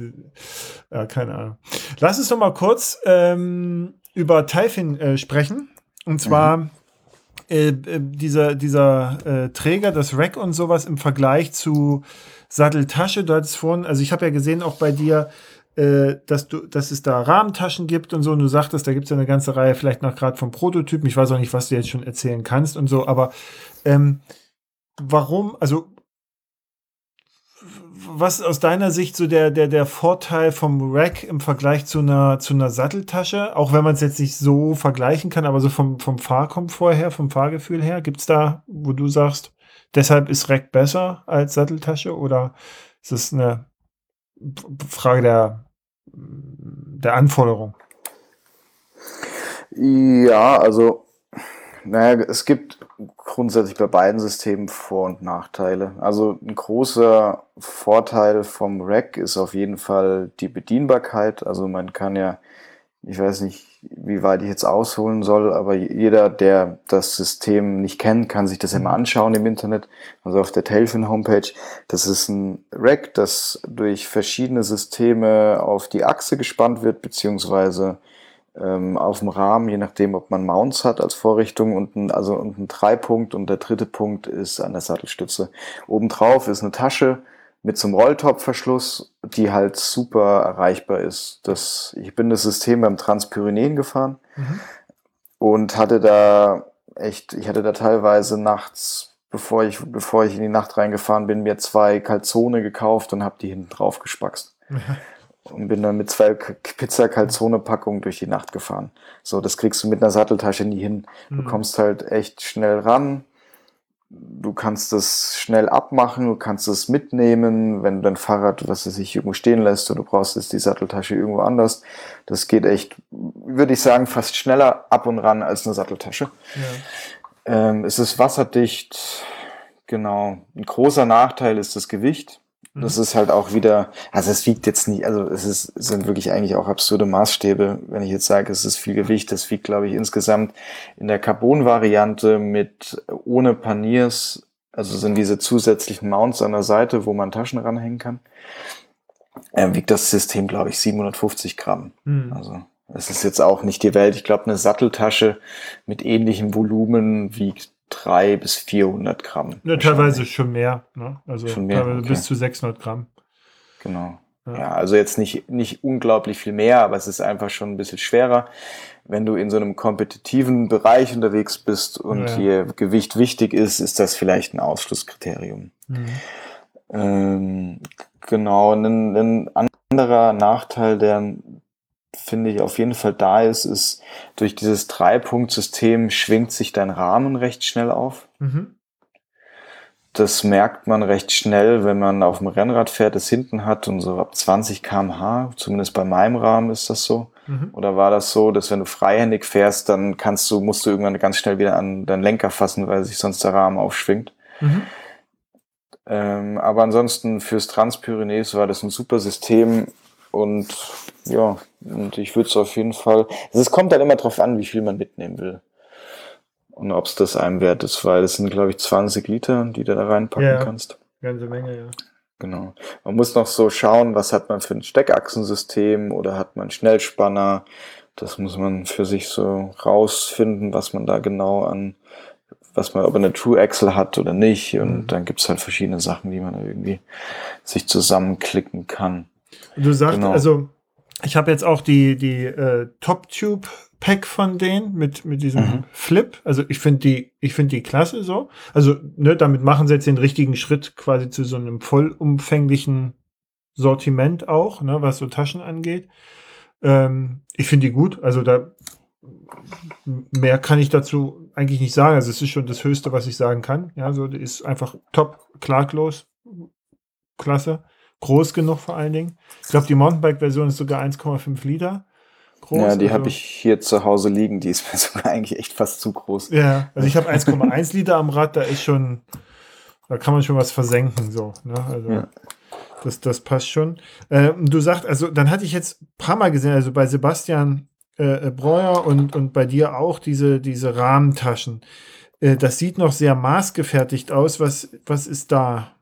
Speaker 1: Ja. ja, keine Ahnung. Lass uns doch mal kurz ähm, über Taifin äh, sprechen. Und zwar mhm. äh, äh, dieser, dieser äh, Träger, das Rack und sowas im Vergleich zu Satteltasche. Du hattest vorhin, also ich habe ja gesehen, auch bei dir, äh, dass, du, dass es da Rahmentaschen gibt und so. Und du sagtest, da gibt es ja eine ganze Reihe, vielleicht noch gerade von Prototypen. Ich weiß auch nicht, was du jetzt schon erzählen kannst und so. Aber ähm, warum, also was aus deiner Sicht so der, der, der Vorteil vom Rack im Vergleich zu einer, zu einer Satteltasche? Auch wenn man es jetzt nicht so vergleichen kann, aber so vom, vom Fahrkomfort her, vom Fahrgefühl her, gibt es da, wo du sagst, deshalb ist Rack besser als Satteltasche? Oder ist das eine Frage der, der Anforderung?
Speaker 2: Ja, also naja, es gibt grundsätzlich bei beiden Systemen Vor- und Nachteile. Also ein großer Vorteil vom Rack ist auf jeden Fall die Bedienbarkeit. Also man kann ja, ich weiß nicht, wie weit ich jetzt ausholen soll, aber jeder, der das System nicht kennt, kann sich das immer anschauen im Internet, also auf der Tailfin Homepage. Das ist ein Rack, das durch verschiedene Systeme auf die Achse gespannt wird, beziehungsweise auf dem Rahmen, je nachdem, ob man Mounts hat als Vorrichtung und ein, also und ein Dreipunkt und der dritte Punkt ist an der Sattelstütze. Obendrauf ist eine Tasche mit einem Rolltopfverschluss, die halt super erreichbar ist. Das, ich bin das System beim Transpyrenäen gefahren mhm. und hatte da echt, ich hatte da teilweise nachts, bevor ich, bevor ich in die Nacht reingefahren bin, mir zwei Calzone gekauft und habe die hinten drauf gespackst. Mhm. Und bin dann mit zwei Pizza Calzone Packungen durch die Nacht gefahren. So, das kriegst du mit einer Satteltasche nie hin. Du mhm. kommst halt echt schnell ran. Du kannst das schnell abmachen, du kannst es mitnehmen, wenn du dein Fahrrad, was es sich irgendwo stehen lässt und du brauchst jetzt die Satteltasche irgendwo anders. Das geht echt, würde ich sagen, fast schneller ab und ran als eine Satteltasche. Ja. Ähm, es ist wasserdicht, genau. Ein großer Nachteil ist das Gewicht. Das ist halt auch wieder, also es wiegt jetzt nicht, also es ist, sind wirklich eigentlich auch absurde Maßstäbe, wenn ich jetzt sage, es ist viel Gewicht. Das wiegt, glaube ich, insgesamt in der Carbon-Variante mit ohne Paniers, also sind diese zusätzlichen Mounts an der Seite, wo man Taschen ranhängen kann, äh, wiegt das System, glaube ich, 750 Gramm. Mhm. Also es ist jetzt auch nicht die Welt. Ich glaube, eine Satteltasche mit ähnlichem Volumen wiegt 300 bis 400 Gramm.
Speaker 1: Ja, teilweise schon mehr. Ne? Also schon mehr, teilweise okay. bis zu 600 Gramm.
Speaker 2: Genau. Ja, also jetzt nicht, nicht unglaublich viel mehr, aber es ist einfach schon ein bisschen schwerer. Wenn du in so einem kompetitiven Bereich unterwegs bist und
Speaker 1: Ja.
Speaker 2: hier Gewicht wichtig ist, ist das vielleicht ein Ausschlusskriterium.
Speaker 1: Mhm.
Speaker 2: Ähm, genau, ein, ein anderer Nachteil, der finde ich auf jeden Fall da ist, ist, durch dieses Dreipunkt-System schwingt sich dein Rahmen recht schnell auf.
Speaker 1: Mhm.
Speaker 2: Das merkt man recht schnell, wenn man auf dem Rennrad fährt, das hinten hat und so ab 20 km/h, zumindest bei meinem Rahmen ist das so.
Speaker 1: Mhm.
Speaker 2: Oder war das so, dass wenn du freihändig fährst, dann kannst du, musst du irgendwann ganz schnell wieder an deinen Lenker fassen, weil sich sonst der Rahmen aufschwingt.
Speaker 1: Mhm.
Speaker 2: Ähm, aber ansonsten fürs Transpyrenees war das ein super System und ja, und ich würde es auf jeden Fall. Also es kommt dann immer drauf an, wie viel man mitnehmen will. Und ob es das einem wert ist, weil es sind, glaube ich, 20 Liter, die du da reinpacken
Speaker 1: Ja.
Speaker 2: kannst.
Speaker 1: Ganze Menge, ja.
Speaker 2: Genau. Man muss noch so schauen, was hat man für ein Steckachsensystem oder hat man Schnellspanner. Das muss man für sich so rausfinden, was man da genau an, was man, ob man eine True Axle hat oder nicht. Und
Speaker 1: Mhm.
Speaker 2: dann gibt's halt verschiedene Sachen, die man irgendwie sich zusammenklicken kann.
Speaker 1: Und Du sagst,
Speaker 2: Genau.
Speaker 1: also, ich habe jetzt auch die, die äh, Top Tube Pack von denen mit, mit diesem
Speaker 2: Mhm.
Speaker 1: Flip. Also ich finde die, ich finde die klasse so. Also, ne, damit machen sie jetzt den richtigen Schritt quasi zu so einem vollumfänglichen Sortiment auch, ne, was so Taschen angeht. Ähm, ich finde die gut. Also da mehr kann ich dazu eigentlich nicht sagen. Also es ist schon das Höchste, was ich sagen kann. Ja, so die ist einfach top, klaglos, klasse, groß genug vor allen Dingen. Ich glaube, die Mountainbike-Version ist sogar 1,5 Liter groß.
Speaker 2: ja, die
Speaker 1: also,
Speaker 2: habe ich hier zu Hause liegen. Die ist mir sogar eigentlich echt fast zu groß.
Speaker 1: Ja, also ich habe 1,1 Liter am Rad. Da ist schon, da kann man schon was versenken so. Ne? Also
Speaker 2: Ja.
Speaker 1: das, das passt schon. Äh, du sagst, also dann hatte ich jetzt ein paar Mal gesehen, also bei Sebastian äh, äh, Breuer und, und bei dir auch diese, diese Rahmentaschen. Äh, das sieht noch sehr maßgefertigt aus. Was, was ist da?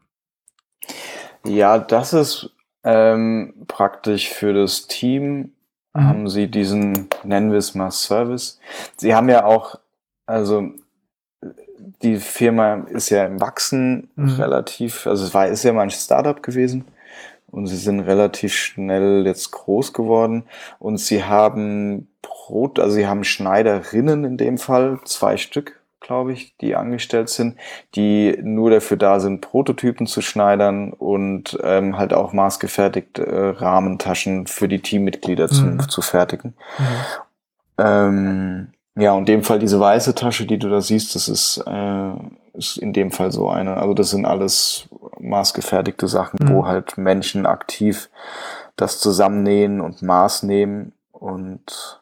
Speaker 2: Ja, das ist ähm, praktisch für das Team
Speaker 1: Mhm.
Speaker 2: haben sie diesen, nennen wir es mal Service. Sie haben ja auch, also die Firma ist ja im Wachsen
Speaker 1: Mhm.
Speaker 2: relativ, also es war, ist ja mal ein Startup gewesen und sie sind relativ schnell jetzt groß geworden und sie haben Brot, also sie haben Schneiderinnen in dem Fall, zwei Stück, glaube ich, die angestellt sind, die nur dafür da sind, Prototypen zu schneidern und ähm, halt auch maßgefertigt äh, Rahmentaschen für die Teammitglieder
Speaker 1: Mhm.
Speaker 2: zu, zu fertigen. Ähm, ja, und in dem Fall diese weiße Tasche, die du da siehst, das ist, äh, ist in dem Fall so eine. Also das sind alles maßgefertigte Sachen,
Speaker 1: Mhm.
Speaker 2: wo halt Menschen aktiv das zusammennähen und Maß nehmen. Und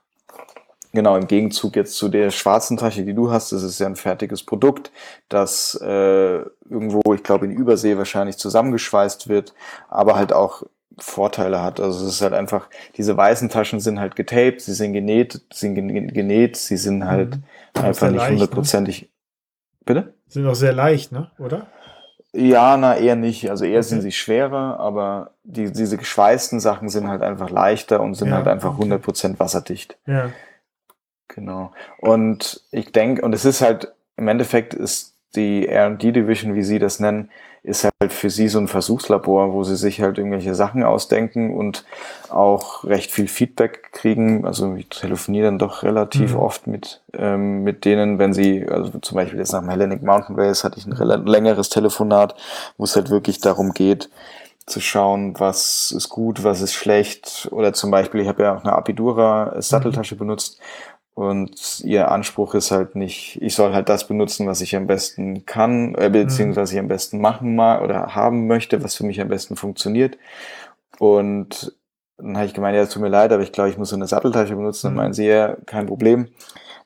Speaker 2: genau, im Gegenzug jetzt zu der schwarzen Tasche, die du hast, das ist ja ein fertiges Produkt, das äh, irgendwo, ich glaube, in Übersee wahrscheinlich zusammengeschweißt wird, aber halt auch Vorteile hat. Also es ist halt einfach, diese weißen Taschen sind halt getaped, sie sind genäht, sind gen- genäht, sie sind halt
Speaker 1: Mhm.
Speaker 2: Einfach nicht
Speaker 1: ne?
Speaker 2: hundertprozentig. Bitte?
Speaker 1: Sind auch sehr leicht, ne? Oder?
Speaker 2: Ja, na, eher nicht. Also eher
Speaker 1: Okay.
Speaker 2: sind sie schwerer, aber die, diese geschweißten Sachen sind halt einfach leichter und sind
Speaker 1: Ja,
Speaker 2: halt einfach
Speaker 1: okay.
Speaker 2: 100% wasserdicht.
Speaker 1: Ja.
Speaker 2: Genau. Und ich denke, und es ist halt, im Endeffekt ist die R&D Division, wie sie das nennen, ist halt für sie so ein Versuchslabor, wo sie sich halt irgendwelche Sachen ausdenken und auch recht viel Feedback kriegen. Also ich telefoniere dann doch relativ
Speaker 1: Mhm.
Speaker 2: oft mit, ähm, mit denen, wenn sie, also zum Beispiel jetzt nach dem Hellenic Mountain Race hatte ich ein längeres Telefonat, wo es halt wirklich darum geht, zu schauen, was ist gut, was ist schlecht. Oder zum Beispiel, ich habe ja auch eine Apidura Satteltasche benutzt und ihr Anspruch ist halt nicht, ich soll halt das benutzen, was ich am besten kann, äh, beziehungsweise was ich am besten machen mag oder haben möchte, was für mich am besten funktioniert. Und dann habe ich gemeint, ja, es tut mir leid, aber ich glaube, ich muss so eine Satteltasche benutzen. Dann
Speaker 1: Mhm.
Speaker 2: meinen sie, ja, kein Problem.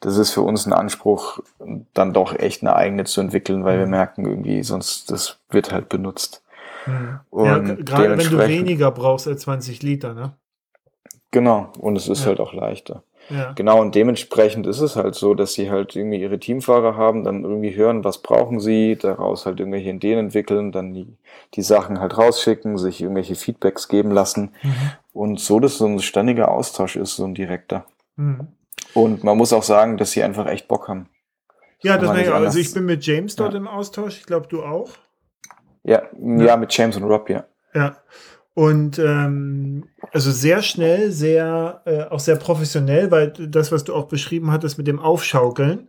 Speaker 2: Das ist für uns ein Anspruch, dann doch echt eine eigene zu entwickeln, weil wir
Speaker 1: Mhm.
Speaker 2: merken irgendwie, sonst, das wird halt benutzt.
Speaker 1: Mhm.
Speaker 2: Und
Speaker 1: ja gerade wenn du weniger brauchst als 20 Liter, ne?
Speaker 2: Genau. Und es ist
Speaker 1: Ja.
Speaker 2: halt auch leichter.
Speaker 1: Ja.
Speaker 2: Genau, und dementsprechend ist es halt so, dass sie halt irgendwie ihre Teamfahrer haben, dann irgendwie hören, was brauchen sie, daraus halt irgendwelche Ideen entwickeln, dann die, die Sachen halt rausschicken, sich irgendwelche Feedbacks geben lassen
Speaker 1: Mhm.
Speaker 2: und so, dass so ein ständiger Austausch ist, so ein direkter.
Speaker 1: Mhm.
Speaker 2: Und man muss auch sagen, dass sie einfach echt Bock haben.
Speaker 1: Ja, das merke ich auch. Also ich bin mit James dort
Speaker 2: Ja.
Speaker 1: im Austausch. Ich glaube, du auch.
Speaker 2: Ja, ja, mit James und Rob, ja.
Speaker 1: Ja. Und ähm, also sehr schnell, sehr, äh, auch sehr professionell, weil das, was du auch beschrieben hattest mit dem Aufschaukeln,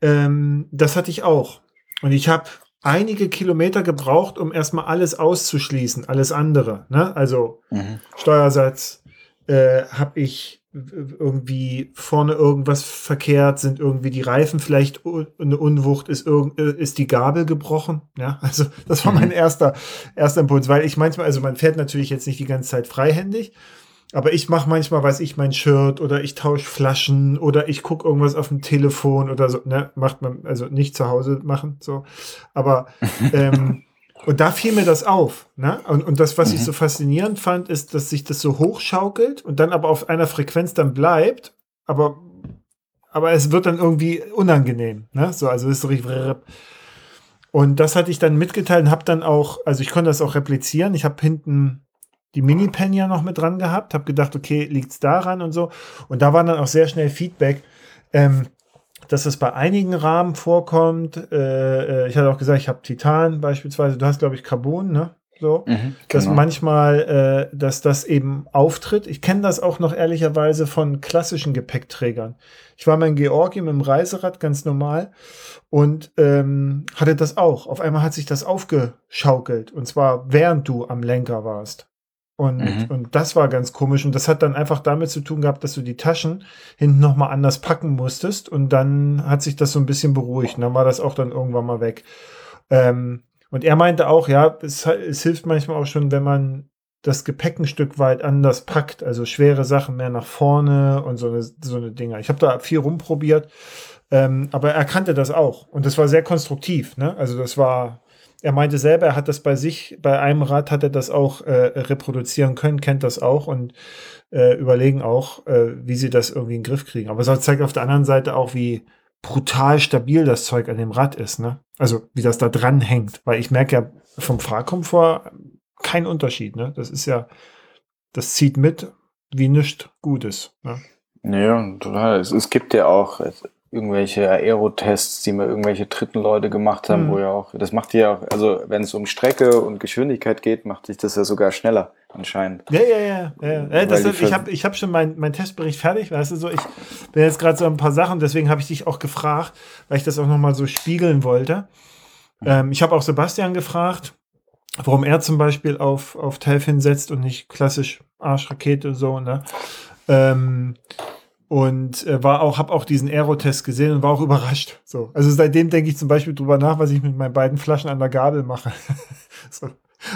Speaker 1: ähm, das hatte ich auch. Und ich habe einige Kilometer gebraucht, um erstmal alles auszuschließen, alles andere. Ne? Also mhm. Steuersatz äh, habe ich irgendwie vorne irgendwas verkehrt, sind irgendwie die Reifen vielleicht eine Unwucht, ist, irgend, äh, ist die Gabel gebrochen. Ja, also das war mein mhm. erster, erster Impuls, weil ich manchmal, also man fährt natürlich jetzt nicht die ganze Zeit freihändig, aber ich mache manchmal, weiß ich, mein Shirt oder ich tausche Flaschen oder ich gucke irgendwas auf dem Telefon oder so, ne, macht man, also nicht zu Hause machen, so. Aber ähm, und da fiel mir das auf. Ne? Und, und das, was mhm. ich so faszinierend fand, ist, dass sich das so hochschaukelt und dann aber auf einer Frequenz dann bleibt, aber, aber es wird dann irgendwie unangenehm. Ne? So, also ist so richtig. Und das hatte ich dann mitgeteilt und habe dann auch, also ich konnte das auch replizieren. Ich habe hinten die Mini-Pen ja noch mit dran gehabt, habe gedacht, okay, liegt es daran und so. Und da war dann auch sehr schnell Feedback. Ähm, dass es bei einigen Rahmen vorkommt. Äh, äh, ich hatte auch gesagt, ich habe Titan beispielsweise. Du hast, glaube ich, Carbon, ne? So, mhm, dass genau. manchmal, äh, dass das eben auftritt. Ich kenne das auch noch ehrlicherweise von klassischen Gepäckträgern. Ich war mal in Georgien mit dem Reiserad ganz normal und ähm, hatte das auch. Auf einmal hat sich das aufgeschaukelt und zwar während du am Lenker warst. Und, mhm. und das war ganz komisch. Und das hat dann einfach damit zu tun gehabt, dass du die Taschen hinten nochmal anders packen musstest. Und dann hat sich das so ein bisschen beruhigt. Und dann war das auch dann irgendwann mal weg. Ähm, und er meinte auch, ja, es, es hilft manchmal auch schon, wenn man das Gepäck ein Stück weit anders packt. Also schwere Sachen mehr nach vorne und so eine, so eine Dinger. Ich habe da viel rumprobiert. Ähm, aber er kannte das auch. Und das war sehr konstruktiv. Ne? Also das war, er meinte selber, er hat das bei sich, bei einem Rad hat er das auch äh, reproduzieren können, kennt das auch und äh, überlegen auch, äh, wie sie das irgendwie in den Griff kriegen. Aber es zeigt auf der anderen Seite auch, wie brutal stabil das Zeug an dem Rad ist, ne? Also wie das da dran hängt, weil ich merke ja vom Fahrkomfort keinen Unterschied, ne? Das ist ja, das zieht mit wie nichts Gutes, ne?
Speaker 2: Ja, total. Es, es gibt ja auch, irgendwelche Aerotests, die mal irgendwelche dritten Leute gemacht haben, mhm. wo ja auch, das macht ja auch, also wenn es um Strecke und Geschwindigkeit geht, macht sich das ja sogar schneller anscheinend.
Speaker 1: Ja, ja, ja. ja. ja das, ich habe ich hab schon meinen mein Testbericht fertig, weißt du so, ich bin jetzt gerade so ein paar Sachen, deswegen habe ich dich auch gefragt, weil ich das auch nochmal so spiegeln wollte. Mhm. Ähm, ich habe auch Sebastian gefragt, warum er zum Beispiel auf, auf Telfin setzt und nicht klassisch Arschrakete so, ne? Ähm, und äh, war auch, habe auch diesen Aerotest gesehen und war auch überrascht. So, also seitdem denke ich zum Beispiel drüber nach, was ich mit meinen beiden Flaschen an der Gabel mache. so.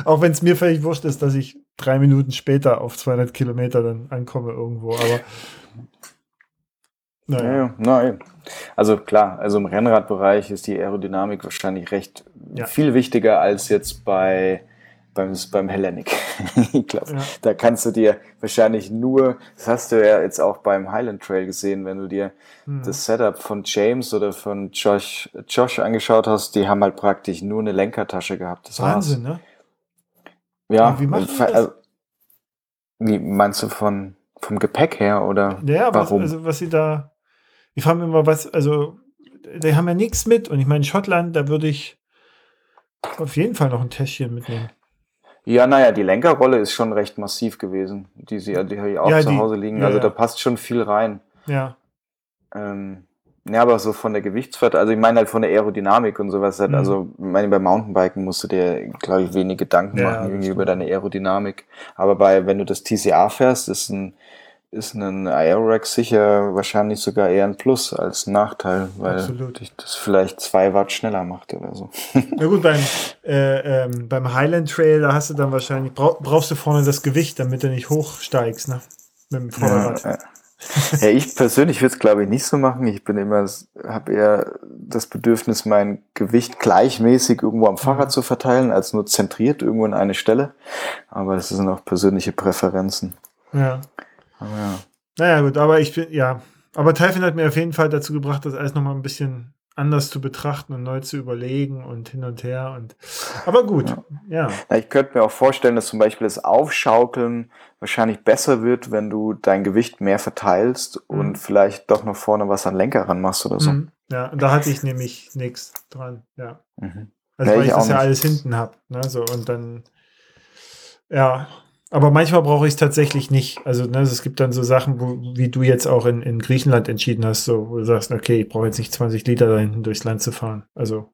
Speaker 1: Auch wenn es mir völlig wurscht ist, dass ich drei Minuten später auf 200 Kilometer dann ankomme irgendwo, aber
Speaker 2: naja. naja. Also klar, also im Rennradbereich ist die Aerodynamik wahrscheinlich recht ja. viel wichtiger als jetzt bei beim, beim Hellenic. ich glaube, ja. da kannst du dir wahrscheinlich nur, das hast du ja jetzt auch beim Highland Trail gesehen, wenn du dir mhm. das Setup von James oder von Josh, Josh angeschaut hast, die haben halt praktisch nur eine Lenkertasche gehabt. Das
Speaker 1: Wahnsinn, war's. ne?
Speaker 2: Ja. Und wie machen das? Also, wie meinst du von, vom Gepäck her oder
Speaker 1: ja, warum? Was, also was sie da, ich frage mich immer, was, also die haben ja nichts mit und ich meine, Schottland, da würde ich auf jeden Fall noch ein Täschchen mitnehmen.
Speaker 2: Ja, naja, die Lenkerrolle ist schon recht massiv gewesen, die sie die hier auch ja, zu Hause liegen. Ja, also ja. da passt schon viel rein.
Speaker 1: Ja.
Speaker 2: Ähm, ja, aber so von der Gewichtsverteilung, also ich meine halt von der Aerodynamik und sowas. Halt, mhm. Also, ich meine, beim Mountainbiken musst du dir, glaube ich, wenig Gedanken machen irgendwie über deine Aerodynamik. Aber bei, wenn du das TCA fährst, ist ein ist ein Aerorack sicher wahrscheinlich sogar eher ein Plus als ein Nachteil, weil Absolut. das vielleicht zwei Watt schneller macht oder so.
Speaker 1: Na gut, beim, äh, ähm, beim Highland Trail, da hast du dann wahrscheinlich, brauchst du vorne das Gewicht, damit du nicht hochsteigst, ne? Mit dem Vorderrad.
Speaker 2: Ja, ja, ich persönlich würde es glaube ich nicht so machen. Ich bin immer, habe eher das Bedürfnis, mein Gewicht gleichmäßig irgendwo am Fahrrad mhm. zu verteilen, als nur zentriert irgendwo in eine Stelle. Aber das sind auch persönliche Präferenzen.
Speaker 1: Ja. Aber ja. Naja, gut, aber ich bin, ja. Aber Typhon hat mir auf jeden Fall dazu gebracht, das alles nochmal ein bisschen anders zu betrachten und neu zu überlegen und hin und her. Und aber gut, ja.
Speaker 2: ja. Ich könnte mir auch vorstellen, dass zum Beispiel das Aufschaukeln wahrscheinlich besser wird, wenn du dein Gewicht mehr verteilst mhm. und vielleicht doch noch vorne was an Lenker ran machst oder so. Mhm.
Speaker 1: Ja, und da hatte ich nämlich nichts dran, ja. Mhm. Also ja, weil ich, ich das ja alles hinten habe. Ne? So, und dann, ja, Aber manchmal brauche ich es tatsächlich nicht. Also ne, es gibt dann so Sachen, wo, wie du jetzt auch in, in Griechenland entschieden hast, so, wo du sagst, okay, ich brauche jetzt nicht 20 Liter da hinten durchs Land zu fahren. Also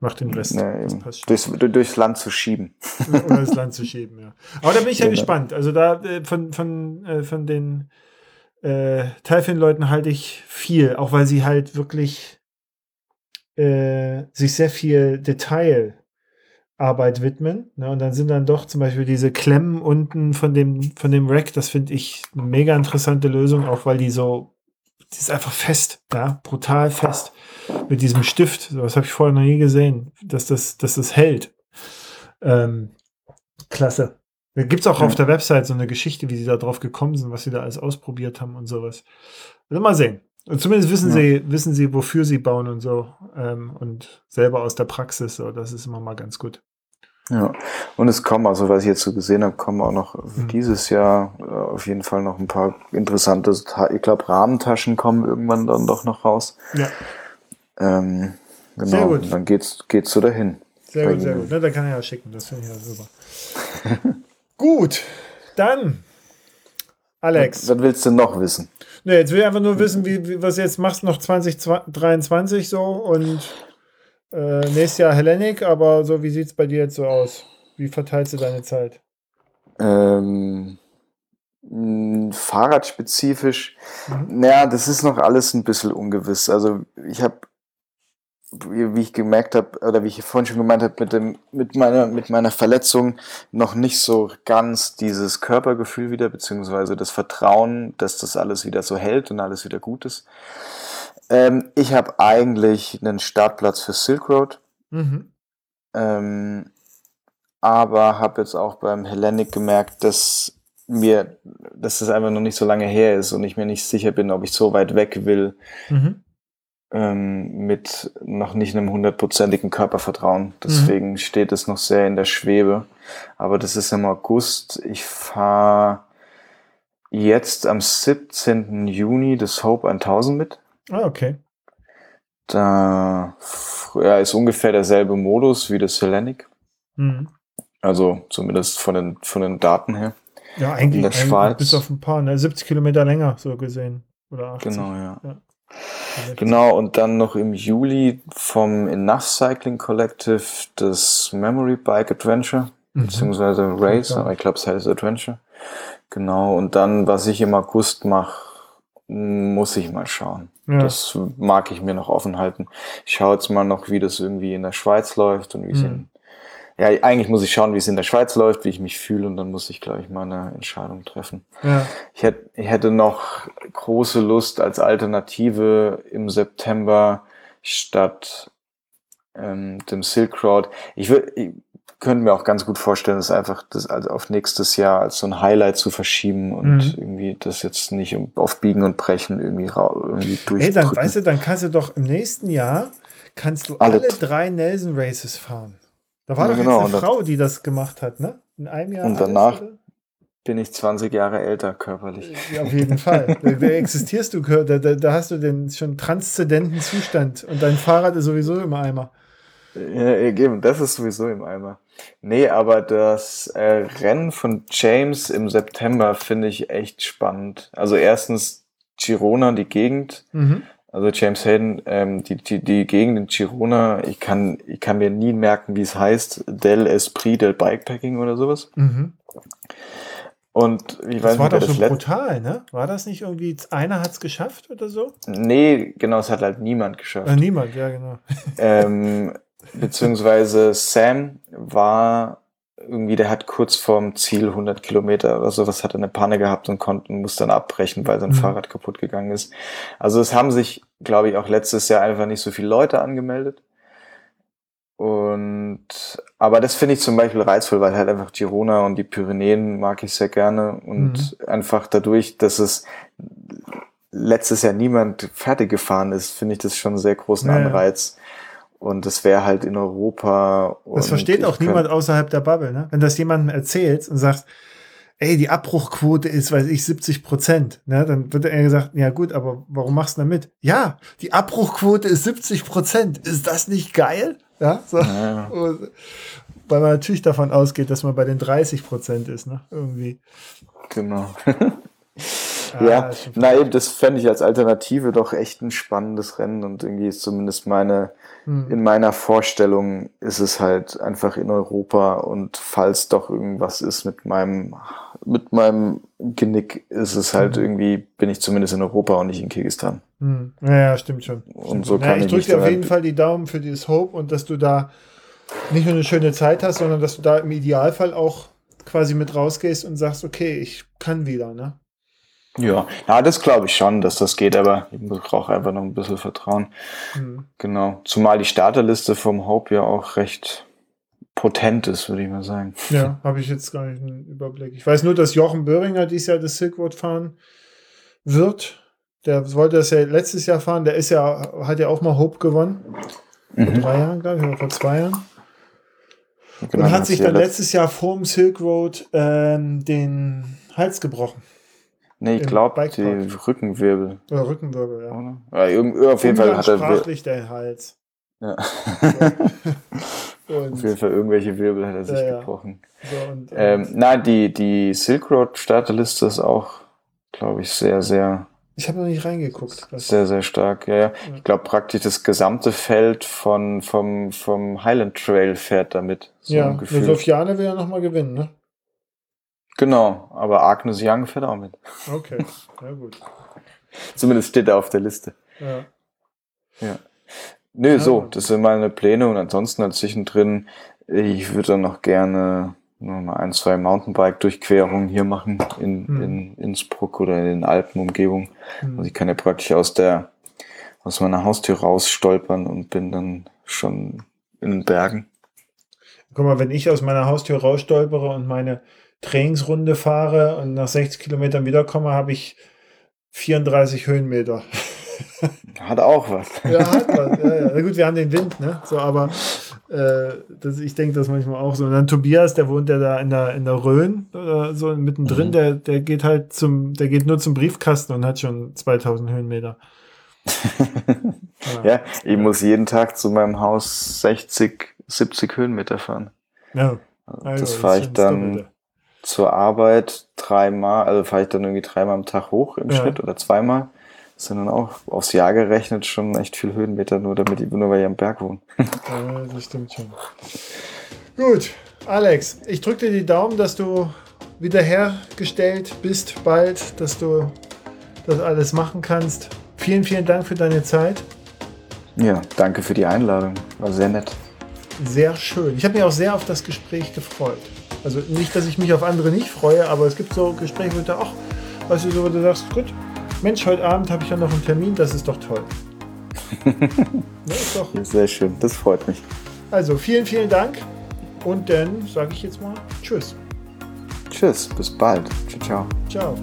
Speaker 1: mach den Rest.
Speaker 2: Nee, durchs, durchs Land zu schieben.
Speaker 1: Oder durchs Land zu schieben, ja. Aber da bin ich ja genau. gespannt. Also da äh, von, von, äh, von den äh, Taifin-Leuten halte ich viel, auch weil sie halt wirklich äh, sich sehr viel Detail Arbeit widmen. Ne? Und dann sind dann doch zum Beispiel diese Klemmen unten von dem, von dem Rack, das finde ich eine mega interessante Lösung, auch weil die so, die ist einfach fest, ja, brutal fest mit diesem Stift. Das habe ich vorher noch nie gesehen, dass das, dass das hält. Ähm, klasse. Da gibt es auch ja. auf der Website so eine Geschichte, wie sie da drauf gekommen sind, was sie da alles ausprobiert haben und sowas. Also mal sehen. Und zumindest wissen ja. sie, wissen sie, wofür sie bauen und so. Ähm, und selber aus der Praxis. So, das ist immer mal ganz gut.
Speaker 2: Ja, und es kommen, also was ich jetzt so gesehen habe, kommen auch noch mhm. dieses Jahr äh, auf jeden Fall noch ein paar interessante, ich glaube, Rahmentaschen kommen irgendwann dann doch noch raus. Ja. Ähm, genau, sehr gut. Und dann geht's, geht's so dahin.
Speaker 1: Sehr gut, sehr gut. Ne, da kann er ja schicken, das finde ich ja super. gut, dann, Alex.
Speaker 2: Was, was willst du noch wissen?
Speaker 1: Ne, jetzt will ich einfach nur wissen, wie, wie was jetzt machst noch 2023 so und äh, nächstes Jahr Hellenic, aber so, wie sieht es bei dir jetzt so aus? Wie verteilst du deine Zeit?
Speaker 2: Ähm, fahrradspezifisch, mhm. naja, das ist noch alles ein bisschen ungewiss. Also ich habe, wie ich gemerkt habe, oder wie ich vorhin schon gemeint habe, mit, dem, mit, meiner, mit meiner Verletzung noch nicht so ganz dieses Körpergefühl wieder, beziehungsweise das Vertrauen, dass das alles wieder so hält und alles wieder gut ist. Ähm, ich habe eigentlich einen Startplatz für Silk Road. Mhm. Ähm, aber habe jetzt auch beim Hellenic gemerkt, dass mir, dass das einfach noch nicht so lange her ist und ich mir nicht sicher bin, ob ich so weit weg will. Mhm. Ähm, mit noch nicht einem hundertprozentigen Körpervertrauen. Deswegen mhm. steht es noch sehr in der Schwebe. Aber das ist im August. Ich fahre jetzt am 17. Juni das Hope 1000 mit.
Speaker 1: Ah, okay.
Speaker 2: Da ja, ist ungefähr derselbe Modus wie das Hellenic. Mhm. Also zumindest von den, von den Daten her.
Speaker 1: Ja, eigentlich, in der Schweiz. bis auf ein paar, ne? 70 Kilometer länger so gesehen. Oder 80.
Speaker 2: Genau, ja. ja. Genau, und dann noch im Juli vom Enough Cycling Collective das Memory Bike Adventure, mhm. beziehungsweise Race, aber ich glaube, es heißt Adventure. Genau, und dann, was ich im August mache, muss ich mal schauen. Ja. Das mag ich mir noch offen halten. Ich schaue jetzt mal noch, wie das irgendwie in der Schweiz läuft und wie es mhm. in ja, eigentlich muss ich schauen, wie es in der Schweiz läuft, wie ich mich fühle und dann muss ich, glaube ich, mal eine Entscheidung treffen. Ja. Ich, hätte, ich hätte noch große Lust als Alternative im September statt ähm, dem Silk Road. Ich, ich könnte mir auch ganz gut vorstellen, das einfach das also auf nächstes Jahr als so ein Highlight zu verschieben und mhm. irgendwie das jetzt nicht auf Biegen und Brechen irgendwie, irgendwie
Speaker 1: durch. Hey, dann weißt du, dann kannst du doch im nächsten Jahr kannst du alle, alle drei Nelson Races fahren. Da war ja, doch genau. jetzt eine Frau, die das gemacht hat, ne?
Speaker 2: In einem Jahr. Und danach alles, bin ich 20 Jahre älter körperlich.
Speaker 1: Ja, auf jeden Fall. da, da, existierst du, da, da, da, hast du den schon transzendenten Zustand und dein Fahrrad ist sowieso im Eimer.
Speaker 2: Ja, eben, das ist sowieso im Eimer. Nee, aber das äh, Rennen von James im September finde ich echt spannend. Also erstens Girona, die Gegend. Mhm. Also James Hayden, ähm, die, die, die Gegend in Girona, ich kann, ich kann mir nie merken, wie es heißt, Del Esprit del Bikepacking oder sowas. Mhm. Und
Speaker 1: ich weiß das war nicht, doch so brutal, ne? War das nicht irgendwie, einer hat es geschafft oder so?
Speaker 2: Nee, genau, es hat halt niemand geschafft.
Speaker 1: Äh, niemand, ja, genau.
Speaker 2: ähm, beziehungsweise Sam war irgendwie, der hat kurz vorm Ziel 100 Kilometer oder sowas, hat eine Panne gehabt und konnte, muss dann abbrechen, weil sein mhm. Fahrrad kaputt gegangen ist. Also es haben sich, glaube ich, auch letztes Jahr einfach nicht so viele Leute angemeldet. Und, aber das finde ich zum Beispiel reizvoll, weil halt einfach Girona und die Pyrenäen mag ich sehr gerne und mhm. einfach dadurch, dass es letztes Jahr niemand fertig gefahren ist, finde ich das schon einen sehr großen Anreiz. Ja. Und das wäre halt in Europa.
Speaker 1: Das versteht auch niemand außerhalb der Bubble, ne? Wenn das jemandem erzählt und sagt, ey, die Abbruchquote ist, weiß ich, 70 Prozent, ne? Dann wird er gesagt, ja gut, aber warum machst du damit? Ja, die Abbruchquote ist 70 Prozent. Ist das nicht geil? Ja, so. ja. weil man natürlich davon ausgeht, dass man bei den 30 Prozent ist, ne? Irgendwie.
Speaker 2: Genau. Ah, ja, na eben, das fände ich als Alternative doch echt ein spannendes Rennen und irgendwie ist zumindest meine, hm. in meiner Vorstellung ist es halt einfach in Europa und falls doch irgendwas ist mit meinem, mit meinem Genick, ist es halt hm. irgendwie, bin ich zumindest in Europa und nicht in Kirgistan.
Speaker 1: Hm. Ja, stimmt schon.
Speaker 2: Und so
Speaker 1: ja,
Speaker 2: kann
Speaker 1: ich drücke dir auf jeden Fall die Daumen für dieses Hope und dass du da nicht nur eine schöne Zeit hast, sondern dass du da im Idealfall auch quasi mit rausgehst und sagst, okay, ich kann wieder, ne?
Speaker 2: Ja, na, das glaube ich schon, dass das geht, aber ich brauche einfach noch ein bisschen Vertrauen. Mhm. Genau. Zumal die Starterliste vom Hope ja auch recht potent ist, würde ich mal sagen.
Speaker 1: Ja, habe ich jetzt gar nicht einen Überblick. Ich weiß nur, dass Jochen Böhringer dieses Jahr das Silk Road fahren wird. Der wollte das ja letztes Jahr fahren. Der ist ja, hat ja auch mal Hope gewonnen. Mhm. Vor drei Jahren, glaube ich, oder vor zwei Jahren. Genau, und hat sich dann letztes Jahr vor dem Silk Road ähm, den Hals gebrochen.
Speaker 2: Nee, ich glaube, die Rückenwirbel.
Speaker 1: Oder Rückenwirbel, ja.
Speaker 2: Oder? ja auf jeden Fall hat er.
Speaker 1: Sprachlich der Hals.
Speaker 2: Ja. auf jeden Fall irgendwelche Wirbel hat er sich ja, gebrochen. So, und, ähm, nein, die, die Silk Road Starterliste ist auch, glaube ich, sehr, sehr.
Speaker 1: Ich habe noch nicht reingeguckt.
Speaker 2: Sehr, sehr stark, ja, ja. Ich glaube praktisch das gesamte Feld von, vom, vom Highland Trail fährt damit.
Speaker 1: So ja, Sofiane will ja nochmal gewinnen, ne?
Speaker 2: Genau, aber Agnes Young fährt auch mit.
Speaker 1: Okay, ja gut.
Speaker 2: Zumindest steht er auf der Liste.
Speaker 1: Ja.
Speaker 2: Ja. Nö, ja. so, das sind meine Pläne und ansonsten halt zwischendrin, ich würde dann noch gerne noch mal ein, zwei Mountainbike-Durchquerungen hier machen in, hm. in Innsbruck oder in den Alpenumgebungen. Hm. Also ich kann ja praktisch aus der, aus meiner Haustür rausstolpern und bin dann schon in den Bergen.
Speaker 1: Guck mal, wenn ich aus meiner Haustür rausstolpere und meine Trainingsrunde fahre und nach 60 Kilometern wiederkomme, habe ich 34 Höhenmeter.
Speaker 2: Hat auch was.
Speaker 1: Ja, hat was. Ja, ja. Na gut, wir haben den Wind, ne? So, aber äh, das, ich denke das manchmal auch so. Und dann Tobias, der wohnt ja da in der, in der Rhön oder so mittendrin, mhm. der, der geht halt zum, der geht nur zum Briefkasten und hat schon 2000 Höhenmeter.
Speaker 2: ja. ja, ich muss jeden Tag zu meinem Haus 60, 70 Höhenmeter fahren.
Speaker 1: Ja.
Speaker 2: Also, das fahre ich dann zur Arbeit dreimal, also fahre ich dann irgendwie dreimal am Tag hoch im ja. Schnitt oder zweimal. Das sind dann auch aufs Jahr gerechnet schon echt viel Höhenmeter, nur damit ich, nur weil ich am Berg wohne.
Speaker 1: Ja, das stimmt schon. Gut, Alex, ich drücke dir die Daumen, dass du wiederhergestellt bist bald, dass du das alles machen kannst. Vielen, vielen Dank für deine Zeit.
Speaker 2: Ja, danke für die Einladung. War sehr nett.
Speaker 1: Sehr schön. Ich habe mich auch sehr auf das Gespräch gefreut. Also nicht, dass ich mich auf andere nicht freue, aber es gibt so Gespräche, wo du auch, weißt du, so, wo du sagst, gut, Mensch, heute Abend habe ich ja noch einen Termin, das ist doch toll.
Speaker 2: ja, ist doch. Sehr schön, das freut mich.
Speaker 1: Also vielen, vielen Dank und dann sage ich jetzt mal Tschüss.
Speaker 2: Tschüss, bis bald. Ciao, ciao.
Speaker 1: Ciao.